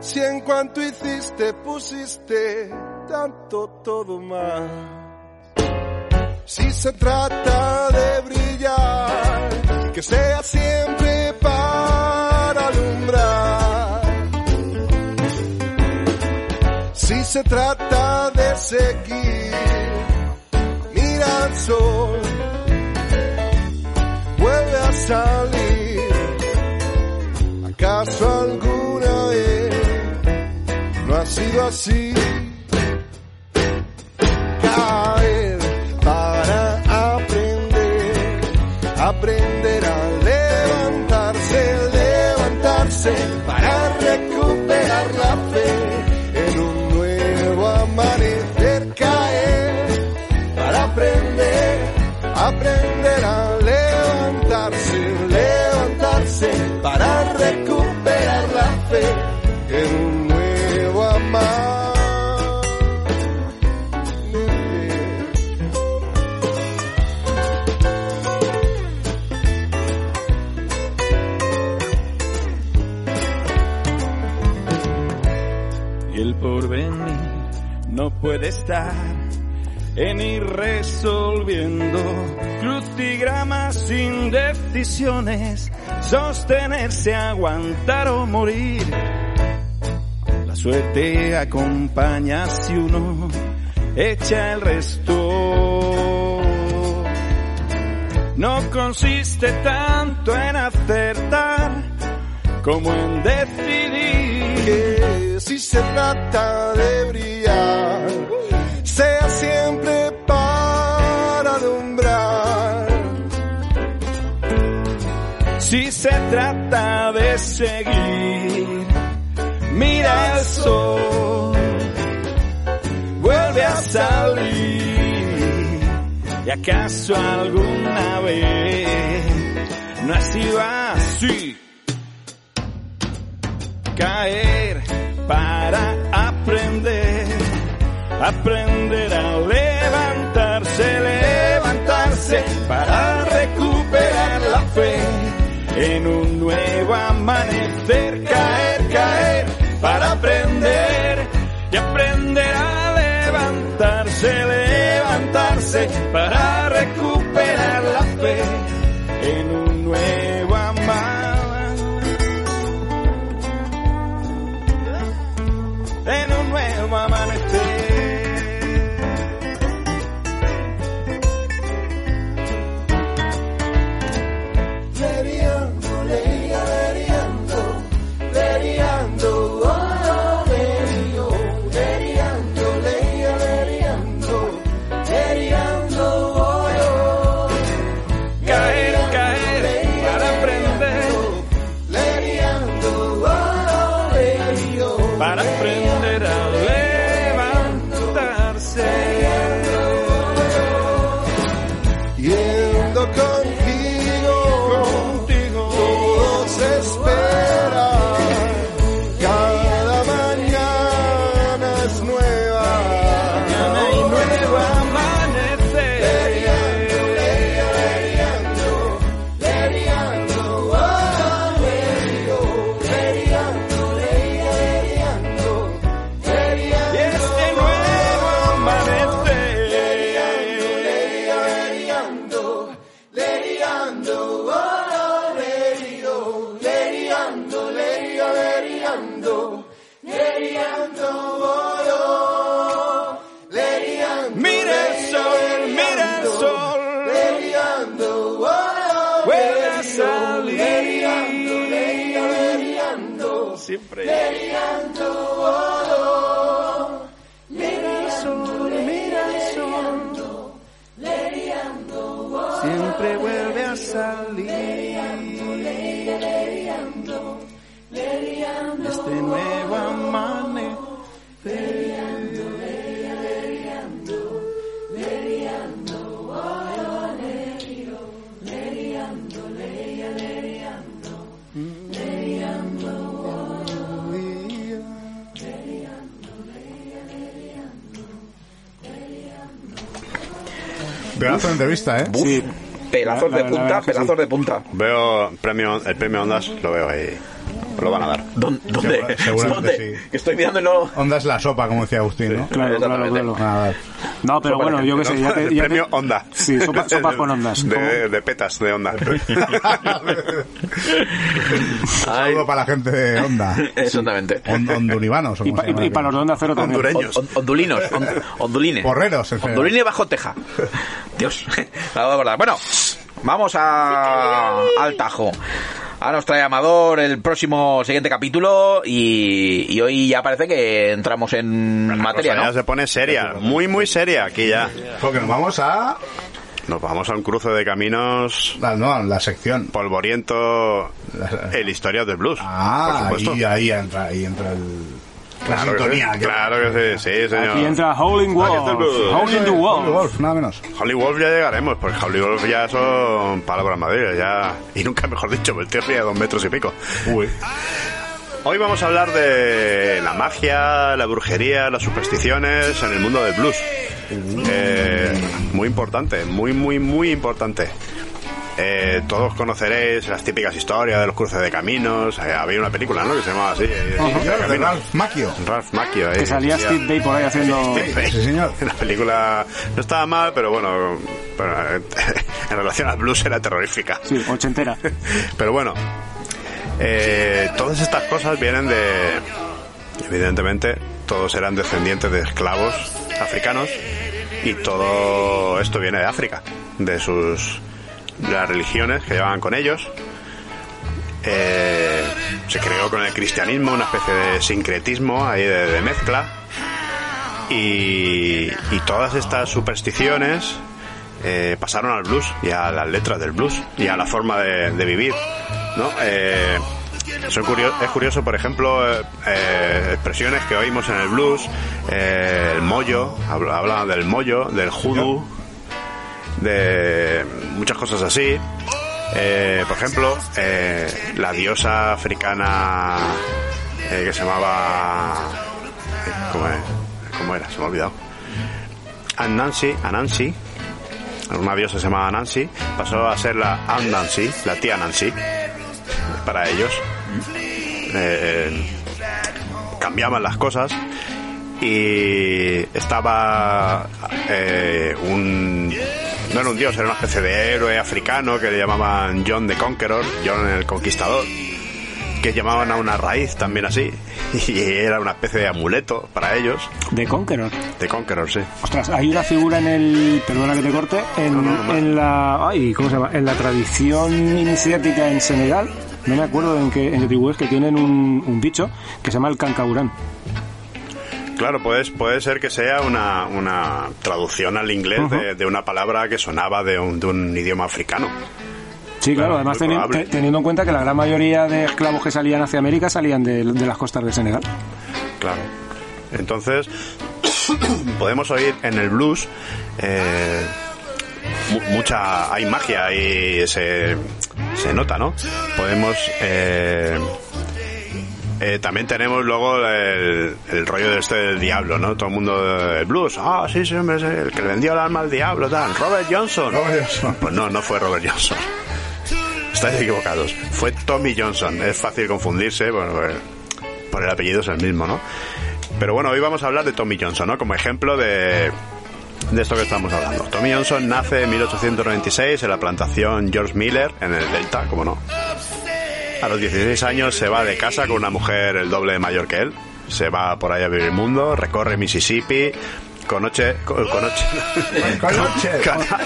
Si en cuanto hiciste pusiste tanto todo más. Si se trata de brillar, que sea siempre para alumbrar. Si se trata de seguir, mira al sol, vuelve a salir. ¿Acaso alguna vez no ha sido así? Aprender a levantarse, levantarse puede estar en ir resolviendo crucigramas, indecisiones, sostenerse, aguantar o morir. La suerte acompaña si uno echa el resto. No consiste tanto en acertar como en decidir. Que si se trata de brillar, Si se trata de seguir, mira el sol, vuelve a salir. ¿Y acaso alguna vez no ha sido así? Caer para aprender, aprender a levantarse, levantarse para recuperar la fe en un nuevo amanecer, caer, caer para aprender. Y aprender a levantarse, levantarse para recuperar la fe Pedazo de entrevista, ¿eh? Buf, Pelazos La- de punta, pelazos de punta. Veo premio, el premio Ondas, lo veo ahí. Lo van a dar. ¿Dónde? ¿Dónde? ¿Dónde? sí. Que estoy mirando y no... Onda es la sopa, como decía Agustín, ¿no? Claro, claro, claro. No, pero Sopa bueno, yo qué sé, ya te, ya te- premio Onda. Sí, sopa- sopas con ondas. De, de petas de Onda. Saludo para la gente de Onda. Exactamente. On- Hondurivanos. o Y, pa- y- y para los de Onda Cero también. Hondureños. On- on- Ondulinos, on- ondulines. Porreros, bajo teja. Dios, la verdad. Bueno, vamos a, al tajo. A nos trae Amador el próximo siguiente capítulo y, y hoy ya parece que entramos en materia, cosa ya ¿no? se pone seria, muy muy seria aquí ya. Porque nos vamos a Nos vamos a un cruce de caminos la, no, la sección. polvoriento, el historia del blues, por Ah, supuesto. ahí, ahí entra, ahí entra el, Claro que sintonía. sí, que- claro que sí, sí, señor. Aquí entra Howling Wolf. Howling the Wolf. Wolf, nada menos. Holly Wolf ya llegaremos, porque Holly Wolf ya son palabras mayores, ya... Y nunca mejor dicho, porque el tío mide dos metros y pico. Uy. Hoy vamos a hablar de la magia, la brujería, las supersticiones en el mundo del blues. Eh, muy importante, muy, muy, muy importante. Eh, todos conoceréis las típicas historias de los cruces de caminos. Eh, había una película, ¿no? Que se llamaba así. eh, de. Ralph Macchio. Ralph Macchio. eh, Que salía Steve Day por ahí haciendo... Steve Vai. Sí, señor. La película no estaba mal, pero bueno, pero, eh, en relación al blues era terrorífica. Sí, ochentera. Pero bueno, eh, todas estas cosas vienen de... Evidentemente, todos eran descendientes de esclavos africanos y todo esto viene de África, de sus las religiones que llevaban con ellos. Eh, se creó con el cristianismo una especie de sincretismo ahí de, mezcla y, todas estas supersticiones eh, pasaron al blues y a las letras del blues y a la forma de, vivir, ¿no? Eh, son es curioso, por ejemplo, expresiones que oímos en el blues, el mollo, habla- del mollo, del hoodoo, de muchas cosas así. Eh, por ejemplo, eh, la diosa africana eh, que se llamaba... ¿cómo? ¿Cómo era? Se me ha olvidado. Anansi, Anansi, una diosa se llamaba Nancy, pasó a ser la Aunt Nancy, la tía Nancy, para ellos. Cambiaban las cosas y estaba eh, un no era un dios, era una especie de héroe africano que le llamaban John the Conqueror, John el Conquistador, que llamaban a una raíz también así, y era una especie de amuleto para ellos, De Conqueror. de Conqueror, sí. Ostras, hay una figura en el... Perdona que te corte. En, No, no, no, en la... Ay, ¿cómo se llama? En la tradición iniciática en Senegal. No me acuerdo en qué, en qué tribu es que tienen un, un bicho que se llama el cancaurán. Claro, puede, puede ser que sea una, una traducción al inglés de, de una palabra que sonaba de un, de un idioma africano. Sí, claro, además teni- te- teniendo en cuenta que la gran mayoría de esclavos que salían hacia América salían de, de las costas de Senegal. Claro. Entonces, podemos oír en el blues eh, mu- mucha. Hay magia y se, se nota, ¿no? Podemos. eh, eh, también tenemos luego el, el rollo de este del diablo, ¿no? Todo el mundo el blues, ah, sí, sí, hombre, sí, el que le vendió el alma al diablo, tal, Robert Johnson. Robert Johnson. Pues no, no fue Robert Johnson. Estáis equivocados. Fue Tommy Johnson. Es fácil confundirse, bueno, pues, por el apellido es el mismo, ¿no? Pero bueno, hoy vamos a hablar de Tommy Johnson, ¿no? Como ejemplo de, de esto que estamos hablando. Tommy Johnson nace en 1896 en la plantación George Miller, en el Delta, como no. A los 16 años se va de casa con una mujer el doble de mayor que él. Se va por ahí a vivir el mundo, recorre Mississippi, conoce... co- conoce Conoce.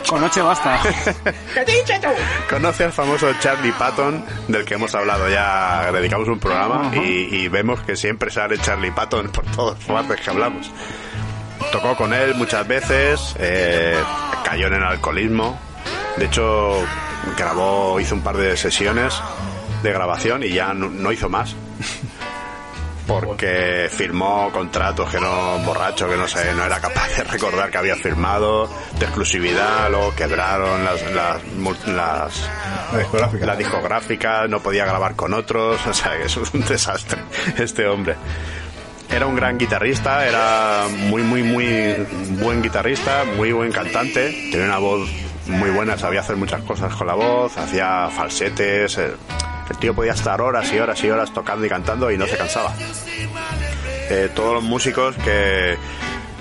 Con noche basta. Conoce al famoso Charlie Patton, del que hemos hablado ya, dedicamos un programa, y, y vemos que siempre sale Charlie Patton por todas partes que hablamos. Tocó con él muchas veces, eh, cayó en el alcoholismo, de hecho grabó, hizo un par de sesiones de grabación y ya no, no hizo más. Porque firmó contratos que no, borracho, que no sé, no era capaz de recordar que había firmado, de exclusividad, luego quebraron las, las, las, La discográfica. la discográfica, no podía grabar con otros, o sea, eso es un desastre, este hombre. Era un gran guitarrista, era muy, muy, muy buen guitarrista, muy buen cantante, tenía una voz muy buena, sabía hacer muchas cosas con la voz, hacía falsetes, el, el tío podía estar horas y horas y horas tocando y cantando y no se cansaba. Eh, todos los músicos que,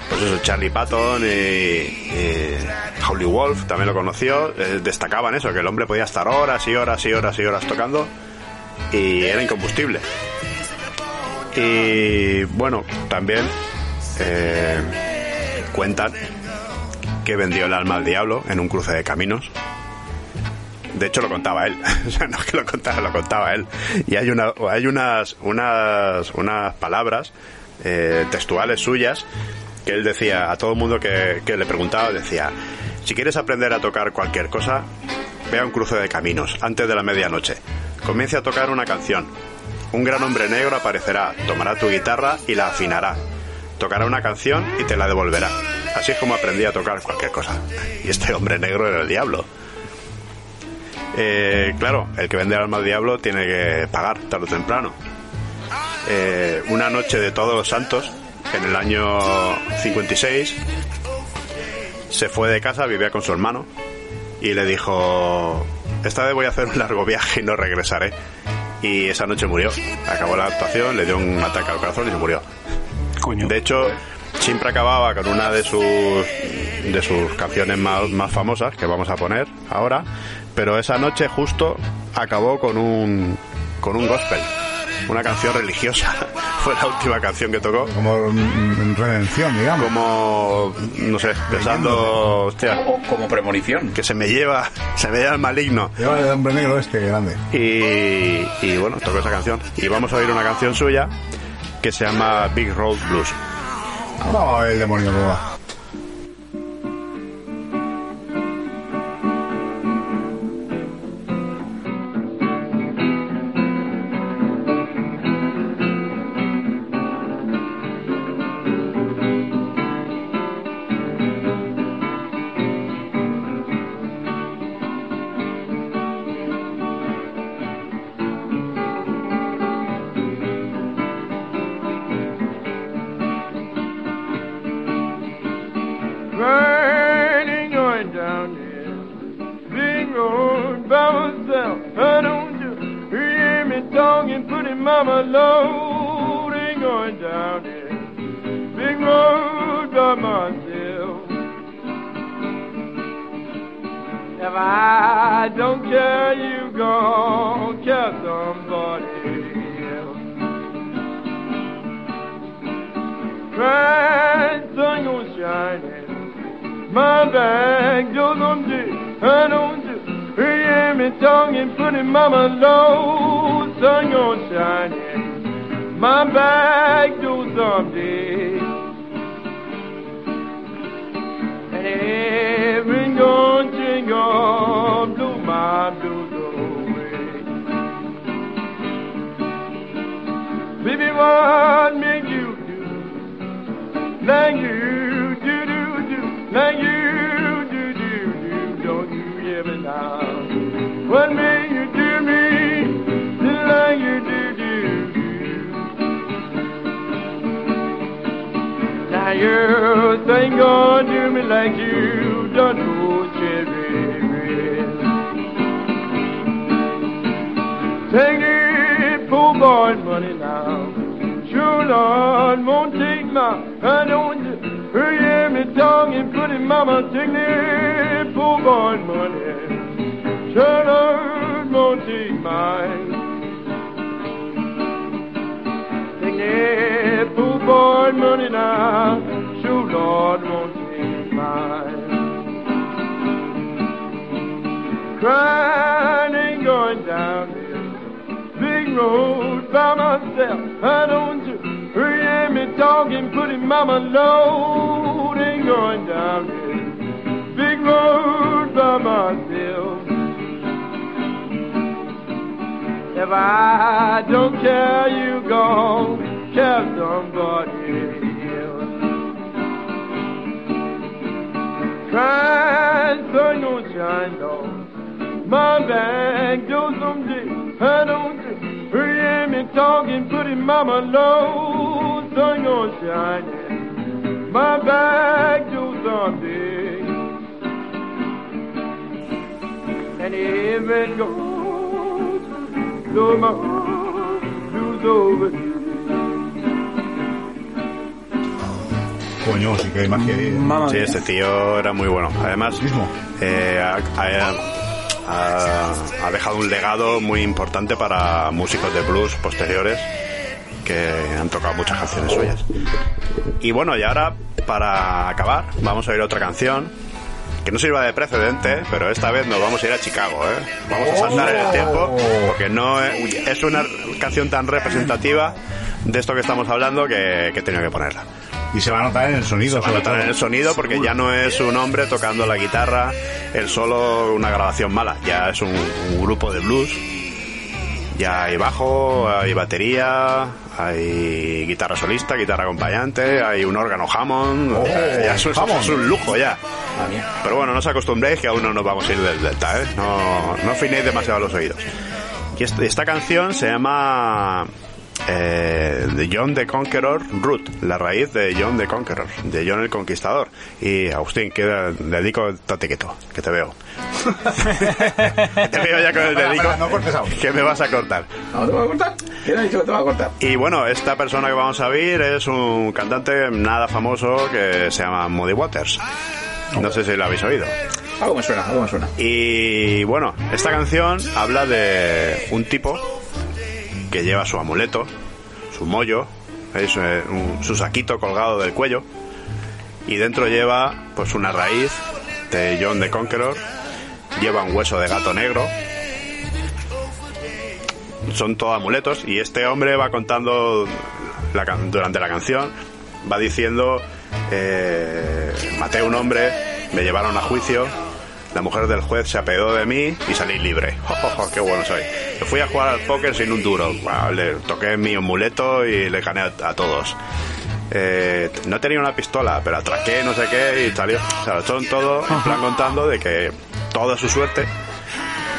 pues eso, Charlie Patton y, y Wolf también lo conoció, eh, destacaban eso, que el hombre podía estar horas y horas y horas y horas tocando y era incombustible. Y bueno, también eh, cuentan que vendió el alma al diablo en un cruce de caminos. De hecho lo contaba él, o sea, no es que lo contara, lo contaba él. Y hay una, hay unas, unas, unas palabras eh, textuales suyas que él decía a todo el mundo que, que le preguntaba, decía, si quieres aprender a tocar cualquier cosa, ve a un cruce de caminos antes de la medianoche. Comience a tocar una canción. Un gran hombre negro aparecerá, tomará tu guitarra y la afinará. Tocará una canción y te la devolverá. Así es como aprendí a tocar cualquier cosa. Y este hombre negro era el diablo. Eh, claro, el que vende el alma al diablo tiene que pagar tarde o temprano. Eh, una noche de todos los santos, en el año 56, se fue de casa, vivía con su hermano, y le dijo, esta vez voy a hacer un largo viaje y no regresaré. Y esa noche murió. Acabó la actuación, le dio un ataque al corazón y se murió. De hecho, siempre acababa con una de sus de sus canciones más, más famosas que vamos a poner ahora, pero esa noche justo acabó con un con un gospel, una canción religiosa. Fue la última canción que tocó. Como en redención, digamos. Como no sé, pensando, hostia, como premonición, que se me lleva, se me lleva el maligno. Lleva el hombre negro este grande. Y, y bueno, tocó esa canción. Y vamos a oír una canción suya que se llama Big Road Blues. Vamos a ver el demonio va. Hear me talking, putting mama low. Ain't going down this big road by myself. If I don't care, you gon' care somebody else. Bright sun goes shining. My back goes on. I don't hear me talking, putting mama low. Sun goes shining. My back on deep. And every gone jingle blew my blues away. Baby, what make you do like you do do do like you What make you do me like you do do do? Now you think gonna do me like you done to cherry red. Take the poor boy's money now. Sure, Lord, won't take my I don't hear me talking, putting mama take the poor boy's money. Sure, Lord, won't take mine. Take the poor boy's money now. Sure, Lord, won't take mine. Crying ain't going down this big road by myself. I don't you hear me talking, putting mama low. Ain't going down this big road by myself. If I don't care, you gon' care somebody else. Crying sun don't shine down. My back goes someday. I don't hear me talking, putting mama low. Sun gonna shine. My back goes someday. And it goes, my blues over. Coño, sí que hay magia ahí. Sí, este tío era muy bueno. Además, eh, ha, ha- ha- ha dejado un legado muy importante para músicos de blues posteriores que han tocado muchas canciones suyas. Y bueno, y ahora, para acabar, vamos a oír otra canción que no sirva de precedente, pero esta vez nos vamos a ir a Chicago, ¿eh? Vamos a saltar en el tiempo, porque no es, una canción tan representativa de esto que estamos hablando que, que he tenido que ponerla. Y se va a notar en el sonido, Se va a notar en el sonido porque ya no es un hombre tocando la guitarra, el solo una grabación mala, ya es un, un grupo de blues. Ya hay bajo, hay batería, hay guitarra solista, guitarra acompañante, hay un órgano Hammond, Oh, ya es, un- Hammond. es un lujo ya. Pero bueno, no os acostumbréis que aún no nos vamos a ir del Delta, ¿eh? No, no afinéis demasiado los oídos. Y est- esta canción se llama eh, de John the Conqueror Root, la raíz de John the Conqueror, de John el Conquistador. Y Agustín, que dedico tate quieto, que te veo. te veo ya con el dedico. no cortes aún. que me vas a cortar. ¿No te voy a cortar? ¿Quién ha dicho que te va a cortar? Y bueno, esta persona que vamos a ver es un cantante nada famoso que se llama Muddy Waters. No sé si lo habéis oído. Algo me suena, algo me suena. Y bueno, esta canción habla de un tipo que lleva su amuleto, su mollo. Eh, su saquito colgado del cuello, y dentro lleva pues una raíz de John the Conqueror, lleva un hueso de gato negro, son todos amuletos, y este hombre va contando la durante la canción, va diciendo, eh, maté a un hombre, me llevaron a juicio, la mujer del juez se apeó de mí y salí libre. ¡Jo, jo, jo, ¡Qué bueno soy! Fui a jugar al póker sin un duro. Le toqué mi amuleto y le gané a, a todos. Eh, no tenía una pistola, pero atraqué no sé qué y salió. O sea, son todo en plan contando de que toda su suerte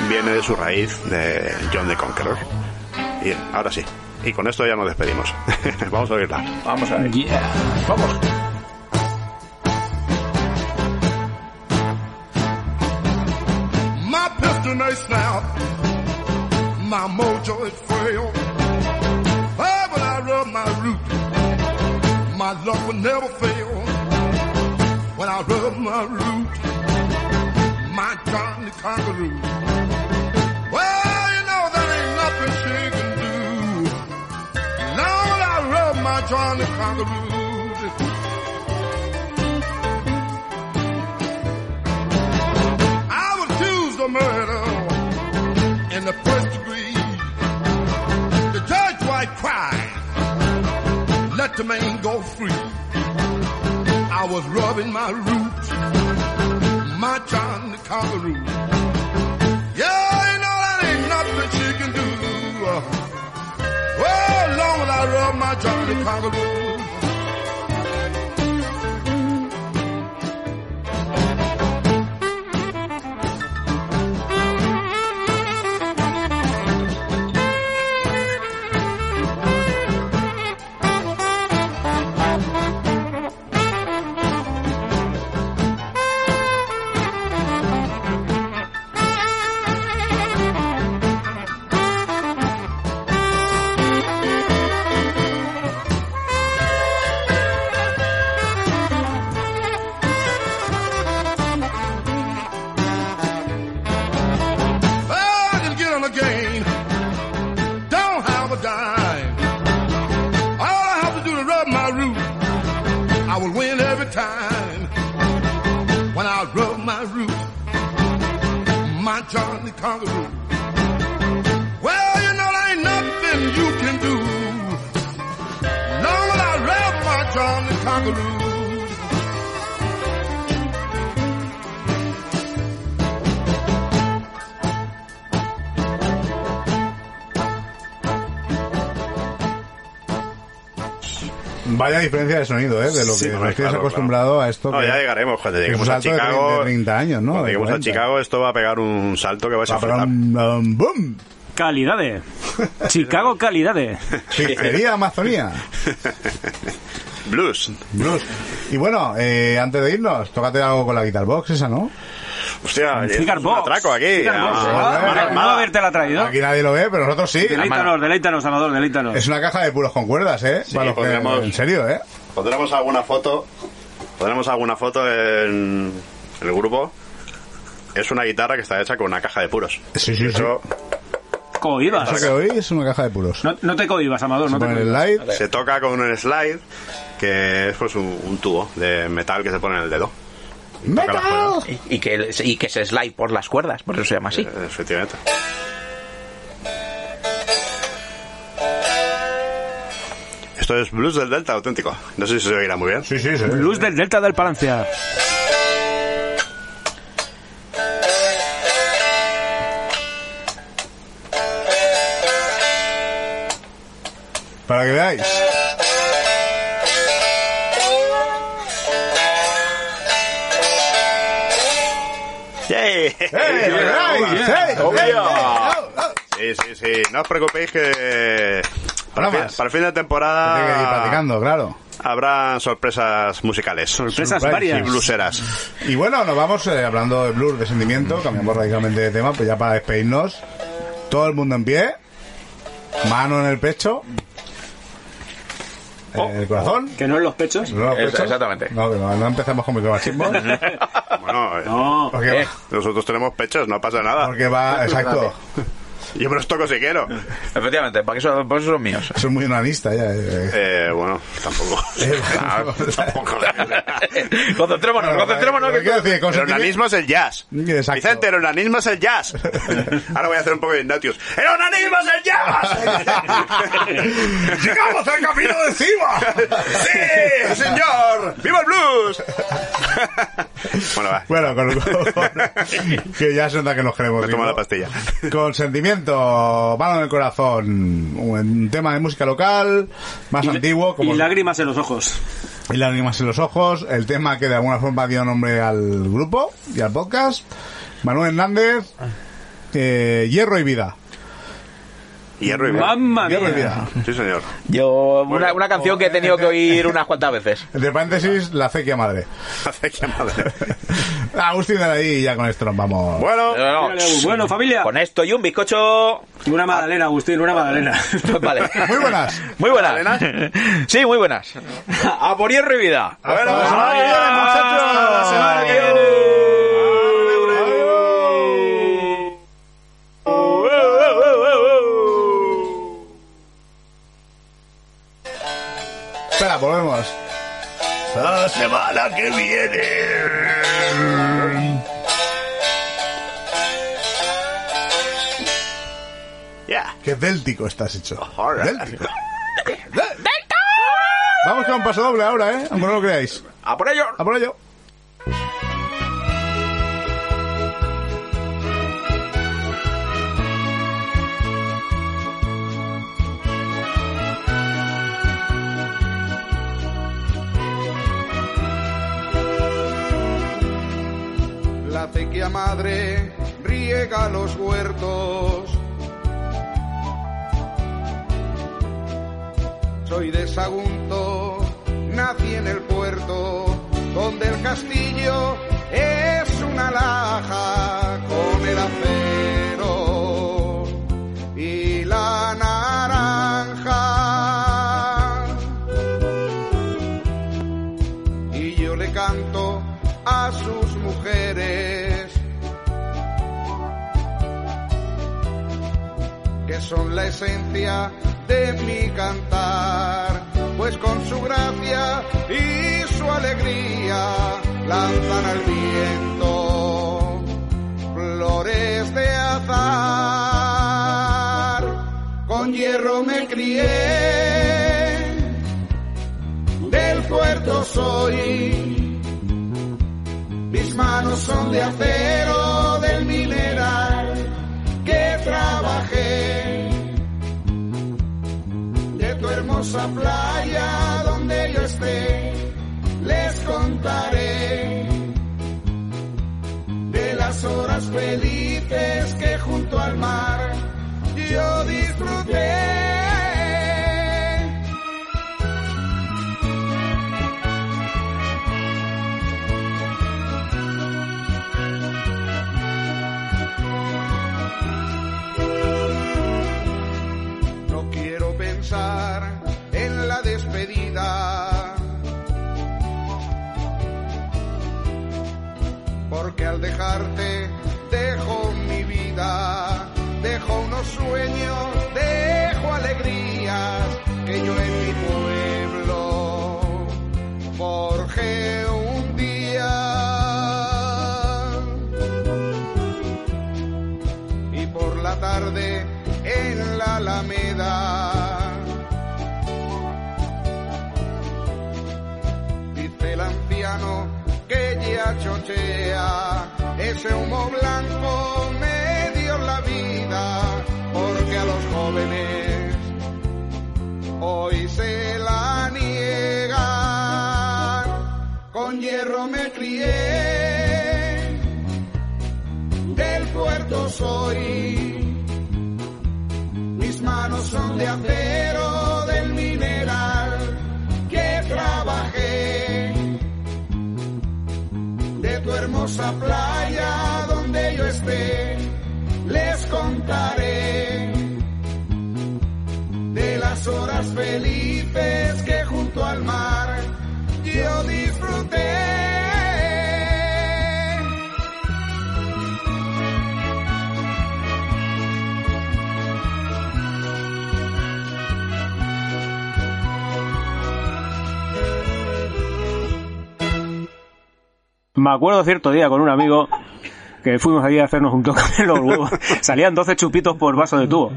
viene de su raíz de John the Conqueror. Y ahora sí. Y con esto ya nos despedimos. Vamos a oírla. Vamos a ver. Vamos. My pistol snap, my mojo is frail. Oh, but I rub my root, my luck will never fail. When I rub my root, my Johnny Conqueror. Well, you know that ain't nothing she can do. Now I rub my Johnny Conqueror. Let the man go free. I was rubbing my roots, my John the Conqueror. Yeah, you know that ain't nothing she can do. Oh, long as I rub my John the Conqueror. My Johnny Conqueror. Well, you know there ain't nothing you can do. Long as I rub my Johnny Conqueror. Vaya diferencia de sonido, ¿eh? De lo que Sí, nos tienes acostumbrado claro. a esto. No, que- ya llegaremos. Cuando que es un lleguemos a salto de Chicago. 30, 30 años, ¿no? Cuando lleguemos a 40. Chicago, esto va a pegar un salto que vais a Va para flipar. un, um, boom. Calidades. Chicago Calidades. Pizzería Amazonía. Blues. Blues. Y bueno, eh, antes de irnos, tócate algo con la guitar box esa, ¿no? Hostia, es un atraco aquí. Mala- haberte la traído. Aquí nadie lo ve, pero nosotros sí. Deleítanos, deleítanos, Amador, deleítanos. Es una caja de puros con cuerdas, ¿eh? Sí, Para los que- pondremos- En serio, ¿eh? Pondremos alguna foto. Pondremos alguna foto en el grupo. Es una guitarra que está hecha con una caja de puros. Sí, sí, sí. Eso Cohibas. Eso que oís es una caja de puros. No, no te cohibas, Amador, no te el cohibas. se toca con un slide, que es pues un, un tubo de metal que se pone en el dedo. Cuerdas. Y, y que, y que se slide por las cuerdas, por eso se llama así. Eh, Efectivamente. Esto es blues del Delta auténtico. No sé si se oirá muy bien. Sí, sí, sí. Luz del Delta del Palancia. Para que veáis. Sí, sí, sí. No os preocupéis que Para, el fin, para el fin de temporada Tiene que ir practicando, claro. habrá sorpresas musicales. Sorpresas Surprise. varias. Y bluseras. Y bueno, nos vamos eh, hablando de blues, de sentimiento, cambiamos radicalmente de tema, pues ya para despedirnos. Todo el mundo en pie, mano en el pecho, en el corazón. Que no en los pechos. No, los Eso, pechos. exactamente. No, que no, no empezamos con micromachismo. Bueno, eh, No. Eh. nosotros tenemos pechos, no pasa nada. porque va, exacto. Yo me los toco si quiero. Efectivamente, para que son, por eso son míos. Soy muy unanista ya. eh. Eh, bueno, tampoco. tampoco. concentrémonos, concentrémonos. que decir, El onanismo es el jazz. Exacto. Vicente, el onanismo es el jazz. Ahora voy a hacer un poco de Ignatius. ¡El onanismo es el jazz! ¡Llegamos al camino de encima! ¡Sí, señor! ¡Viva el blues! bueno, va. Bueno, con, con- que ya se nota que nos queremos. Me tomo la pastilla. Con sentimiento, mano en el corazón, un tema de música local, más Y- antiguo, como Y lágrimas en los ojos. y lágrimas en los ojos, el tema que de alguna forma dio nombre al grupo y al podcast, Manuel Hernández, eh, Hierro y Vida. Hierro y vida. Mamma Hierro y mía. Vida. Sí, señor. Yo, una, una canción que he tenido que oír unas cuantas veces. Entre paréntesis, la acequia madre. Hace que madre. Agustín de ahí y ya con esto nos vamos. Bueno, Bueno, Bueno, familia. con esto y un bizcocho. Y una magdalena, Agustín, una magdalena. Vale. Muy buenas. Muy buenas. Sí, muy buenas. A por hierro y vida. La semana que viene, muchachos. La semana que viene. Espera, volvemos. La semana que viene. ya. Qué déltico estás hecho. Déltico. Vamos con un paso doble ahora, ¿eh? Aunque no lo creáis. A por ello. A por ello. Acequia madre riega los huertos. Soy de Sagunto, nací en el puerto, donde el castillo es una laja de mi cantar, pues con su gracia y su alegría lanzan al viento flores de azar. Con hierro me crié del puerto soy. Mis manos son de acero Hermosa playa donde yo esté, les contaré de las horas felices que junto al mar yo disfruté. Al dejarte dejo mi vida, dejo unos sueños, dejo alegrías que yo en mi pueblo forjé un día. y por la tarde en la Alameda. chochea, ese humo blanco me dio la vida, porque a los jóvenes hoy se la niegan, con hierro me crié, del puerto soy, mis manos son de acero del mineral que trabajé hermosa playa donde yo esté, les contaré de las horas felices que junto al mar yo disfruté. Me acuerdo cierto día con un amigo que fuimos allí a hacernos un toque en los huevos. Salían 12 chupitos por vaso de tubo.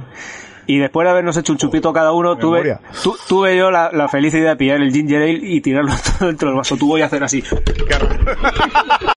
Y después de habernos hecho un chupito cada uno, tuve, memoria. tu- tuve yo la, la feliz idea de pillar el ginger ale y tirarlo todo dentro del vaso tubo y hacer así.